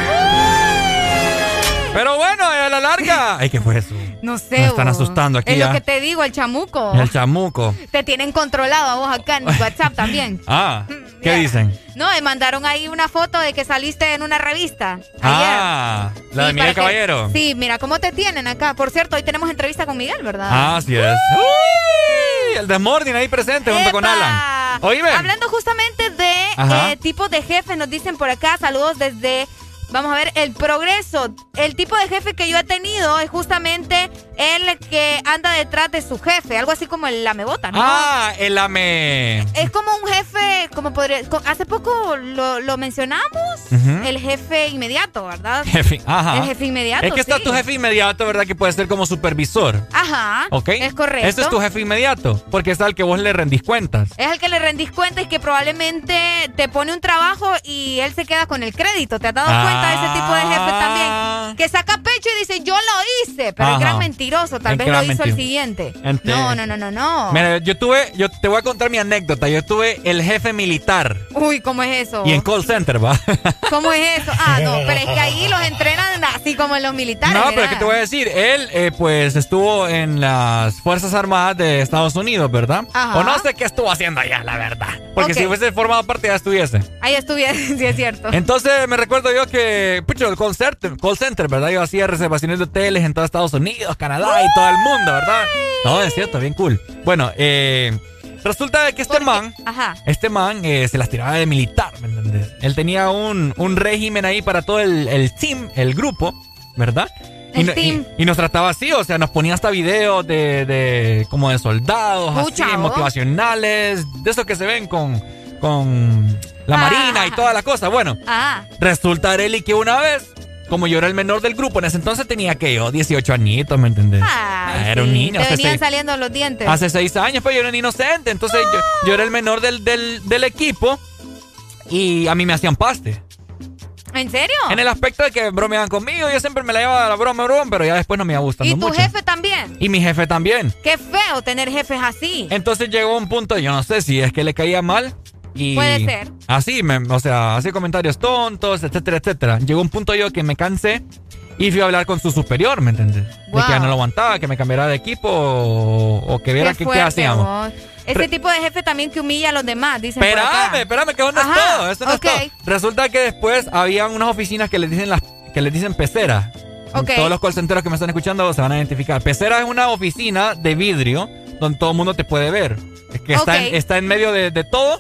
Pero bueno, a la larga. Ay, ¿qué fue eso? No sé. Me están asustando aquí Es ya. lo que te digo, el chamuco. El chamuco. Te tienen controlado a vos acá en WhatsApp también. Ah, ¿qué dicen? No, me mandaron ahí una foto de que saliste en una revista. Ayer. Ah, la de Miguel para que- Caballero. Sí, mira cómo te tienen acá. Por cierto, hoy tenemos entrevista con Miguel, ¿verdad? Ah, así es. Uy, el Desmorning ahí presente junto con. Alan. Oíme. Hablando justamente de eh, tipos de jefes, nos dicen por acá, saludos desde, vamos a ver, el progreso. El tipo de jefe que yo he tenido es justamente el que anda detrás de su jefe, algo así como el lamebota, ¿no? Ah, el ame. Es como un jefe ¿cómo podría? Hace poco lo, mencionamos, el jefe inmediato, ¿verdad? Jefe, ajá. El jefe inmediato. Es que está tu jefe inmediato, ¿verdad? Que puede ser como supervisor. Ajá. ¿Ok? Es correcto. Ese es tu jefe inmediato, porque es al que vos le rendís cuentas. Es al que le rendís cuentas y que probablemente te pone un trabajo y él se queda con el crédito. ¿Te has dado cuenta ese tipo de jefe también? Ah. Que saca pecho y dice, yo lo hice, pero el gran mentiroso, tal vez lo hizo el siguiente. No, no, no, no, no. Mira, yo tuve, yo te voy a contar mi anécdota. Yo tuve el jefe militar. Uy, ¿cómo es eso? Y en call center, va. ¿Cómo es eso? Ah, no, pero es que ahí los entrenan así como en los militares. No, pero es que te voy a decir, él eh, pues estuvo en las Fuerzas Armadas de Estados Unidos, ¿verdad? Ajá. O no sé qué estuvo haciendo allá, la verdad. Porque si hubiese formado parte ya estuviese. Ahí estuviese, sí es cierto. Entonces me recuerdo yo que, pucho, el call center, call center, ¿verdad? Yo hacía reservaciones de hoteles en todo Estados Unidos, Canadá y todo el mundo, ¿verdad? No, es cierto, bien cool. Bueno, eh... Resulta que este man, este man eh, se las tiraba de militar, ¿me entendés? Él tenía un, un régimen ahí para todo el, el team, el grupo, ¿verdad? Y, team. Y, nos trataba así, o sea, nos ponía hasta videos de, de como de soldados, así, motivacionales, de esos que se ven con, con la marina y toda la cosa. Bueno, resulta, Areli, que una vez como yo era el menor del grupo, en ese entonces tenía que yo 18 añitos, ¿me entendés? Ah, era un niño. Te venían saliendo los dientes. Hace seis años, pues yo era un inocente. Entonces yo, era el menor del, del, equipo y a mí me hacían paste. ¿En serio? En el aspecto de que bromeaban conmigo, yo siempre me la llevaba a la broma, broma, pero ya después no me iba gustando mucho. ¿Y tu jefe también? Y mi jefe también. Qué feo tener jefes así. Entonces llegó un punto, yo no sé si es que le caía mal Puede ser. Así, me, o sea, hacía comentarios tontos, etcétera, etcétera. Llegó un punto yo que me cansé y fui a hablar con su superior, ¿me entiendes? De que ya no lo aguantaba, que me cambiara de equipo o, que viera qué, hacíamos. Ese tipo de jefe también que humilla a los demás, dicen Espérame, espérame, que no es todo. Eso no es todo. Resulta que después había unas oficinas que les dicen las que les dicen pecera. Todos los call que me están escuchando se van a identificar. Pecera es una oficina de vidrio donde todo el mundo te puede ver. Es que está, en, está en medio de, de todo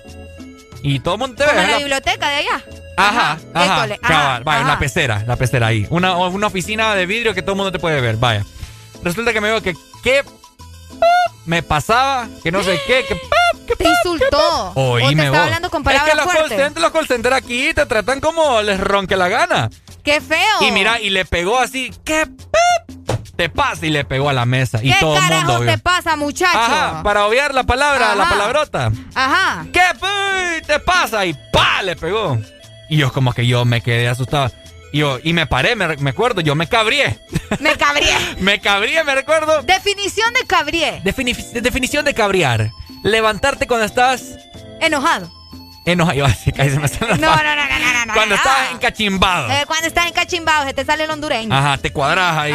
y todo el mundo te ve. Como la, biblioteca de allá. Ajá, ajá. ajá, vaya, una pecera, la pecera ahí. Una, una oficina de vidrio que todo el mundo te puede ver, vaya. Resulta que me veo que qué me pasaba, que no sé qué, que te insultó. o te estaba hablando con palabras Es que los call los call center aquí te tratan como les ronque la gana. ¡Qué feo! Y mira, y le pegó así, ¿qué te pasa? Y le pegó a la mesa. Y todo el mundo te pasa, muchacho? Ajá, para obviar la palabra, la palabrota. Ajá. ¿Qué te pasa? Y ¡pa! le pegó. Y yo como que yo me quedé asustado. Y yo, y me paré, me, me acuerdo, yo me cabrié. Me cabrié. me cabrié, me recuerdo. Definición de cabrié. definición de cabriar. Levantarte cuando estás... Enojado. Enojado. Así, se me no, no, no, no, no, Cuando estás encachimbado. Eh, cuando estás encachimbado, se te sale el hondureño. Ajá, te cuadras ahí.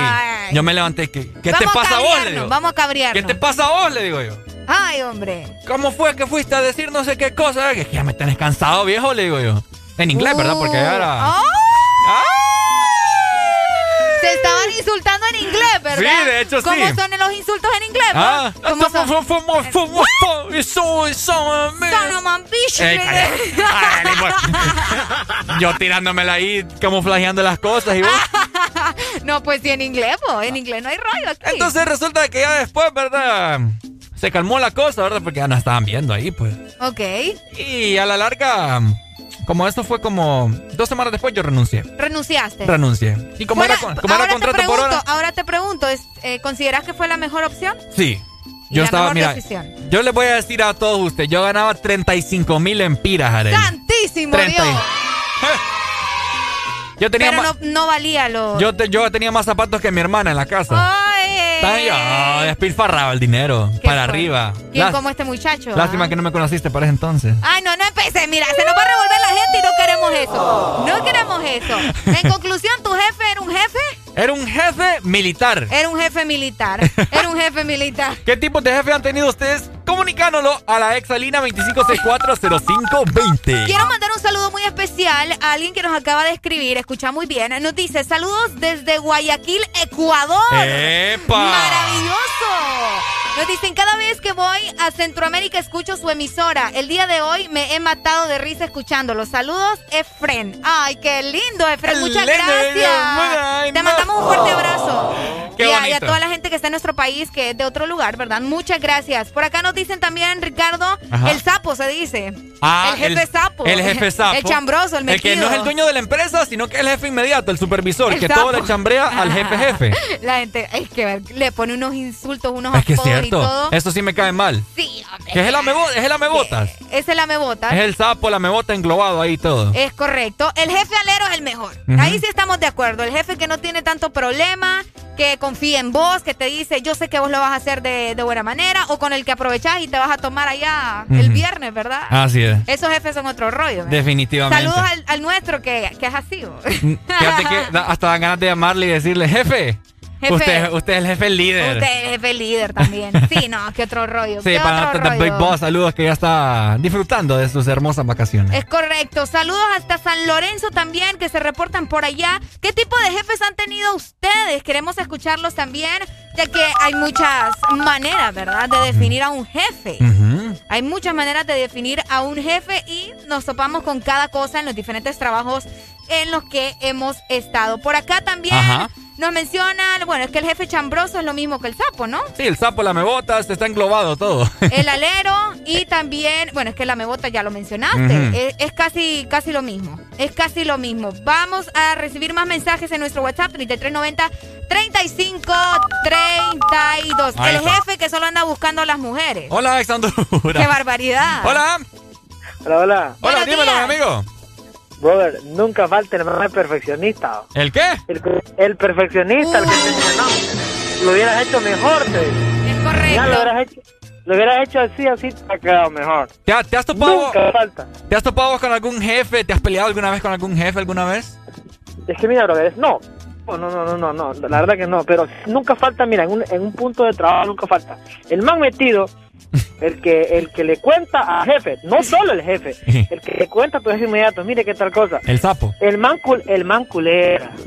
Yo me levanté. ¿Qué, qué te pasa a vos? Le digo. Vamos a cabriarnos. ¿Qué te pasa a vos? Le digo yo. Ay, hombre. ¿Cómo fue que fuiste a decir no sé qué cosa? Que ya me tenés cansado, viejo, le digo yo. En inglés, ¿verdad? Porque era... ¡Oh! Se estaban insultando en inglés, ¿verdad? Sí, de hecho ¿Cómo sí. ¿Cómo son los insultos en inglés? Ah, ¿Cómo son? Yo tirándomela ahí, camuflajeando las cosas y vos. no, pues sí, en inglés, pues. En inglés no hay rollo aquí. Entonces resulta que ya después, ¿verdad? Se calmó la cosa, ¿verdad? Porque ya nos estaban viendo ahí, pues. Ok. Y a la larga como esto fue como dos semanas después, yo renuncié. ¿Renunciaste? Renuncié. Y como era, como era contrato por hora. Ahora te pregunto, eh, ¿consideras que fue la mejor opción? Sí. Yo estaba, mira, yo les voy a decir a todos ustedes, yo ganaba 35 mil empiras, Arely. ¡Santísimo Dios! Yo tenía Pero no, valía lo... Yo, yo tenía más zapatos que mi hermana en la casa. ¡Ay! yo despilfarraba el dinero para arriba. ¿Quién como este muchacho? Lástima ah. que no me conociste para ese entonces. Ay, no, no empecé. Mira, se nos va a revolver la gente y no queremos eso. No queremos eso. En conclusión, ¿tu jefe era un jefe? Era un jefe militar. Era un jefe militar. Era un jefe militar. ¿Qué tipo de jefe han tenido ustedes? Comunicándolo a la exalina 25640520. Quiero mandar un saludo muy especial a alguien que nos acaba de escribir. Escucha muy bien. Nos dice: Saludos desde Guayaquil, Ecuador. ¡Epa! ¡Maravilloso! Nos dicen, cada vez que voy a Centroamérica escucho su emisora. El día de hoy me he matado de risa escuchándolo. Saludos, Efren. Ay, qué lindo, Efren. Muchas gracias. Te mandamos un fuerte abrazo. Qué y, a, y, a, toda la gente que está en nuestro país, que es de otro lugar, ¿verdad? Muchas gracias. Por acá nos dicen también, Ricardo, Ajá. el sapo se dice. Ah, el jefe sapo. El jefe sapo. El chambroso, el metido. El que no es el dueño de la empresa, sino que es el jefe inmediato, el supervisor, El que sapo. todo le chambrea al jefe jefe. La gente, es que le pone unos insultos, unos Es que es cierto. Eso sí me cae mal. Sí, hombre. Es el, amebo, es el amebotas. Es el. Es el sapo, el amebota englobado ahí todo. Es correcto. El jefe alero es el mejor. Ahí sí estamos de acuerdo. El jefe que no tiene tanto problema, que confía en vos, que te dice, yo sé que vos lo vas a hacer de, de buena manera, o con el que aprovechás y te vas a tomar allá el viernes, ¿verdad? Así es. Esos jefes son otro rollo. ¿verdad? Definitivamente. Saludos al, al nuestro que, que es así. Fíjate que hasta dan ganas de llamarle y decirle, jefe. Jefe. Usted, usted es el jefe líder. Usted es jefe líder también. Sí, no, qué otro rollo. Sí, para otro The Big rollo. Boss, saludos que ya está disfrutando de sus hermosas vacaciones. Es correcto. Saludos hasta San Lorenzo también, que se reportan por allá. ¿Qué tipo de jefes han tenido ustedes? Queremos escucharlos también, ya que hay muchas maneras, ¿verdad?, de definir a un jefe. Hay muchas maneras de definir a un jefe y nos topamos con cada cosa en los diferentes trabajos en los que hemos estado. Por acá también Ajá. Nos mencionan, bueno, es que el jefe chambroso es lo mismo que el sapo, ¿no? Sí, el sapo, la mebotas, está englobado todo. El alero y también, bueno, es que la mebota ya lo mencionaste, es, es casi, casi lo mismo, es casi lo mismo. Vamos a recibir más mensajes en nuestro WhatsApp 3390 35 32. Ahí El está. jefe que solo anda buscando a las mujeres. Hola, Alexandra. ¡Qué barbaridad! Hola. Hola, hola. Hola, dímelo, mi amigo. Brother, nunca falta el más perfeccionista. ¿El qué? El, el perfeccionista, el que te dice, no, lo hubieras hecho mejor, te dice. Es correcto. Ya lo hubieras hecho, lo hubieras hecho así, así te ha quedado mejor. ¿Te, ha- te has topado? Nunca falta. ¿Te has topado con algún jefe? ¿Te has peleado alguna vez con algún jefe alguna vez? Es que mira, brother, no. No, no, no, no, no, la verdad que no, pero nunca falta, mira, en un, en un punto de trabajo nunca falta. El man metido, el que el que le cuenta al jefe, no solo el jefe, el que le cuenta a tu jefe inmediato, mire qué tal cosa. El sapo. El man, cul- el man culera.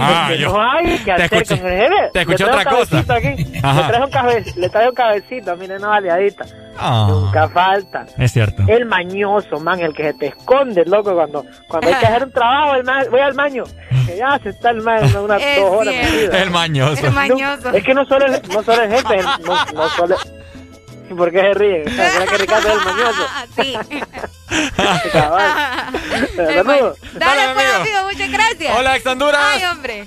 Ah, yo- no hay que te hacer escuché- con el jefe. te escuché Le trae otra un cosa. cabecito Aquí. Ajá. Le trae un cabe- le trae un cabecito, mire, una baleadita. Ah. Nunca falta. Es cierto. El mañoso, man, el que se te esconde, loco, cuando, cuando hay que hacer un trabajo, el man, voy al baño. Que ya se está el man unas Es dos horas. El mañoso. El mañoso. No, es que no solo el, no solo el jefe, el- no, no solo... ¿Por qué se ríen? ¿Será que Ricardo es el mañoso? Sí. Cabal. Saludos. Dale, Hola, pues, amigo. amigo, muchas gracias. Hola, Alexandura. Ay, hombre.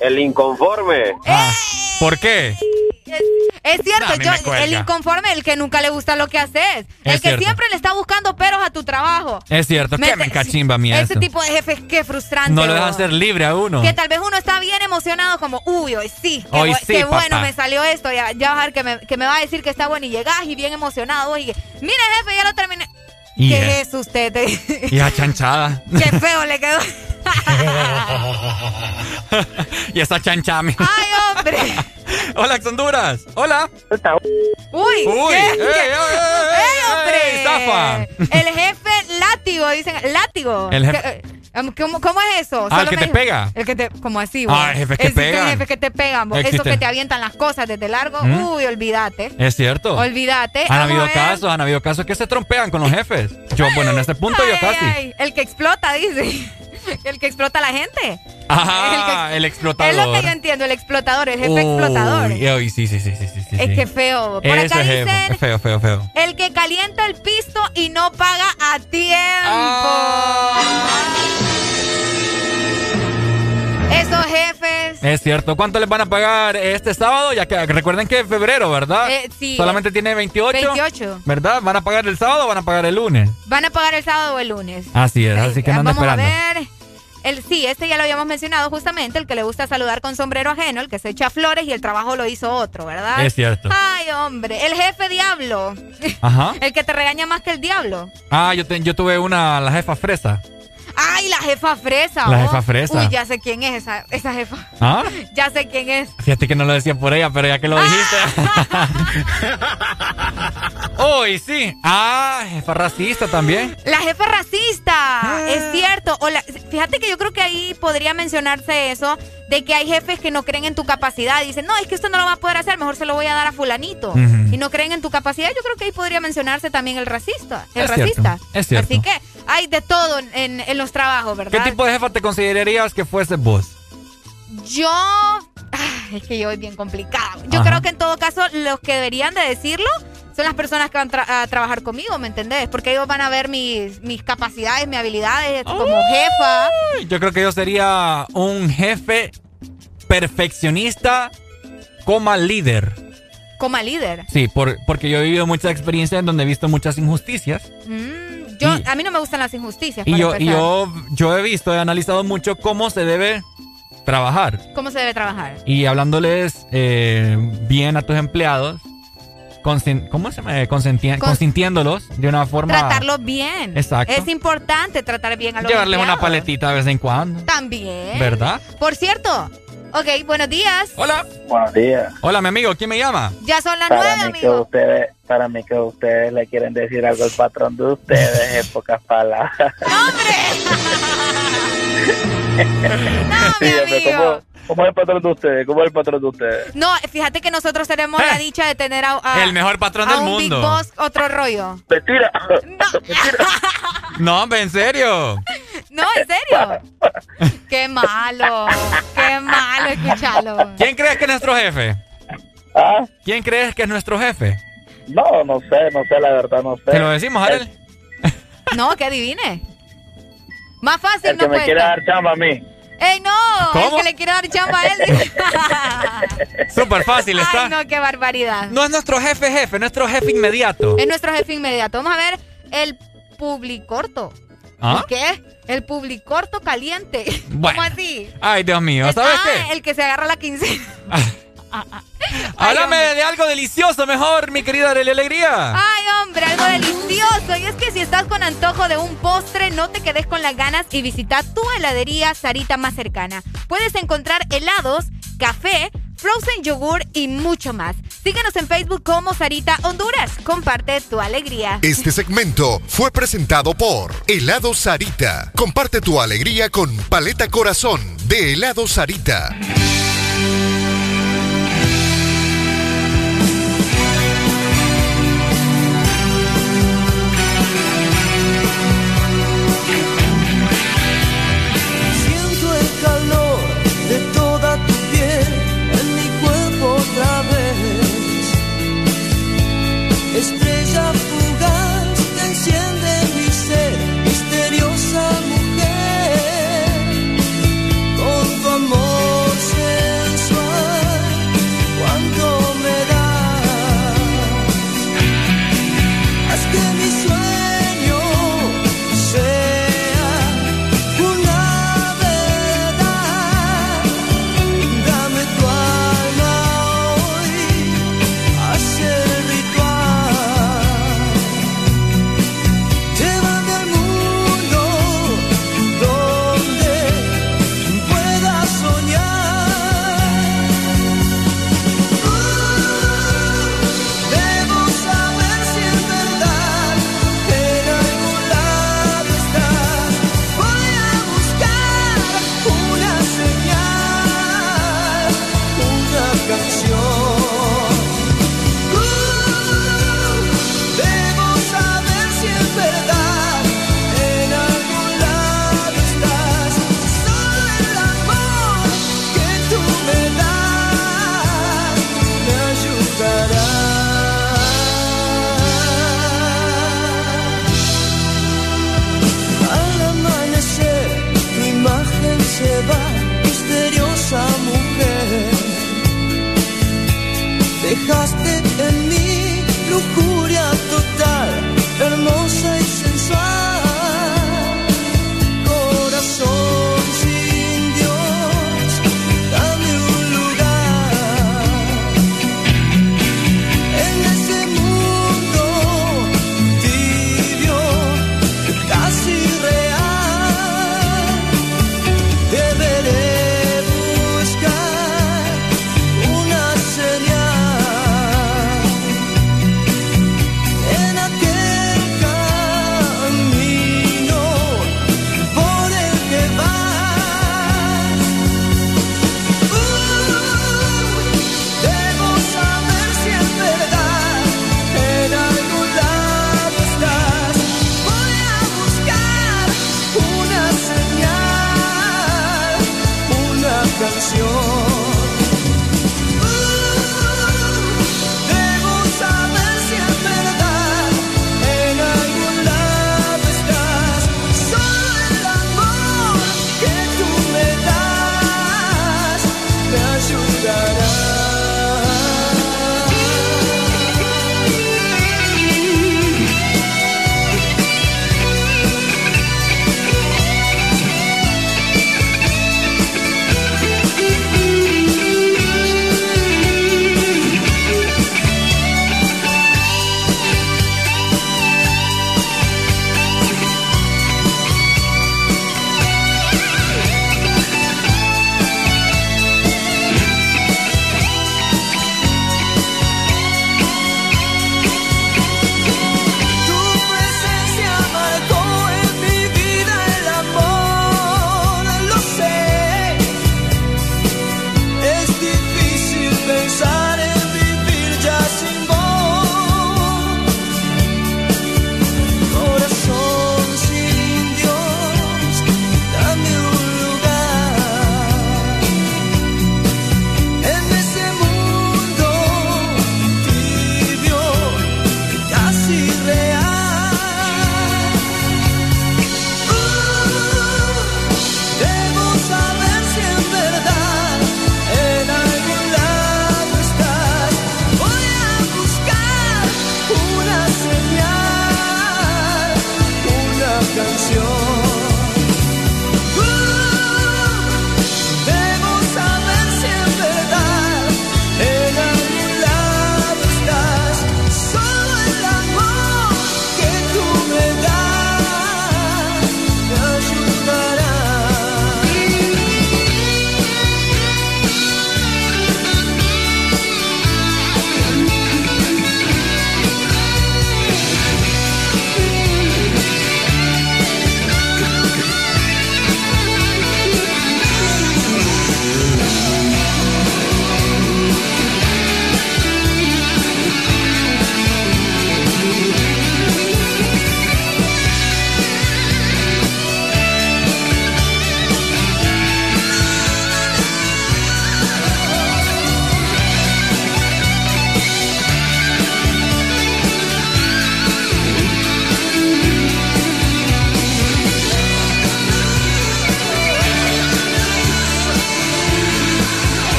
El inconforme. Ah, ¿Por qué? Es, es cierto, No, yo, me el inconforme, el que nunca le gusta lo que haces. el Es que cierto. siempre le está buscando peros a tu trabajo. Es cierto. ¿Qué me encachimba a mí Ese eso? tipo de jefes, qué frustrante. No lo dejan ser libre a uno. Que tal vez uno está bien emocionado, como, uy, hoy sí, qué, Hoy sí, qué bueno papá. me salió esto. Ya, ya vas a ver que me, que me va a decir que está bueno y llegás y bien emocionado. Y que, mire, jefe, ya lo terminé. Y ¿Qué es- es usted? Y a chanchada. qué feo le quedó. y esa chanchame. Ay, hombre. Hola, Honduras. Hola. Uy, Uy, ¿qué? ey, ¿Qué? ey, ey, ¡Ey, hombre! ey, zafa. El jefe látigo, dicen. Látigo. El jefe- ¿Qué- ¿Cómo, cómo es eso? Ah, el que te dijo- pega. El que te, como así, vos? Ah, jefes que Existen pegan. jefes que te pegan, vos. Eso que te avientan las cosas desde largo. ¿Mm? Uy, olvídate. Es cierto. Olvídate. Han habido ver. casos, han habido casos que se trompean con los jefes. Yo, bueno, en este punto yo casi. ay, el que explota, dice. El que explota a la gente. Ajá, el, Es explotador. lo que yo entiendo, el explotador, el jefe Uy, explotador. uy, sí, sí, sí, sí, sí, sí. Es que feo. Por Ese acá jefe, dicen es feo, feo, feo. el que calienta el pisto y no paga a tiempo. Ah. Esos jefes. Es cierto. ¿Cuánto les van a pagar este sábado? Ya que recuerden que es febrero, ¿verdad? Eh, sí. Solamente tiene 28. 28. ¿Verdad? ¿Van a pagar el sábado o van a pagar el lunes? Van a pagar el sábado o el lunes. Así es, así que no Vamos esperando. a ver. El, sí, este ya lo habíamos mencionado justamente, el que le gusta saludar con sombrero ajeno, el que se echa flores y el trabajo lo hizo otro, ¿verdad? Es cierto. Ay, hombre, el jefe diablo. Ajá. El que te regaña más que el diablo. Ah, yo, te- yo tuve una, la jefa fresa. Ay, la jefa fresa. La jefa fresa. Uy, ya sé quién es esa, esa jefa. ¿Ah? Ya sé quién es. Fíjate que no lo decía por ella, pero ya que lo dijiste. Uy, sí. Ah, jefa racista también. La jefa racista, es cierto. O fíjate que yo creo que ahí podría mencionarse eso de que hay jefes que no creen en tu capacidad. Dicen, no, es que usted no lo va a poder hacer, mejor se lo voy a dar a fulanito. Y no creen en tu capacidad. Yo creo que ahí podría mencionarse también el racista. El racista. es cierto. Así que hay de todo en, en, los trabajos, ¿verdad? ¿Qué tipo de jefa te considerarías que fuese vos? Yo... es que yo es bien complicado. Yo creo que en todo caso los que deberían de decirlo son las personas que van a trabajar conmigo, ¿me entendés? Porque ellos van a ver mis, mis capacidades, mis habilidades como jefa. Yo creo que yo sería un jefe perfeccionista como líder. Como líder. Sí, por, porque yo he vivido muchas experiencias en donde he visto muchas injusticias. Mm, yo, a mí no me gustan las injusticias. Y, yo, yo, yo he visto, he analizado mucho cómo se debe trabajar. ¿Cómo se debe trabajar? Y hablándoles eh, bien a tus empleados, ¿Cómo se llama? consintiéndolos de una forma. Tratarlos bien. Exacto. Es importante tratar bien a los Llevarles una paletita de vez en cuando. También. ¿Verdad? Por cierto. Ok, buenos días. Hola. Buenos días. Hola, mi amigo. ¿Quién me llama? Ya son las nueve, amigo. ustedes, para mí que ustedes le quieren decir algo al patrón de ustedes en pocas palabras. ¡Hombre! no, mi amigo. ¿Cómo es el patrón de ustedes? ¿Cómo es el patrón de ustedes? No, fíjate que nosotros tenemos la eh. dicha de tener a, el mejor patrón del un mundo. Big Boss, otro rollo. Mentira. No. no, hombre, en serio. No, en serio. qué malo. Qué malo escucharlo. ¿Quién crees que es nuestro jefe? ¿Ah? ¿Quién crees que es nuestro jefe? No, no sé, no sé, la verdad, no sé. ¿Te lo decimos a él? No, que adivine. Más fácil el que no me quiere dar chamba a mí. ¡Ey, no! ¿Cómo? El que le quiere dar chamba a él. Súper fácil está. Ay, no, qué barbaridad. No es nuestro jefe jefe, nuestro jefe inmediato. Es nuestro jefe inmediato. Vamos a ver el publicorto. ¿Ah? ¿Qué? El publicorto caliente. ¿Cómo así? Ay, Dios mío, ¿sabes ah, qué? el que se agarra la quincena. Háblame de algo delicioso mejor, mi querida Arely Alegría. Ay, hombre, algo delicioso. Y es que si estás con antojo de un postre, no te quedes con las ganas y visita tu heladería Sarita más cercana. Puedes encontrar helados, café, frozen yogur y mucho más. Síguenos en Facebook como Sarita Honduras. Comparte tu alegría. Este segmento fue presentado por Helado Sarita. Comparte tu alegría con Paleta Corazón de Helado Sarita.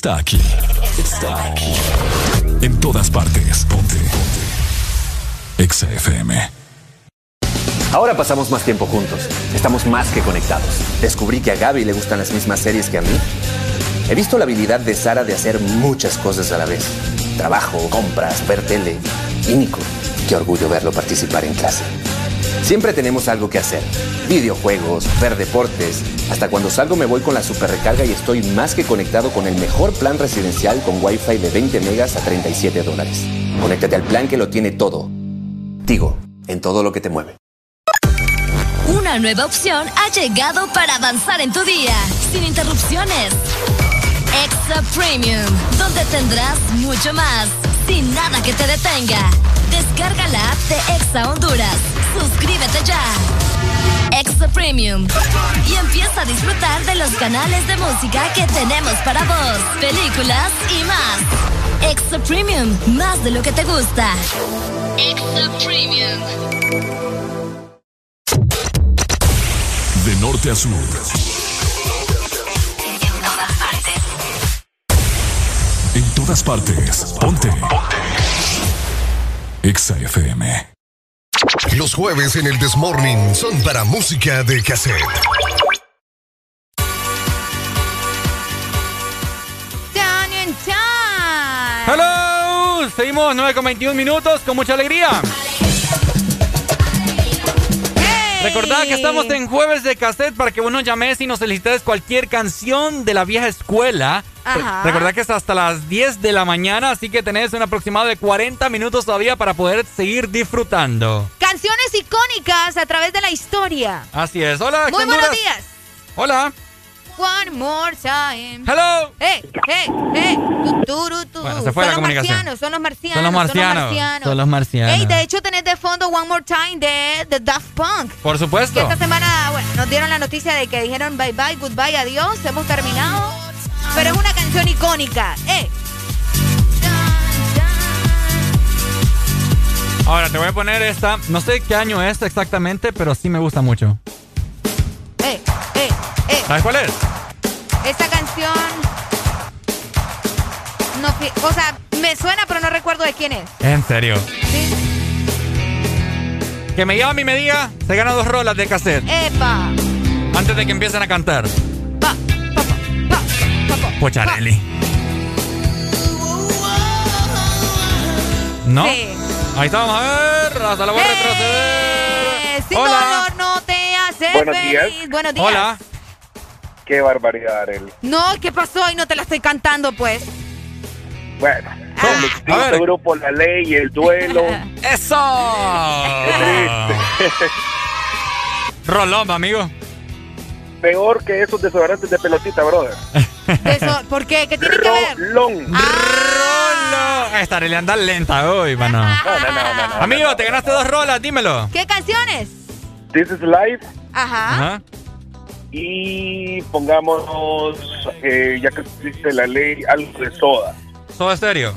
Está aquí. Está aquí. En todas partes. Ponte. Ponte. Ahora pasamos más tiempo juntos. Estamos más que conectados. Descubrí que a Gaby le gustan las mismas series que a mí. He visto la habilidad de Sara de hacer muchas cosas a la vez. Trabajo, compras, ver tele. Y Nico, qué orgullo verlo participar en clase. Siempre tenemos algo que hacer. Videojuegos, ver deportes. Hasta cuando salgo me voy con la super recarga y estoy más que conectado con el mejor plan residencial con Wi-Fi de 20 megas a 37 dólares. Conéctate al plan que lo tiene todo. Tigo, en todo lo que te mueve. Una nueva opción ha llegado para avanzar en tu día, sin interrupciones. Extra Premium, donde tendrás mucho más, sin nada que te detenga. Descarga la app de Exa Honduras. Suscríbete ya. Exa Premium. Y empieza a disfrutar de los canales de música que tenemos para vos, películas y más. Extra Premium, más de lo que te gusta. Extra Premium. De norte a sur. En todas partes. Ponte. Ponte. Exa FM. Jueves en el Desmorning son para música de cassette. ¡Hello! Seguimos 9 con 21 minutos con mucha alegría. Recordad que estamos en jueves de cassette para que vos nos llames y nos solicites cualquier canción de la vieja escuela. Ajá. Recordad que es hasta las 10 de la mañana, así que tenés un aproximado de 40 minutos todavía para poder seguir disfrutando. Canciones icónicas a través de la historia. Así es. Hola, Muy buenos días. Hola. One more time. Hello. Hey, hey, hey. Bueno, se fue son la comunicación. Marcianos, son los marcianos. Son los marcianos. Son los marcianos. Hey, de hecho tenés de fondo One More Time de, de Daft Punk. Por supuesto. Que esta semana, bueno, nos dieron la noticia de que dijeron bye bye, goodbye, adiós, hemos terminado. Pero es una canción icónica. Eh. Ahora te voy a poner esta. No sé qué año es exactamente, pero sí me gusta mucho. Eh, eh, eh. ¿Sabes cuál es? Esta canción. No, o sea, me suena, pero no recuerdo de quién es. ¿En serio? Sí. Que me llame y me diga, se gana dos rolas de cassette. ¡Epa! Antes de que empiecen a cantar. Pa, pa, pa, pa, Pocharelli. ¿No? Sí. Ahí está, vamos a ver. Hasta la voy a retroceder. Si Hola. no te hace Buenos feliz. días. Buenos días. Hola. Qué barbaridad, Arely. No, ¿qué pasó? Y no te la estoy cantando, pues. Bueno, Ah. el extinto grupo La Ley y el duelo. ¡Eso! Rolón, amigo. Peor que esos desodorantes de pelotita, brother. De eso, ¿Por qué? ¿Qué tiene que ver? Rolón. ¡Rolo! Esta Arely anda lenta hoy, mano. No, no, no, no, no, Amigo, no, te no, ganaste no. dos rolas, dímelo. ¿Qué canciones? This is Life Ajá. Ajá. Y pongámonos, eh, ya que existe la ley, algo de soda. ¿Soda estéreo?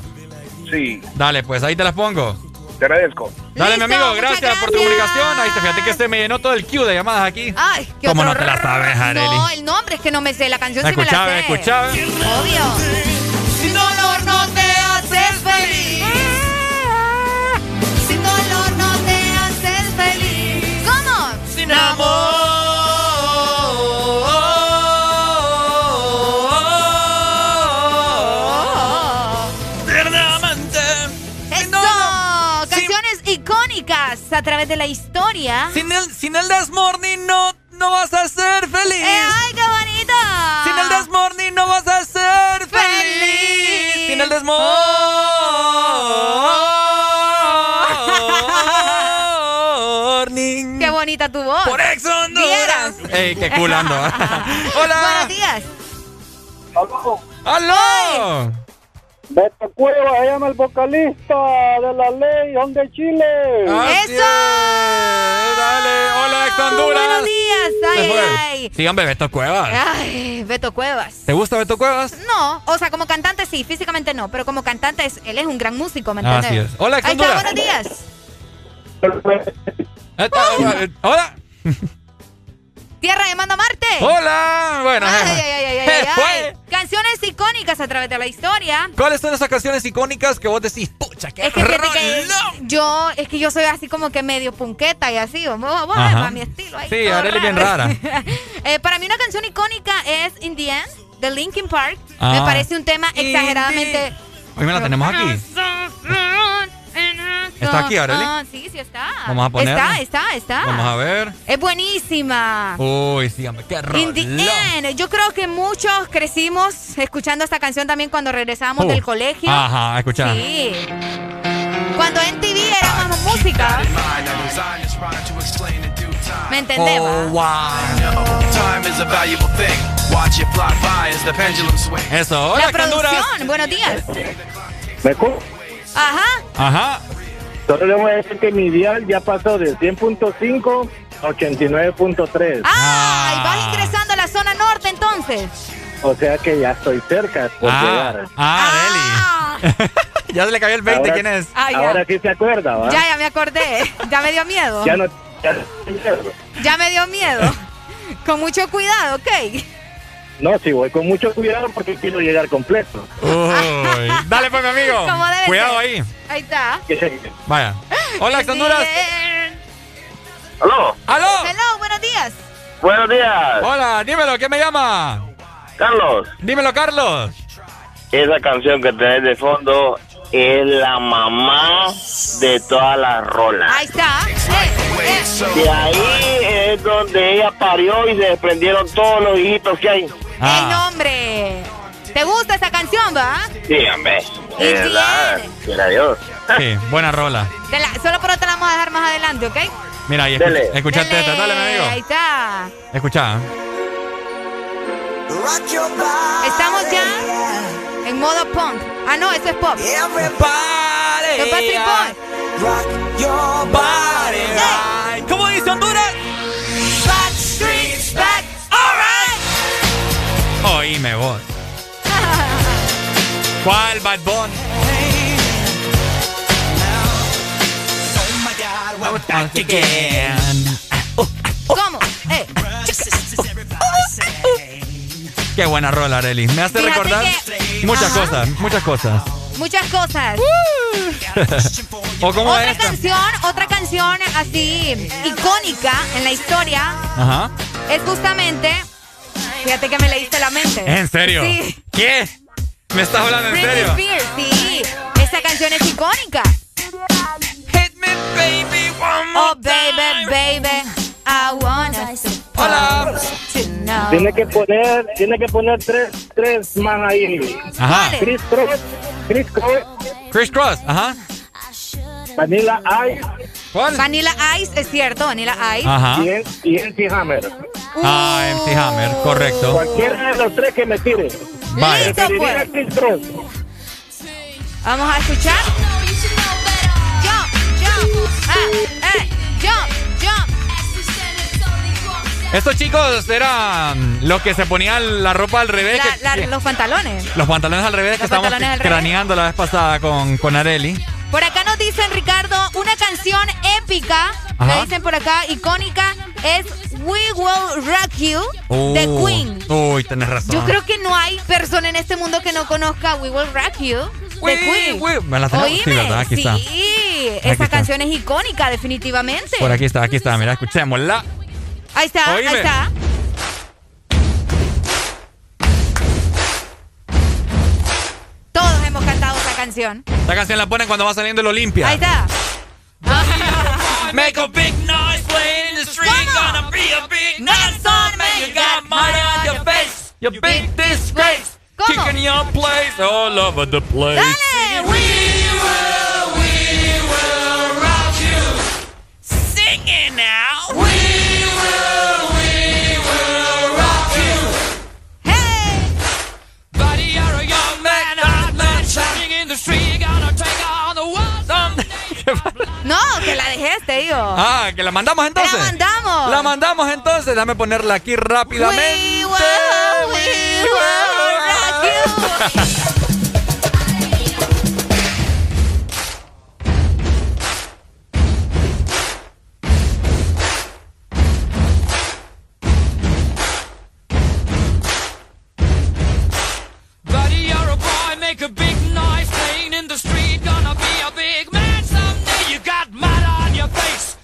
Sí, Dale, pues ahí te las pongo. te agradezco. Dale, Listo, mi amigo, gracias, por tu comunicación. Ahí te fíjate que se me llenó todo el queue de llamadas aquí. Ay, qué ¿Cómo otro no te la sabes, Arely? No, el nombre es que no me sé. La canción sí me la Escuchame, sé. escuchame. Obvio. Sin dolor no te haces feliz. Sin dolor no te haces feliz. ¿Cómo? Sin Eso. A través de la historia. Sin el, sin el Desmorning no, no vas a ser feliz. Eh, ¡Ay, qué bonito! Sin el Desmorning no vas a ser feliz. Sin el Desmorning. ¡Qué bonita tu voz! Por Ex Honduras. Ey, qué cool ando. Hola. Buenos días. ¡Aló! Beto Cueva se llama el vocalista de la ley, son de Chile. Así ¡Eso! es. Dale, hola, Ex Honduras. Buenos días. Ay, ay. Sí, hombre, Beto Cuevas. Ay, Beto Cuevas. ¿Te gusta Beto Cuevas? No, o sea, como cantante sí, físicamente no, pero como cantante es, él es un gran músico, ¿me entiendes? Así es. Hola, Ex Honduras. buenos días. Hola. Tierra llamando a Marte. Hola. Bueno, Ay, ay, ay. Canciones icónicas a través de la historia. ¿Cuáles son esas canciones icónicas que vos decís, pucha, qué Es que, que rolón"? yo, es que yo soy así como que medio punqueta y así, vos, vos, para mi estilo. ahí, Sí, Arely bien rara. Eh, para mí una canción icónica es In the End, de Linkin Park. Ah. Me parece un tema exageradamente... Hoy me la tenemos aquí. ¿Está aquí, Arely? Ah, sí, sí está. Vamos a ponerla. Está, está, está. Vamos a ver. Es buenísima. Uy, sí, qué end. Yo creo que muchos crecimos escuchando esta canción también cuando regresábamos Uh, del colegio. Ajá, escucha. Sí. Cuando en TV era más música. ¿Me entendés? Oh, va? wow. Time is a valuable thing. Watch it fly by as the pendulum swings. Eso, hola, La producción. Buenos días. ¿Me escuchas? Ajá. Ajá. Solo le voy a decir que mi dial ya pasó de 100.5 a 89.3. Ah, y vas ingresando a la zona norte entonces. O sea que ya estoy cerca por Ah, llegar. ah, Arely. ya se le cayó el 20, Ahora- ¿quién es? Ah. Ahora sí se acuerda, ¿va? Ya, ya me acordé. Ya me dio miedo. Ya no. Ya. Ya me dio miedo. Con mucho cuidado, ¿ok? No, sí, voy con mucho cuidado porque quiero llegar completo. Uy. Dale, pues, mi amigo. Cuidado ser. ahí. Ahí está. Vaya. Hola, Ex Honduras. ¿Aló? ¡Aló! Hello, buenos días. Buenos días. Hola, dímelo, ¿quién me llama? Carlos. Dímelo, Carlos. Esa canción que tenés de fondo es la mamá de todas las rolas. Ahí está. Eh, eh. De ahí es donde ella parió y se desprendieron todos los hijitos que hay. Ah. ¡El nombre! ¿Te gusta esa canción, va? Sí, hombre. Es verdad. Quiera Dios. Sí, buena rola. solo por otra la vamos a dejar más adelante, ¿ok? Mira, y escuchaste escuchaste esta. Dale, mi amigo. Ahí está. Escucha. Estamos ya en modo punk. Ah, no, eso es pop. Everybody, Los Patrick. Rock your body. ¿Cómo dice Honduras? ¿Cuál Bad Bunny? Oh my God, we're back again. ¿Cómo? Eh. Qué buena rola, Arely. Me hace Fíjate recordar que- muchas Ajá. cosas, muchas cosas. Muchas cosas. o como otra esta. canción, otra canción así icónica en la historia Ajá. es justamente. Fíjate que me leíste la mente. ¿En serio? Sí. ¿Qué? ¿Me estás hablando en Britney serio? Spears, sí. Esa canción es icónica. Hit me, baby, one more Oh, baby, baby. I wanna Hola. Tiene que poner, tiene que poner tres, tres más ahí. Ajá. Chris Cross, Chris Cross, Chris Cross, ajá. Vanilla Ice ¿Cuál? Vanilla Ice, es cierto, Vanilla Ice. Ajá. y, MC Hammer. Ah, MC Hammer, correcto. Cualquiera de los tres que me tire. Vaya. Listo, pues. Vamos a escuchar. Jump, jump, eh, jump, jump. Estos chicos eran los que se ponían la ropa al revés. La- que- la- los pantalones. los pantalones al revés que estábamos pantalones al revés. craneando la vez pasada con, con Areli. Por acá nos dicen, Ricardo, una canción épica, me dicen por acá, icónica, es We Will Rock You de Uh, Queen. Uy, tenés razón. Yo creo que no hay persona en este mundo que no conozca We Will Rock You de We Queen. Will- ¿Me la tenemos? Sí, Oíme, ¿verdad? Aquí está. sí, Aquí esa está. canción es icónica, definitivamente. Por aquí está, aquí está. Mira, escuchémosla. Ahí está, Oíme. ahí está. Canción. Esta canción la ponen cuando va saliendo el Olimpia. Ahí está. Make a big noise playing in the street. Gonna be a big night, son, man. You got money on your face. You big disgrace. Kicking your place all over the place. ¡Dale! We will, we will rock you. Sing it now. We will, No, que la dejé, te digo. Ah, que la mandamos entonces. La mandamos. La mandamos entonces. Déjame ponerla aquí rápidamente. We will, we will rock you.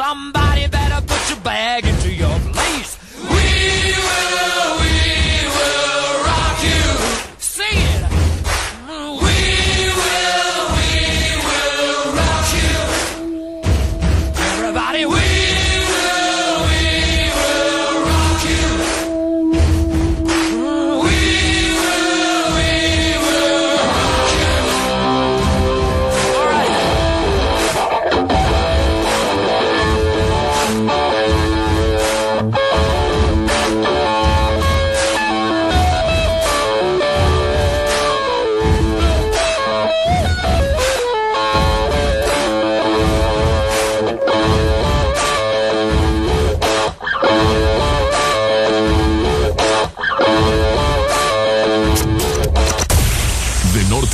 Somebody better put your bag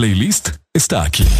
playlist está aquí.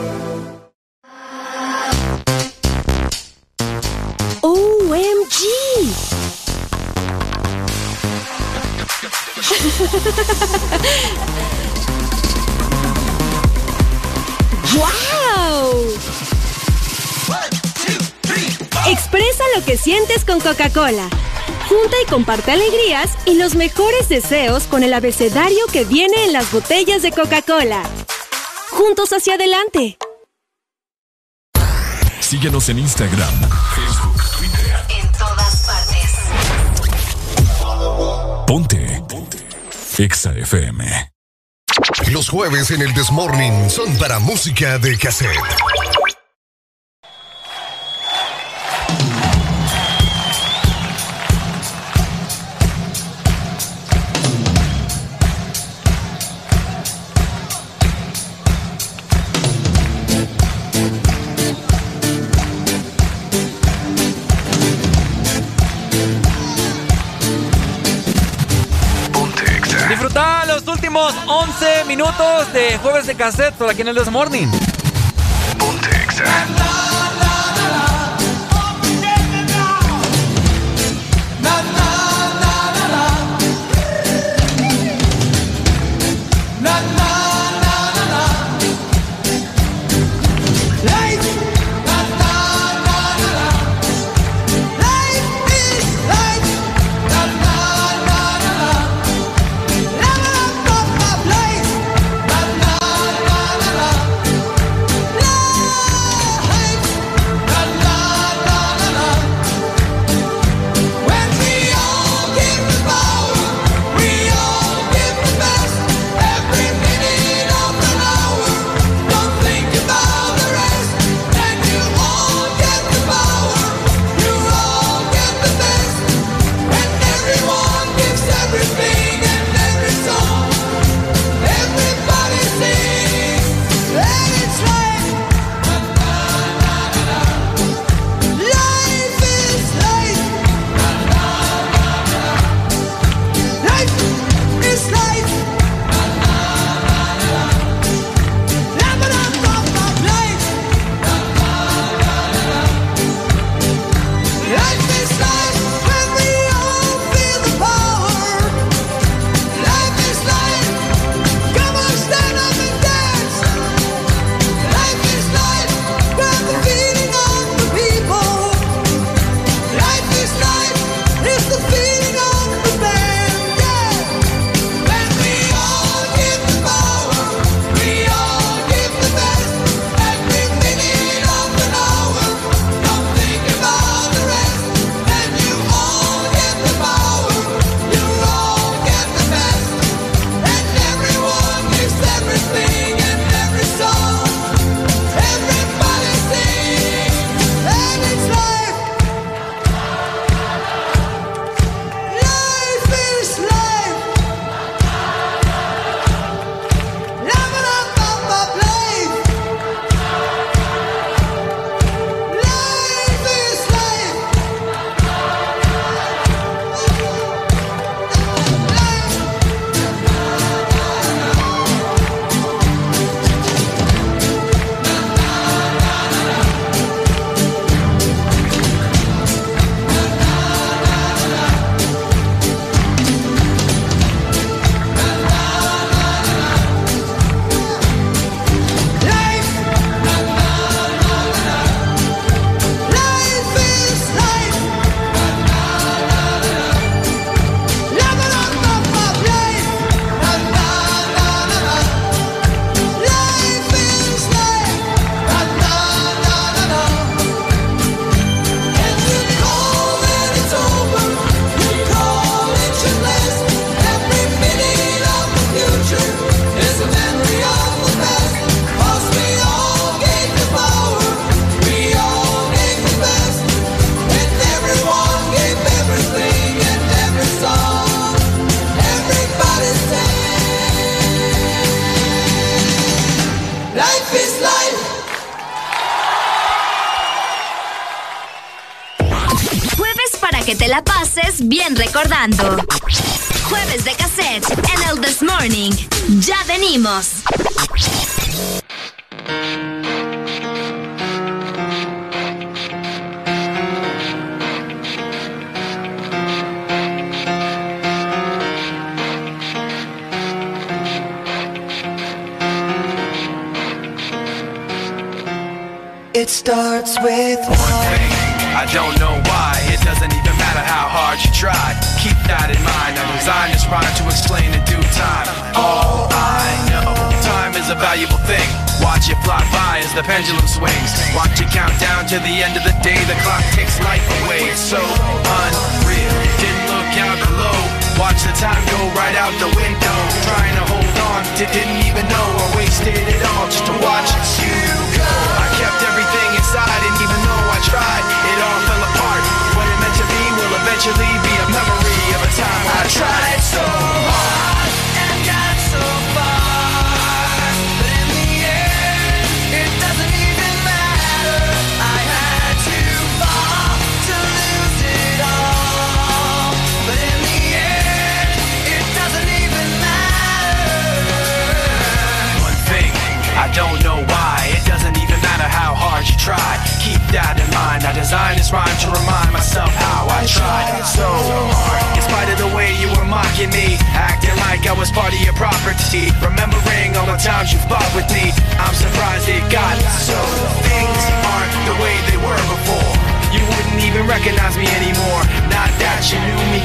con Coca-Cola. Junta y comparte alegrías y los mejores deseos con el abecedario que viene en las botellas de Coca-Cola. Juntos hacia adelante. Síguenos en Instagram, Facebook, Twitter. En todas partes. Ponte. Ponte. Exa FM. Los jueves en el Desmorning son para música de cassette. minutos de Jueves de Cassette por aquí en el Desmorning. Morning.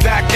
back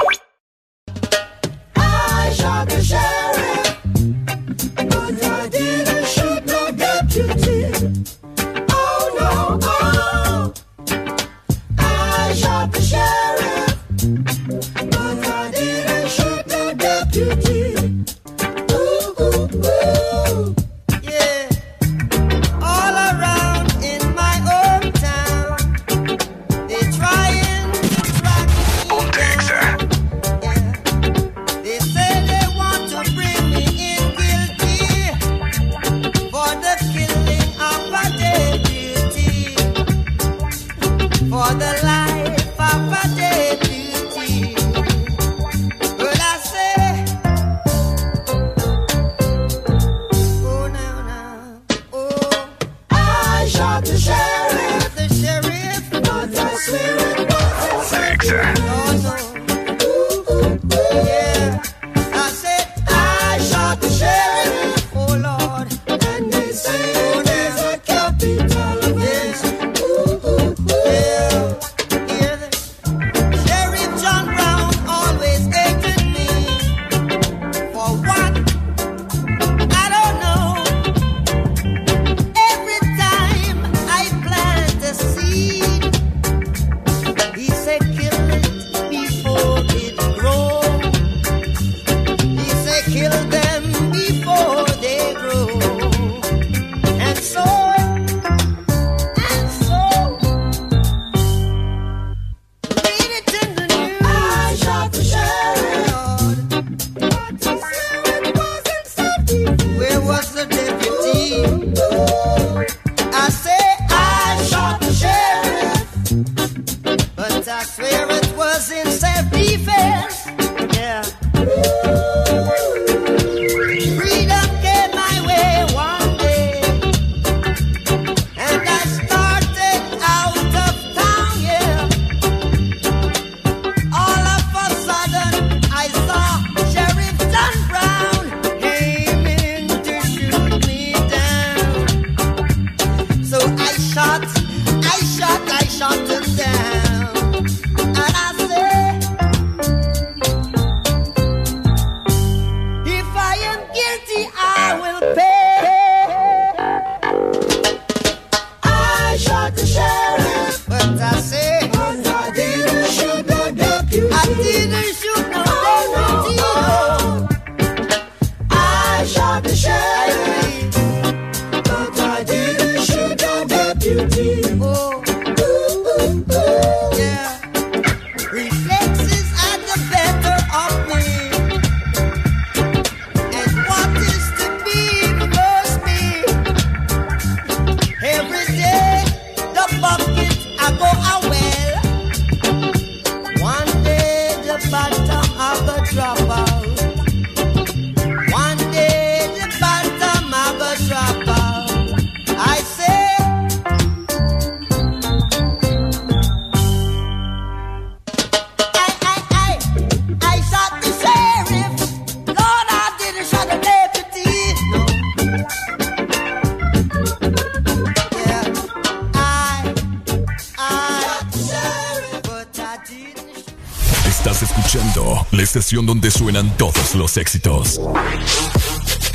Donde suenan todos los éxitos.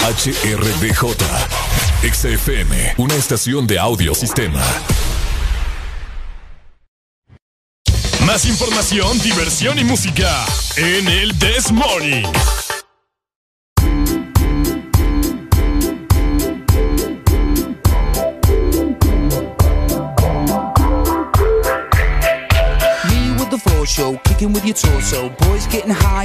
HRDJ, XFM, una estación de audio sistema. Más información, diversión y música en el This Morning. show, kicking with your torso.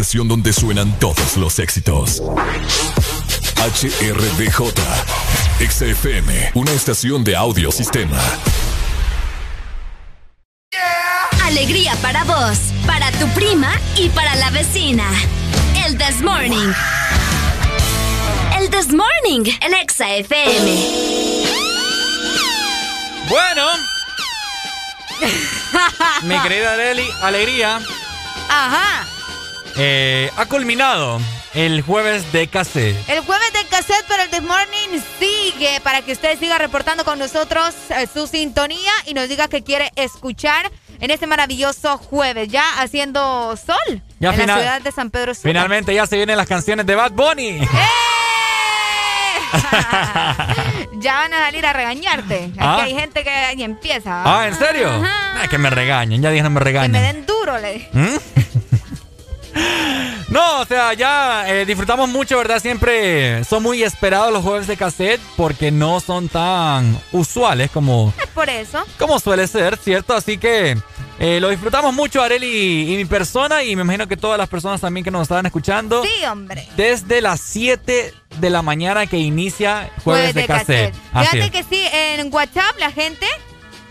Estación donde suenan todos los éxitos. HRDJ, XFM, una estación de audio sistema. Alegría para vos, para tu prima y para la vecina. El This Morning. El This Morning, el Exa FM. Bueno. Mi querida Areli, alegría. Ajá. Eh, ha culminado el jueves de cassette. El jueves de cassette, pero el This Morning sigue para que usted siga reportando con nosotros eh, su sintonía y nos diga que quiere escuchar en este maravilloso jueves, ya haciendo sol Ya en final- la ciudad de San Pedro Sula. Finalmente ya se vienen las canciones de Bad Bunny. ¡Eh! ya van a salir a regañarte. Aquí Ah. hay gente que empieza. Ah, ¿en serio? Ah, que me regañen, ya dije no me Que me regañen. den duro, le dije. ¿Mm? No, o sea, ya eh, disfrutamos mucho, ¿verdad? Siempre son muy esperados los jueves de cassette porque no son tan usuales como, Es por eso. como suele ser, ¿cierto? Así que eh, lo disfrutamos mucho, Areli y mi persona, y me imagino que todas las personas también que nos estaban escuchando. Sí, hombre. Desde las 7 de la mañana que inicia Jueves, de, cassette. Así Fíjate es. que sí, en WhatsApp la gente.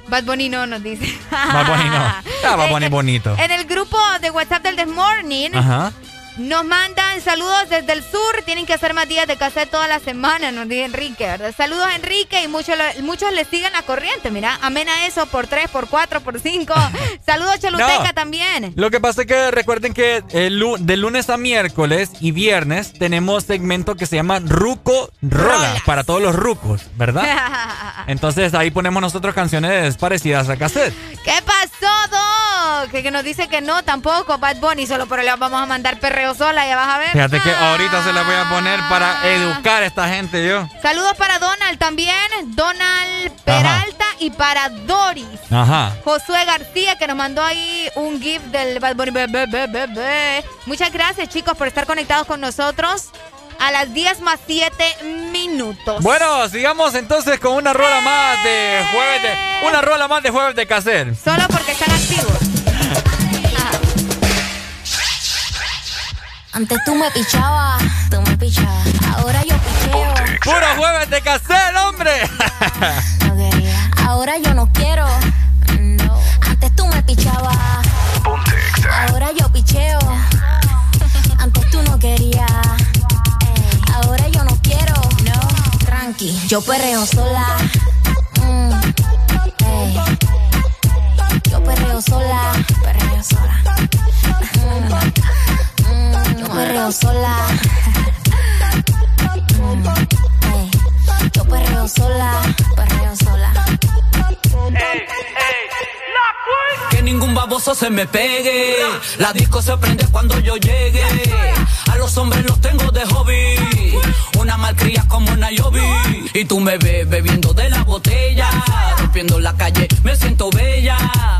Bad Bunny no nos dice. Bad Bunny no. Ah, Bad Bunny bonito. En el grupo de WhatsApp del This Morning Ajá. Nos mandan saludos desde el sur. Tienen que hacer más días de cassette toda la semana, nos dice Enrique, ¿verdad? Saludos Enrique y muchos, muchos le siguen la corriente. Mira, amena eso por 3, por 4, por 5. Saludos Choluteca No. también. Lo que pasa es que recuerden que el de lunes a miércoles y viernes tenemos segmento que se llama Ruco Rola para todos los rucos, ¿verdad? Entonces ahí ponemos nosotros canciones parecidas a cassette. ¿Qué pasó, Doc? Que, que nos dice que no, tampoco, Bad Bunny, solo por le vamos a mandar perreo sola, ya vas a ver. Fíjate que ahorita se la voy a poner para educar a esta gente yo. Saludos para Donald también, Donald Peralta y para Doris. Ajá. Josué García que nos mandó ahí un GIF del Bad Bunny. Be. Muchas gracias chicos por estar conectados con nosotros a las 10 más 7 minutos. Bueno, sigamos entonces con una rola más de jueves de una rola más de jueves de cassette. Solo porque están activos. Antes tú me pichabas, tú me pichabas. Ahora yo picheo. Puro jueves de hombre. No quería. Ahora yo no quiero. No. Antes tú me pichabas. Ahora yo picheo. Antes tú no querías. Ey. Ahora yo no quiero. No. Tranqui, yo perreo sola. Mm. Ey. Yo perreo sola. Perreo sola. Mm. Perreo sola. Yo perreo sola. Perreo sola. Que ningún baboso se me pegue. La disco se prende cuando yo llegue. A los hombres los tengo de hobby. Una malcria como una Yobi. Y tú me ves bebiendo de la botella. Rompiendo la calle, me siento bella.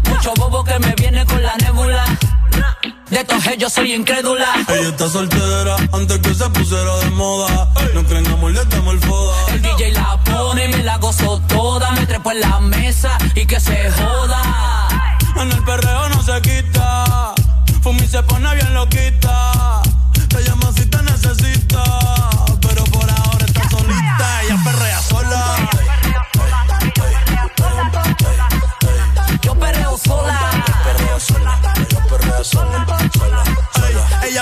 Mucho bobo que me viene con la nébula. De estos yo soy incrédula. Ella está soltera antes que se pusiera de moda. No creen amor, le damos el foda. El DJ la pone y me la gozo toda. Me trepo en la mesa y que se joda. En el perreo no se quita. Fumi se pone bien loquita. Te llama si te necesita. Pero por ahora está solita. Ella perrea sola. Yo perreo sola. Perrea sola. Ella perrea sola.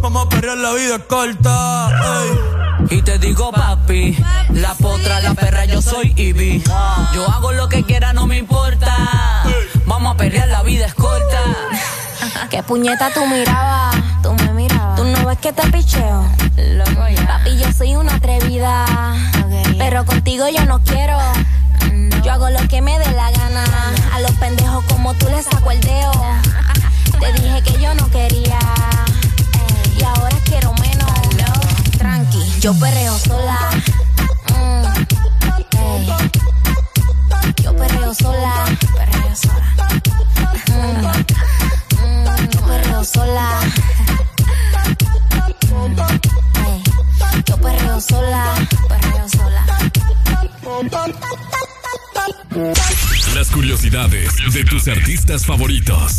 Vamos a perrear, la vida es corta. ey. Y te digo papi, la potra, la perra, yo soy Ivy. Yo hago lo que quiera, no me importa. Vamos a perrear, la vida es corta. Qué puñeta tú mirabas, tú me mirabas. Tú no ves que te picheo. Papi, yo soy una atrevida. Pero contigo yo no quiero. Yo hago lo que me dé la gana. A los pendejos como tú les saco el dedo. Te dije que yo no quería. Quiero menos. tranqui, yo perreo sola. Mm, yo perreo sola, perreo sola. Mm, yo perreo sola. yo perreo sola, perreo sola. Las curiosidades de tus artistas favoritos.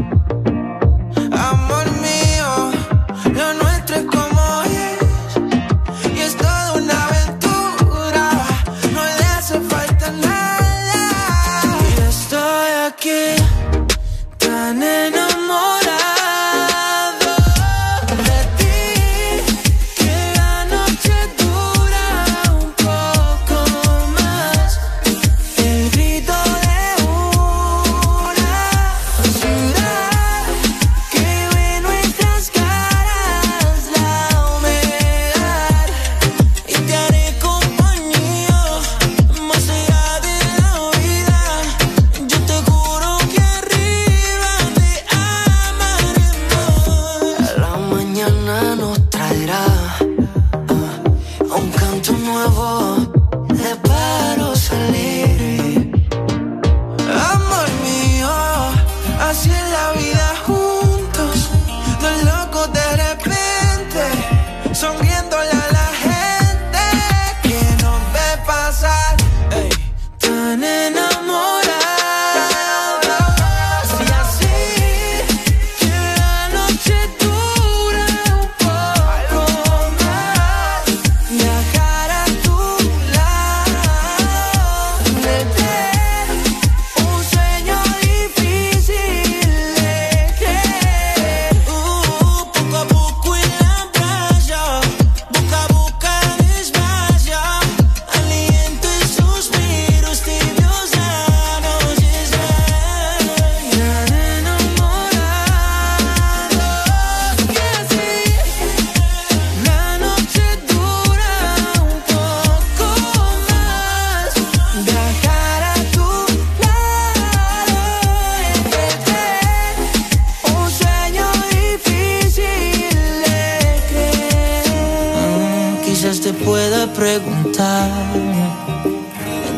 Quizás te pueda preguntar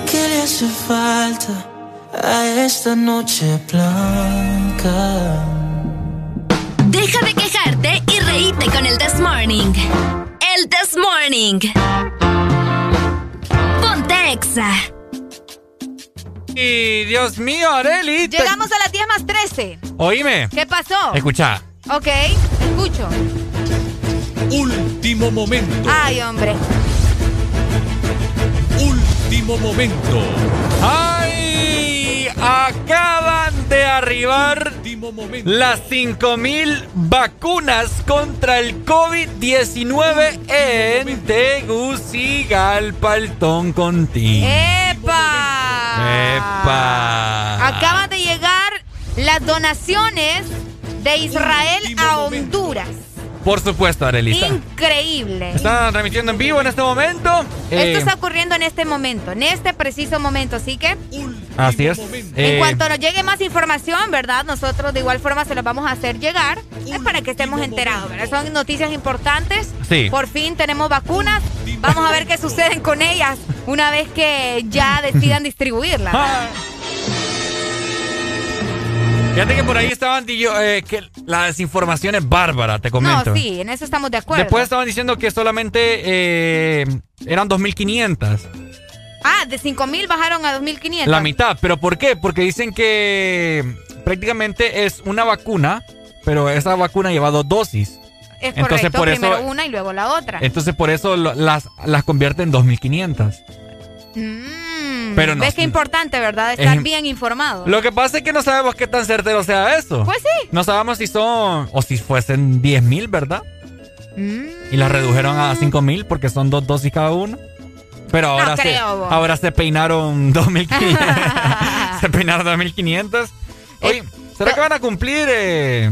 qué le hace falta a esta noche blanca. Deja de quejarte y reíte con el This Morning. El This Morning. Ponte Exa. Y Dios mío, Areli. te- Llegamos a las 10 más 13. Oíme. ¿Qué pasó? Escucha. Ok, escucho. Último momento. Ay, hombre. Último momento. ¡Ay! Acaban de arribar las 5000 vacunas contra el COVID-19 en Tegucigalpa, el Toncontín. ¡Epa! ¡Epa! Acaban de llegar las donaciones de Israel a Honduras. Por supuesto, Arelita. Increíble. Están remitiendo en vivo en este momento. Esto Eh, está ocurriendo en este momento, en este preciso momento, así que Así es. en Eh, cuanto nos llegue más información, ¿verdad? Nosotros de igual forma se las vamos a hacer llegar es para que estemos enterados, ¿verdad? Son noticias importantes. Sí. Por fin tenemos vacunas. Vamos a ver qué suceden con ellas una vez que ya decidan distribuirlas. Fíjate que por ahí estaban eh, que la desinformación es bárbara, te comento. No, sí, en eso estamos de acuerdo. Después estaban diciendo que solamente eh, eran 2.500. Ah, de 5.000 bajaron a 2.500. La mitad, pero ¿por qué? Porque dicen que prácticamente es una vacuna, pero esa vacuna lleva dos dosis. Es entonces, por primero una y luego la otra. Entonces por eso las, las convierte en 2.500. Mmm. Pero no, ¿Ves qué importante, verdad? Estar bien informado. Lo que pasa es que no sabemos qué tan certero sea eso. Pues sí. No sabemos si son, o si fuesen 10.000, ¿verdad? Mm. Y las redujeron a 5.000 porque son dos dosis cada uno. Pero ahora, se, ahora se peinaron 2.500. se peinaron 2.500. Oye, ¿será que van a cumplir... Eh,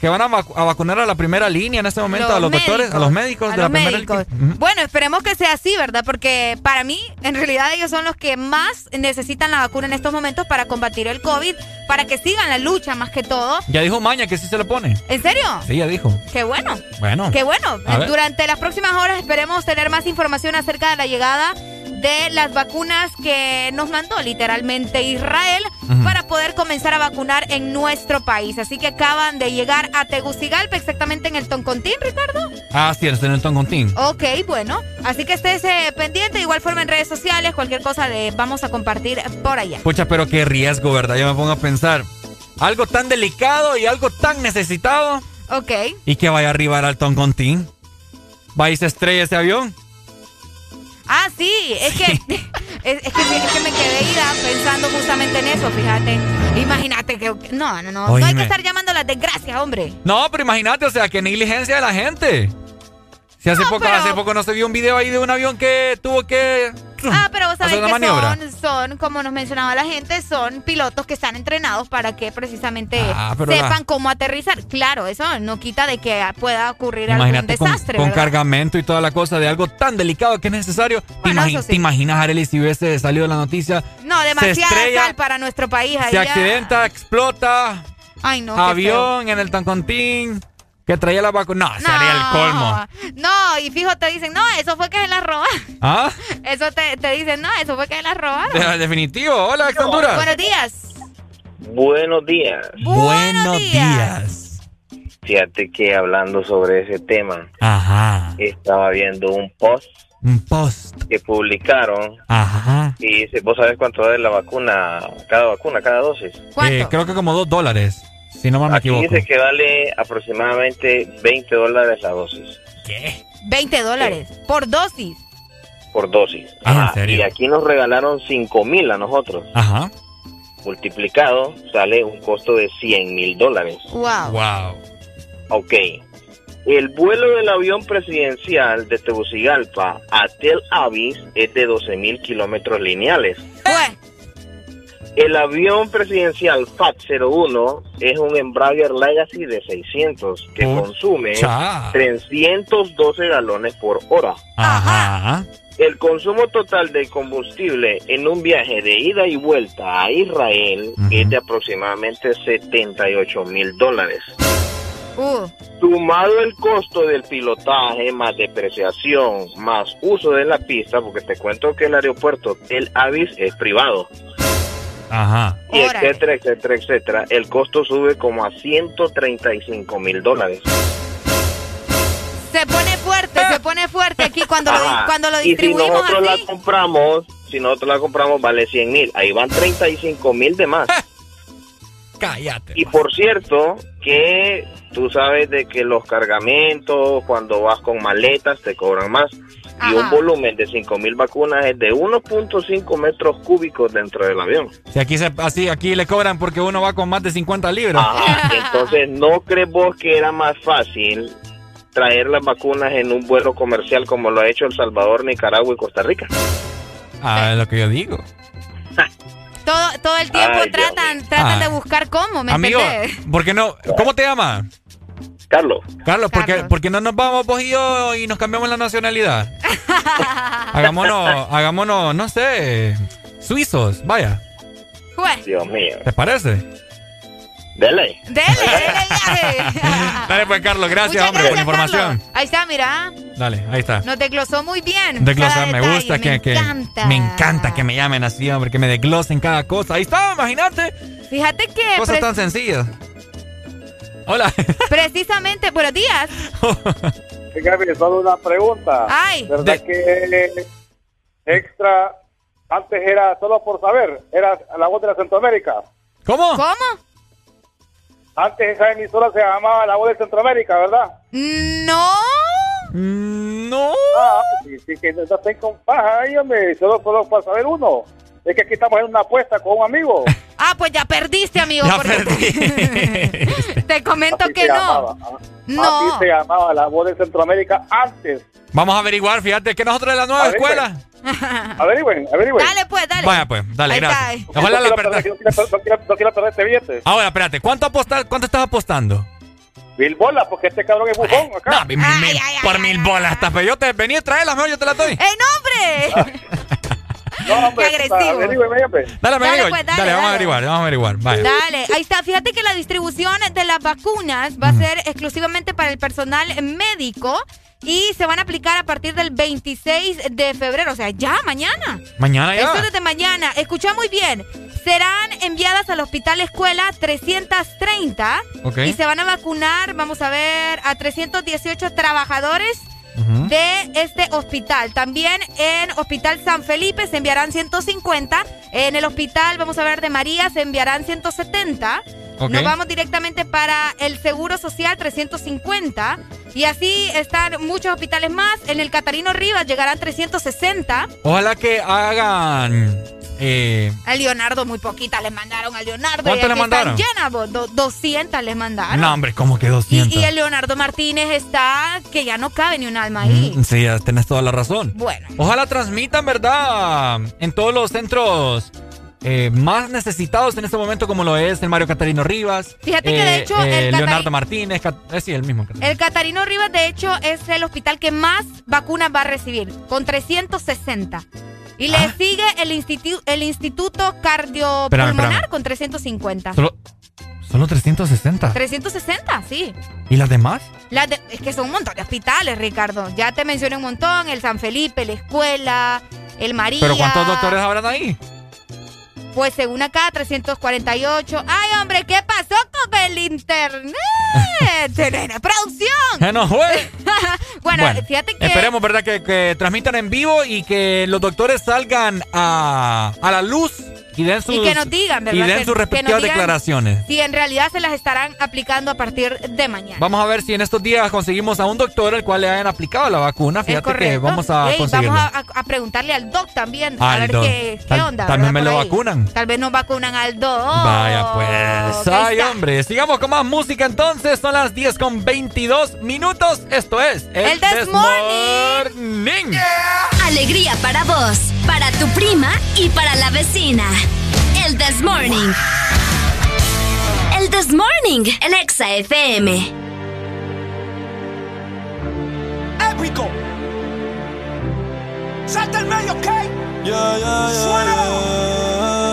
que van a, vacunar a la primera línea en este momento, a los doctores, a los médicos de la primera línea. Bueno, esperemos que sea así, ¿verdad? Porque para mí, en realidad, ellos son los que más necesitan la vacuna en estos momentos para combatir el COVID, para que sigan la lucha más que todo. Ya dijo Maña que sí se lo pone. ¿En serio? Sí, ya dijo. Qué bueno. Bueno. Qué bueno. Durante las próximas horas esperemos tener más información acerca de la llegada de las vacunas que nos mandó literalmente Israel para poder comenzar a vacunar en nuestro país. Así que acaban de llegar a Tegucigalpa, exactamente en el Toncontín, Ricardo. Ah, sí, en el Toncontín. Ok, bueno. Así que estés eh, pendiente, de igual forma en redes sociales, cualquier cosa de vamos a compartir por allá. Pucha, pero qué riesgo, ¿verdad? Yo me pongo a pensar. Algo tan delicado y algo tan necesitado. Ok. Y que vaya a arribar al Toncontín. ¿Va y se estrella ese avión? Ah, sí, es que, es, que, me quedé ida pensando justamente en eso, fíjate. Imagínate que. No, no, no. No hay que estar llamando las desgracias, hombre. No, pero imagínate, o sea, qué negligencia de la gente. Si hace, poco, hace poco no se vio un video ahí de un avión que tuvo que Ah, pero vos sabés que son, son, como nos mencionaba la gente, son pilotos que están entrenados para que precisamente ah, sepan cómo aterrizar. Claro, eso no quita de que pueda ocurrir algún desastre. Con, con cargamento y toda la cosa de algo tan delicado que es necesario. ¿Te, imaginas, Arely, si hubiese salido la noticia? No, demasiada sal para nuestro país. Se accidenta, explota. Ay, no. Avión en el Tancontín. Que traía la vacuna. No, sería el colmo. No, y fijo, te dicen, no, eso fue que se la roba. ¿Ah? Eso te, te dicen, no, eso fue que se la robaron. De, definitivo. Hola, Honduras. Buenos días. Buenos días. Buenos días. Fíjate que hablando sobre ese tema, Ajá. estaba viendo un post. Un post. Que publicaron. Ajá. Y dice, ¿vos sabés cuánto vale la vacuna, cada vacuna, cada dosis? ¿Cuánto? Eh, creo que como dos dólares. Si no me Aquí dice que vale aproximadamente 20 dólares la dosis. ¿Qué? 20 dólares por dosis. Por dosis. Ah, ¿en serio? Y aquí nos regalaron 5 mil a nosotros. Ajá. Multiplicado sale un costo de 100 mil dólares. Wow. Wow. Ok. El vuelo del avión presidencial de Tegucigalpa a Tel Aviv es de 12 mil kilómetros lineales. El avión presidencial FAT-01 es un Embraer Legacy de 600 que consume 312 galones por hora. Ajá. El consumo total de combustible en un viaje de ida y vuelta a Israel es de aproximadamente 78 mil dólares. Uh. Sumado el costo del pilotaje, más depreciación, más uso de la pista, porque te cuento que el aeropuerto Tel Aviv es privado. Ajá. Y etcétera, etcétera, etcétera. El costo sube como a 135 mil dólares. Se pone fuerte, se pone fuerte aquí cuando, lo, cuando lo distribuimos. Y si nosotros la compramos, si nosotros la compramos, vale 100 mil. Ahí van 35 mil de más. Cállate. Y por cierto, que tú sabes de que los cargamentos, cuando vas con maletas, te cobran más y un volumen de 5.000 vacunas es de 1.5 metros cúbicos dentro del avión. Si aquí, se, así, aquí le cobran porque uno va con más de 50 libras. entonces, ¿no crees vos que era más fácil traer las vacunas en un vuelo comercial como lo ha hecho El Salvador, Nicaragua y Costa Rica? Ah, es lo que yo digo. todo, todo el tiempo tratan, tratan de buscar cómo, ¿me Amigo, ¿por qué no? ¿Cómo te llamas? Carlos. Carlos, ¿por qué, no nos vamos vos y yo y nos cambiamos la nacionalidad? hagámonos, hagámonos, no sé, suizos, vaya. Dios mío. ¿Te parece? Dele. Dele, dele viaje. Dale pues, Carlos, gracias, hombre, por la información. Ahí está, mira. Dale, ahí está. Nos desglosó muy bien. Desglosar, me gusta me que, encanta. me encanta que me llamen así, hombre, que me desglosen cada cosa. Ahí está, imagínate. Fíjate que. Cosas tan sencillas. Hola. Precisamente, buenos días. Fíjate, solo una pregunta. Ay. ¿Verdad que extra antes era solo por saber? Era la voz de la Centroamérica. ¿Cómo? ¿Cómo? Antes esa emisora se llamaba La Voz de Centroamérica, ¿verdad? No. No. Ah, sí, sí, que no estén con paja ahí, hombre. Solo, solo para saber uno. Es que aquí estamos en una apuesta con un amigo. Ah, pues ya perdiste, amigo. Ya perdí. Te comento que no. Llamaba. Ah, no. Así se llamaba La Voz de Centroamérica antes. Vamos a averiguar, fíjate que nosotros de la nueva Averigüen. escuela. Averigüen, averigüen. Dale, pues, dale. Vaya pues, dale, Ahí gracias. está. Ojalá no, la quiero perder, no, quiero, no quiero- no quiero perder este billete. Ahora, espérate, ¿cuánto apostar, cuánto estás apostando? Mil bolas, porque este cabrón es bufón acá. No, mil- mil- por mil bolas, hasta pero yo te venía a traerlas, mejor yo te las doy. ¡Ey, nombre! No, hombre, Qué agresivo. Hombre. Dale, me Dale, digo. pues, dale, dale, vamos a dale. averiguar, vamos a averiguar. Vaya. Dale, ahí está. Fíjate que la distribución de las vacunas va a ser exclusivamente para el personal médico y se van a aplicar a partir del 26 de febrero, o sea, ya mañana. Mañana ya. Eso es desde mañana. Escucha muy bien. Serán enviadas al Hospital Escuela 330 Ok. y se van a vacunar, vamos a ver, a 318 trabajadores De este hospital. También en Hospital San Felipe se enviarán 150. En el hospital, vamos a ver, de María se enviarán 170. Ok. Nos vamos directamente para el Seguro Social 350. Y así están muchos hospitales más. En el Catarino Rivas llegarán 360. Ojalá que hagan. Eh, A Leonardo muy poquitas les mandaron a Leonardo. ¿Cuánto le mandaron? Vos. Do- 200 les mandaron. no, hombre, como que y, 200. y el Leonardo Martínez está que ya no cabe ni un alma ahí. Mm, sí, ya tenés toda la razón. Bueno. Ojalá transmitan, ¿verdad? En todos los centros eh, más necesitados en este momento, como lo es el Mario Catarino Rivas. Fíjate que de hecho eh, el Leonardo Catari- Martínez. Cat- eh, sí, el mismo. El Catarino Rivas, de hecho, es el hospital que más vacunas va a recibir, con 360. Y le Ah. sigue el, institu- el Instituto Cardiopulmonar Espérame, espérame. con 350. Solo, solo 360. 360, sí. ¿Y las demás? Las de- es que son un montón de hospitales, Ricardo. Ya te mencioné un montón. El San Felipe, la escuela, el María. ¿Pero cuántos doctores habrán ahí? Pues según acá, 348. ¡Ay, hombre! ¿Qué pasó con el internet? ¡Nena, ¡Producción! ¡Que no fue! bueno, Bueno, fíjate que... Esperemos, ¿verdad? Que, que transmitan en vivo y que los doctores salgan a, a la luz y den sus, Y que nos digan, ¿verdad? y den sus respectivas declaraciones. Si en realidad se las estarán aplicando a partir de mañana. Vamos a ver si en estos días conseguimos a un doctor al cual le hayan aplicado la vacuna. Fíjate que vamos a Ey, conseguirlo. vamos a, preguntarle al doc también. a ver doc. qué, qué Tal- onda. también ¿verdad? me lo vacunan. Tal vez nos vacunan al doc. Vaya pues. Ay, está. hombre. Sigamos con más música entonces. Son las 10 con 22 minutos. Esto es El This Morning. Alegría para vos, tu prima y para la vecina. El This Morning. El This Morning, el Exa FM. Épico. Salta el medio, ¿ok? Yeah, yeah, yeah, yeah.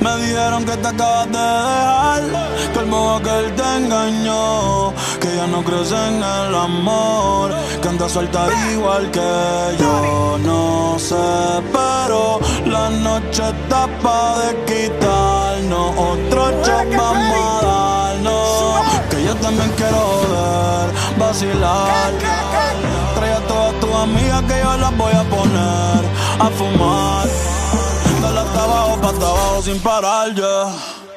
Me dijeron que te acabas de dejar, que el modo que él te engañó, que ya no crees en el amor, que anda suelta igual que yo. No sé, pero la noche está pa' de quitarnos, otro shot vamos a darnos, que yo también quiero joder, vacilar. Trae a todas tus amigas que yo las voy a poner a fumar. Dale hasta abajo, pa' hasta abajo sin parar ya.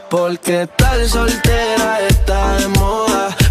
Porque tal soltera está de moda,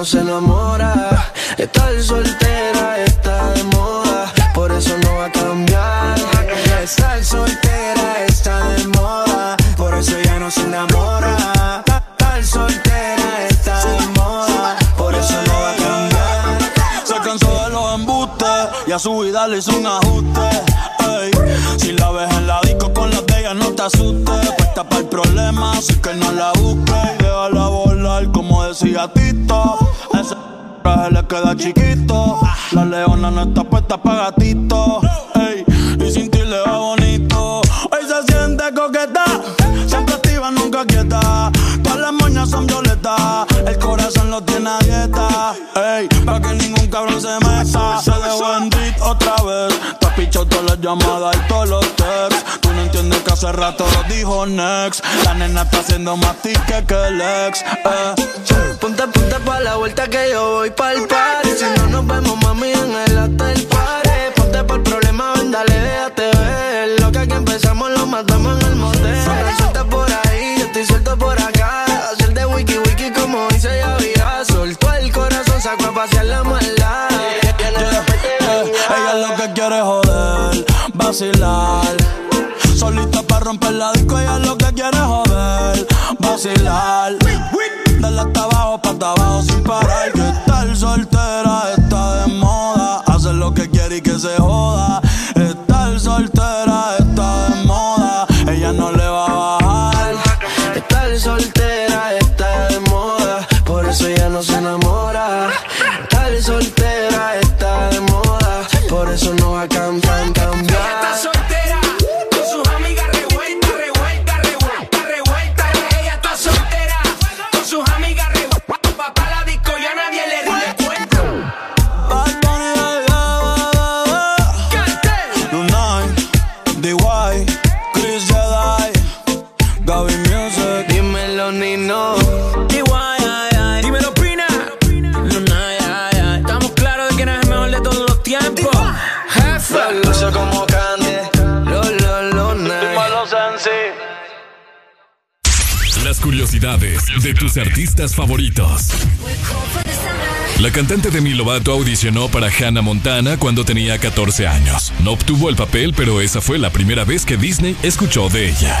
No se enamora. Estar soltera está de moda, por eso no va a cambiar. Estar soltera está de moda, por eso ya no se enamora. Estar soltera está de moda, por eso no va a cambiar. Se cansó de los embustes y a su vida le hizo un ajuste. Ey, si la ves en la disco con las de no te asustes. Puesta para el problema, así que no la busques. Y déjala volar, como decía Tito. Ese traje le queda chiquito. La leona no está puesta para gatito. Ey, y sin ti le va bonito. Hoy se siente coqueta, siempre activa, nunca quieta. Todas las moñas son violetas, el corazón lo tiene a dieta. Ey, para que ningún cabrón se meta. Se dejó en otra vez. Te pichado todas las llamadas y todos los texts. Hace rato lo dijo Next. La nena está haciendo más tique que el ex. Eh. Ponte, ponte pa' la vuelta que yo voy pa'l party. Si no nos vemos, mami, en el hotel party. Ponte por el problema, ven, dale, déjate ver. Lo que aquí empezamos lo matamos en el motel. Suelta por ahí, yo estoy suelto por acá. Hacer de wiki wiki como dice ya vida. Soltó el corazón, sacó a pasear la maldad. Ella lo que quiere es joder, vacilar. Romper la disco, ella lo que quiere joder, vacilar. Dale hasta abajo, pa' hasta abajo sin parar. Que estar soltera está de moda. Hacer lo que quiere y que se joda. Curiosidades de tus artistas favoritos. La cantante Demi Lovato audicionó para Hannah Montana cuando tenía 14 años. No obtuvo el papel, pero esa fue la primera vez que Disney escuchó de ella.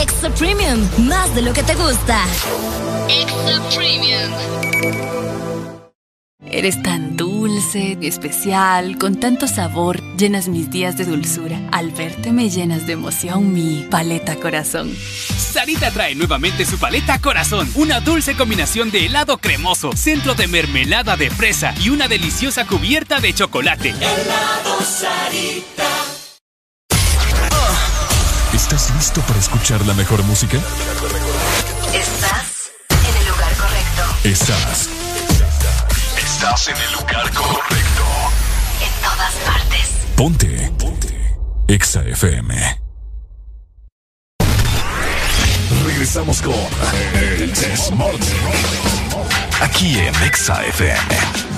Extra Premium, más de lo que te gusta. Extra Premium. Eres tan dulce, especial, con tanto sabor, llenas mis días de dulzura. Al verte me llenas de emoción mi paleta corazón. Sarita trae nuevamente su paleta corazón, una dulce combinación de helado cremoso, centro de mermelada de fresa y una deliciosa cubierta de chocolate. Helado Sarita. ¿Estás listo para escuchar la mejor música? Estás en el lugar correcto. Estás. Estás en el lugar correcto. En todas partes. Ponte. Ponte. Exa FM. Regresamos con El Desmorning. Aquí en Exa FM.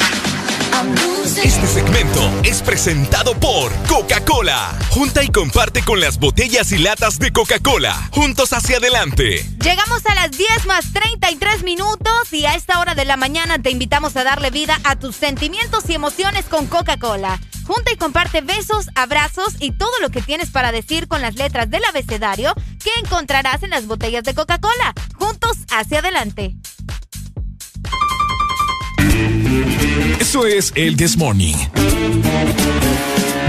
Este segmento es presentado por Coca-Cola. Junta y comparte con las botellas y latas de Coca-Cola. Juntos hacia adelante. Llegamos a las 10 más 33 minutos y a esta hora de la mañana te invitamos a darle vida a tus sentimientos y emociones con Coca-Cola. Junta y comparte besos, abrazos y todo lo que tienes para decir con las letras del abecedario que encontrarás en las botellas de Coca-Cola. Juntos hacia adelante. Eso es el This Morning.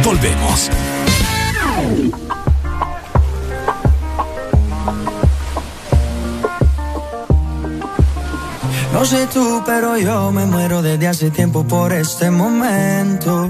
Volvemos. No sé tú, pero yo me muero desde hace tiempo por este momento.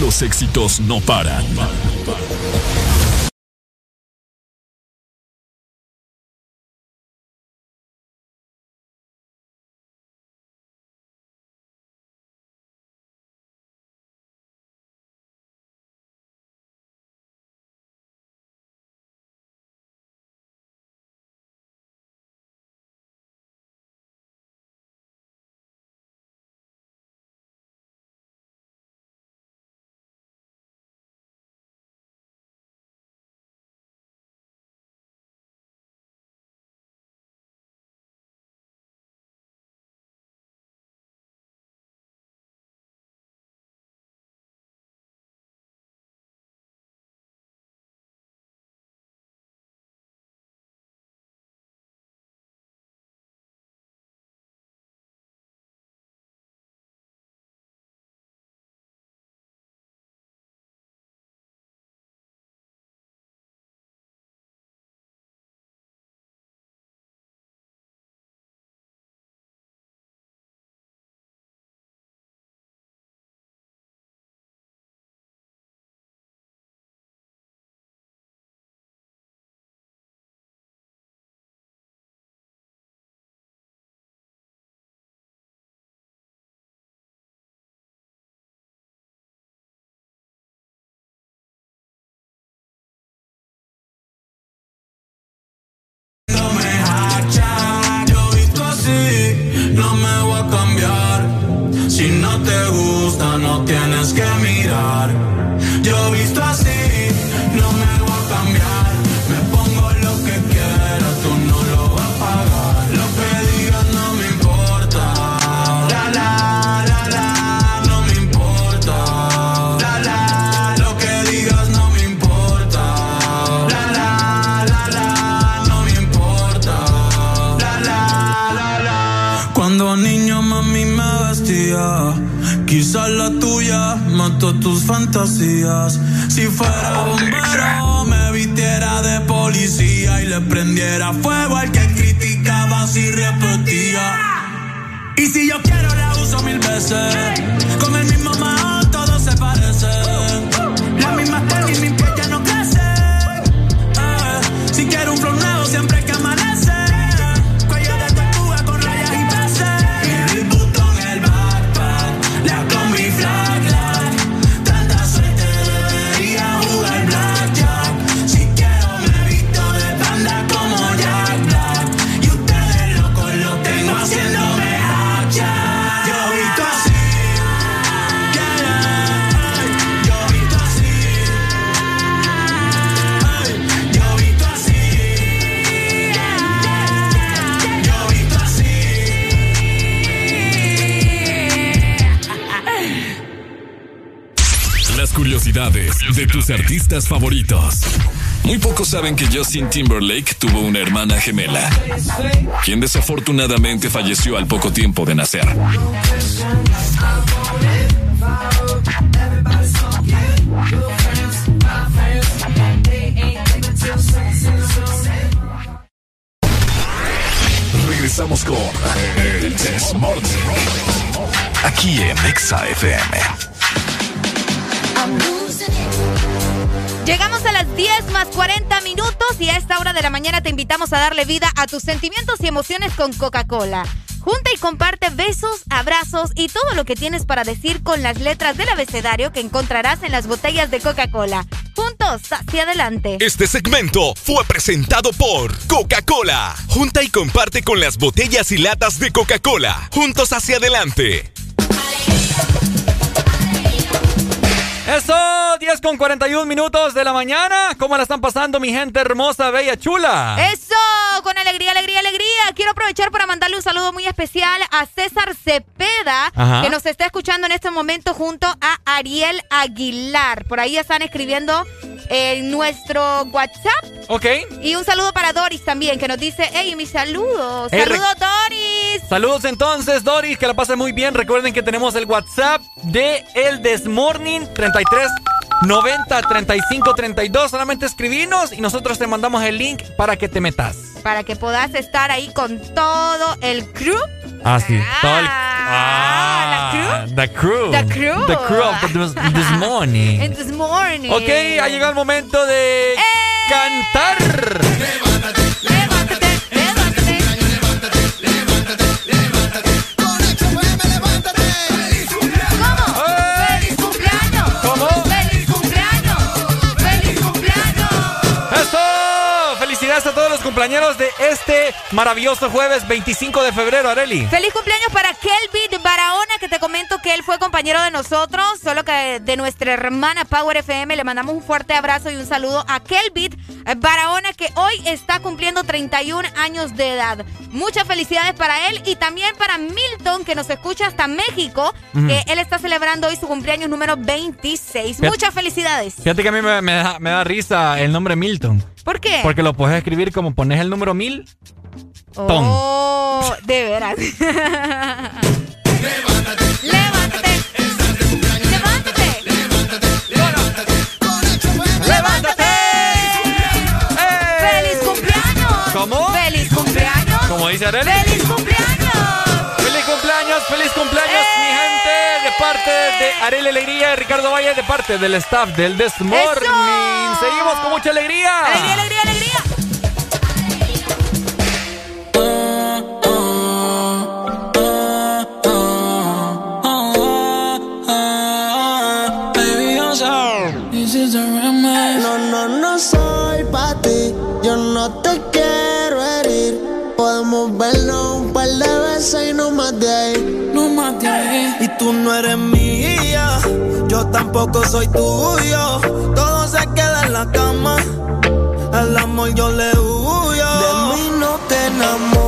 los éxitos no paran. Así, no me tus fantasías. Si fuera bombero me vistiera de policía y le prendiera fuego al que criticaba si repetía. Y si yo quiero la uso mil veces, con el mismo mao todo se parece. La misma tenis, mi artistas favoritos. Muy pocos saben que Justin Timberlake tuvo una hermana gemela, quien desafortunadamente falleció al poco tiempo de nacer. Regresamos con El Desmorning. Aquí en Exa FM. Llegamos a las 10 más 40 minutos y a esta hora de la mañana te invitamos a darle vida a tus sentimientos y emociones con Coca-Cola. Junta y comparte besos, abrazos y todo lo que tienes para decir con las letras del abecedario que encontrarás en las botellas de Coca-Cola. Juntos, hacia adelante. Este segmento fue presentado por Coca-Cola. Junta y comparte con las botellas y latas de Coca-Cola. Juntos hacia adelante. Eso, 10 con 41 minutos de la mañana. ¿Cómo la están pasando, mi gente hermosa, bella, chula? Eso, con alegría, alegría, alegría. Quiero aprovechar para mandarle un saludo muy especial a César Cepeda, Ajá. que nos está escuchando en este momento junto a Ariel Aguilar. Por ahí están escribiendo en nuestro WhatsApp. Ok. Y un saludo para Doris también, que nos dice, hey, mis saludos. Hey, Saludos, Doris. Saludos entonces, Doris, que la pasen muy bien. Recuerden que tenemos el WhatsApp de El Desmorning 33 90 35 32. Solamente escribinos y nosotros te mandamos el link para que te metas. Para que puedas estar ahí con todo el crew. Ah, sí. Todo el- ah, The crew. The crew. The crew of the Des- This Morning. En This Morning. Ok, ha llegado el momento de cantar. Cumpleaños de este maravilloso jueves 25 de febrero, Areli. Feliz cumpleaños para Kelvin Barahona, que te comento que él fue compañero de nosotros, solo que de nuestra hermana Power FM. Le mandamos un fuerte abrazo y un saludo a Kelvin Barahona, que hoy está cumpliendo 31 años de edad. Muchas felicidades para él y también para Milton, que nos escucha hasta México, que él está celebrando hoy su cumpleaños número 26. Fíjate- Muchas felicidades. Fíjate que a mí me, me da, me da risa el nombre Milton. ¿Por qué? Porque lo puedes escribir como pones el número mil. Ton. Oh, de veras. Levántate. Levántate. ¡Feliz cumpleaños! ¿Cómo? ¡Feliz cumpleaños! Como dice Areli. ¡Feliz cumpleaños! ¡Feliz cumpleaños! ¡Feliz cumpleaños, mi gente! De parte de Areli Alegría y Ricardo Valle, de parte del staff del This Morning. Seguimos con mucha alegría. ¡Alegría, alegría, Yo no te quiero herir. Podemos vernos un par de veces y no más de ahí. No más de ahí. Y tú no eres mía, yo tampoco soy tuyo. Todo se queda en la cama. El amor yo le huyo. De mí no te enamoras.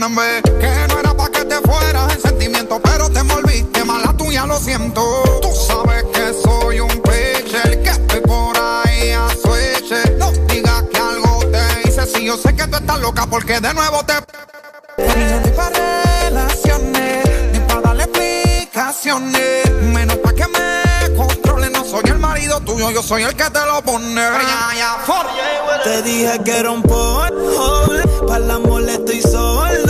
Que no era pa' que te fueras en sentimiento Pero te envolviste mala tuya, lo siento Tú sabes que soy un pitcher Que estoy por ahí a switch No digas que algo te hice Si yo sé que tú estás loca porque de nuevo te Ni pa' relaciones Ni pa' darle explicaciones Menos pa' que me controle No soy el marido tuyo, yo soy el que te lo pone. Te dije que era un polvo, para el amor estoy sordo.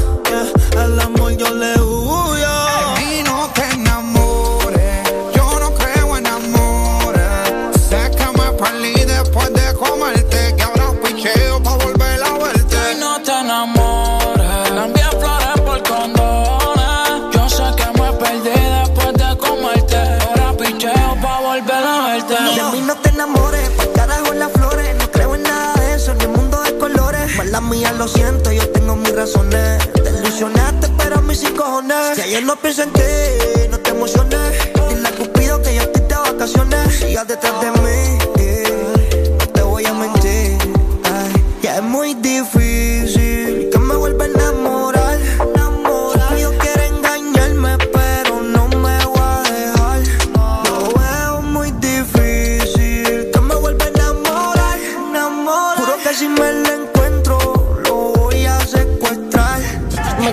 Al amor yo le huyo. Mí no te enamores. Yo no creo en amores. Sé que me perdí después de comerte. Que ahora picheo pa' volver a verte. Y no te enamores. Cambié flores por condones. Yo sé que me perdí después de comerte. Ahora picheo pa' volver a verte. De mí no te enamores, pa' carajo las flores. No creo en nada de eso, ni el mundo de colores. Mala mía, lo siento, Te ilusionaste, pero a mí sí cojones. Si ayer no pienso en ti, no te emociones. Dile a Cupido que yo estoy de vacaciones. Sigas detrás de mí, no te voy a mentir. Ya es muy difícil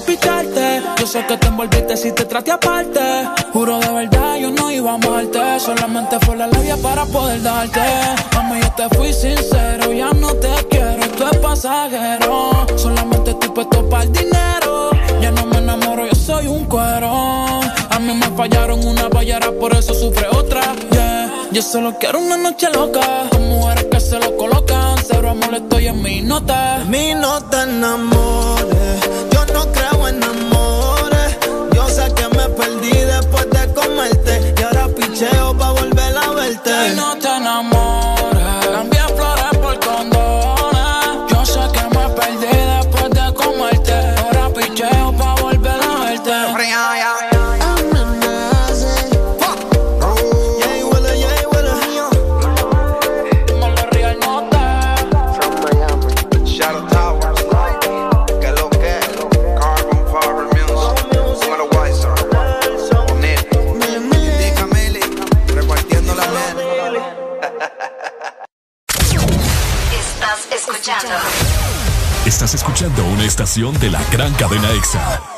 por. Yo sé que te envolviste si te traté aparte. Juro de verdad, yo no iba a amarte. Solamente fue la labia para poder darte. Mami, yo te fui sincero, ya no te quiero, esto es pasajero. Solamente estoy puesto para el dinero. Ya no me enamoro, yo soy un cuero. A mí me fallaron una ballera, por eso sufre otra. Yeah, yo solo quiero una noche loca. Con mujeres que se lo colocan. Cero amor, estoy en mi nota. De mí no te Estás escuchando una estación de la gran cadena EXA.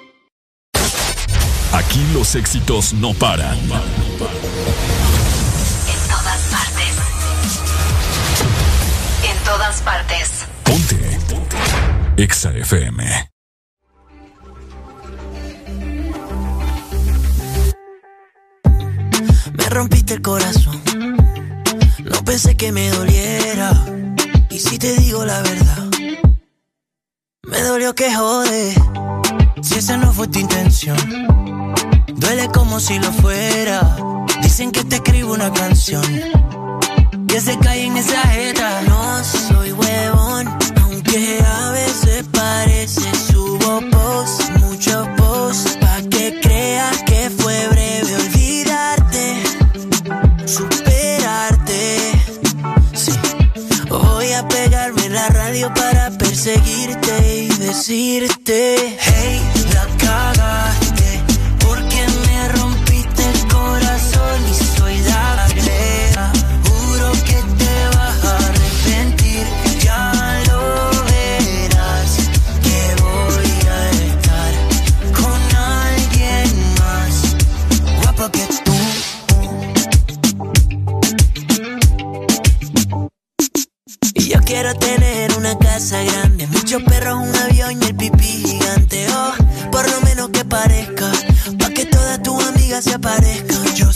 Aquí los éxitos no paran. En todas partes. En todas partes. Ponte. EXA FM. Me rompiste el corazón. No pensé que me doliera. Y si te digo la verdad, me dolió que jode. Si esa no fue tu intención, Duele como si lo fuera. Dicen que te escribo una canción. Que se cae en esa jeta. No soy huevón, aunque a veces parece. Subo post, muchos posts, pa' que creas que fue breve olvidarte, superarte. Sí. Voy a pegarme la radio para perseguirte y decirte, hey. casa grande, muchos perros, un avión y el pipí gigante. Oh, por lo menos que parezca, pa' que todas tus amigas se aparezcan. Yo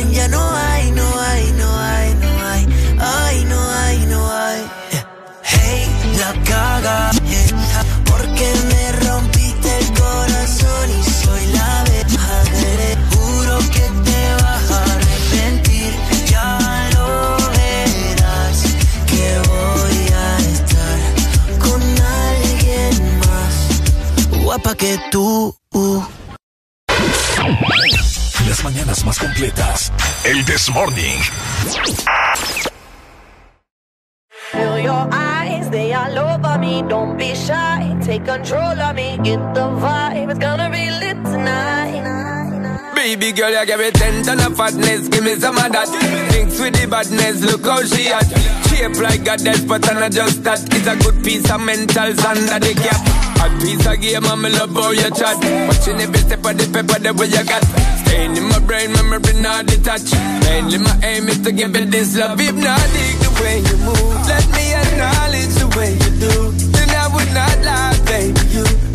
ya no hay, no hay, no hay, no hay, ay, no hay, no hay. Hey, la caga, porque me rompiste el corazón y soy la abeja juro que te vas a arrepentir, ya lo verás que voy a estar con alguien más. Guapa que tú. This Morning. Feel your eyes, they all over me. Don't be shy, take control of me. Get the vibe, it's gonna be lit tonight. Baby girl, you give me ten ton of fatness, give me some of that. Thinks with the badness, look how she at. Shape like a death, but I'm not just that. It's a good piece of mental sand. under the cap. Hot piece of game and me love how you chat. Watching every step of the paper the way you got. Staying in my brain, memory not detached. Mainly my aim is to give you this love If not dig the way you move. Let me acknowledge the way you do. Then I would not lie, baby, you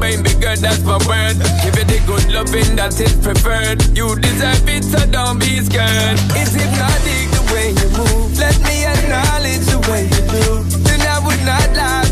Baby girl, that's my word. Give it the good loving that is preferred. You deserve it, so don't be scared. It's hypnotic the way you move. Let me acknowledge the way you do. Then I would not lie.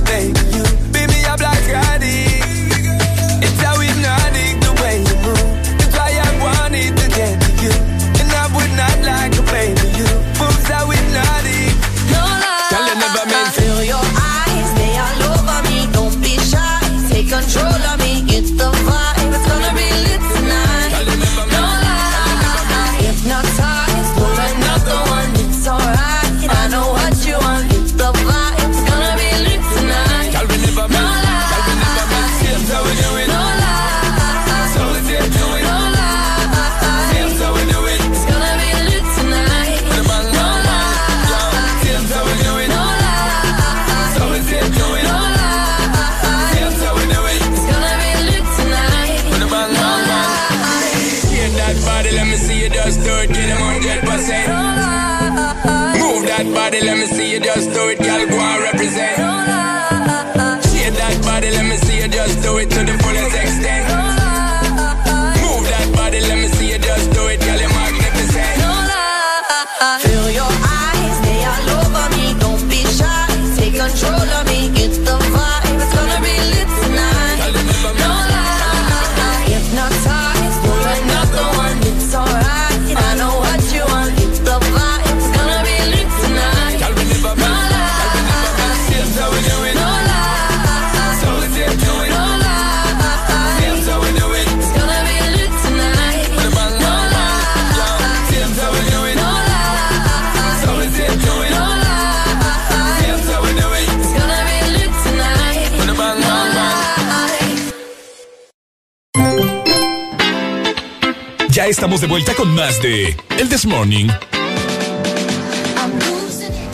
Estamos de vuelta con más de El This Morning.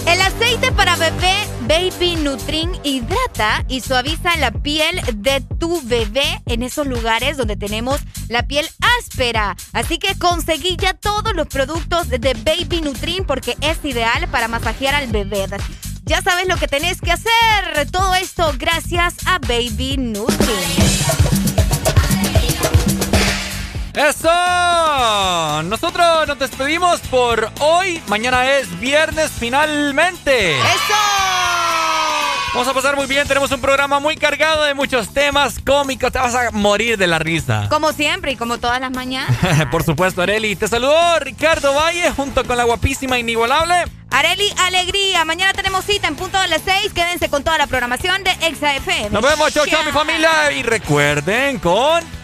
El aceite para bebé Baby Nutrin hidrata y suaviza la piel de tu bebé en esos lugares donde tenemos la piel áspera. Así que conseguí ya todos los productos de Baby Nutrin porque es ideal para masajear al bebé. Ya sabes lo que tenés que hacer. Todo esto gracias a Baby Nutrin. ¡Eso! Nosotros nos despedimos por hoy. Mañana es viernes finalmente. ¡Eso! Vamos a pasar muy bien. Tenemos un programa muy cargado de muchos temas cómicos. Te vas a morir de la risa. Como siempre y como todas las mañanas. por supuesto, Areli. Te saludó Ricardo Valle junto con la guapísima inigualable. Areli Alegría. Mañana tenemos cita en punto de las 6. Quédense con toda la programación de Exa FM. Nos vemos, chao, chao, mi familia. Y recuerden con.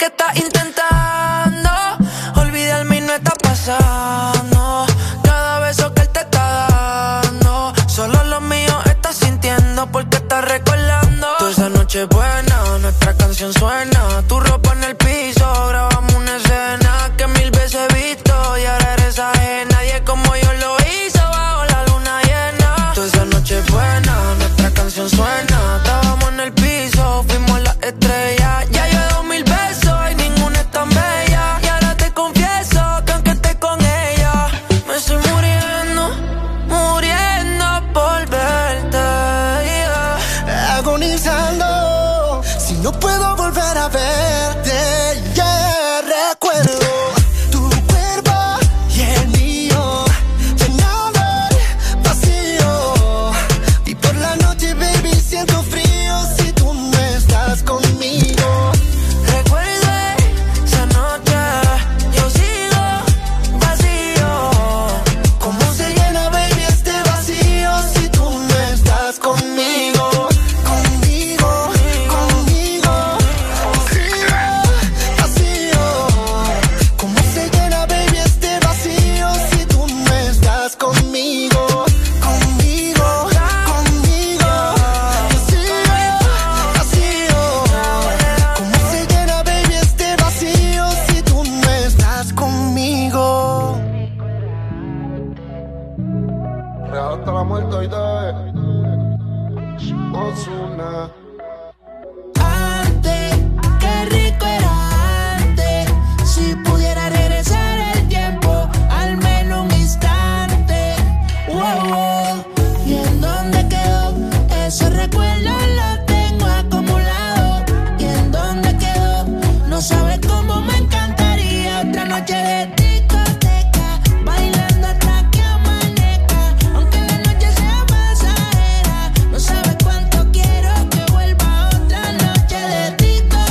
que estás intentando olvidarme y no está pasando. Cada beso que él te está dando, solo lo mío estás sintiendo porque estás recordando. Toda esa noche buena, nuestra canción suena, tu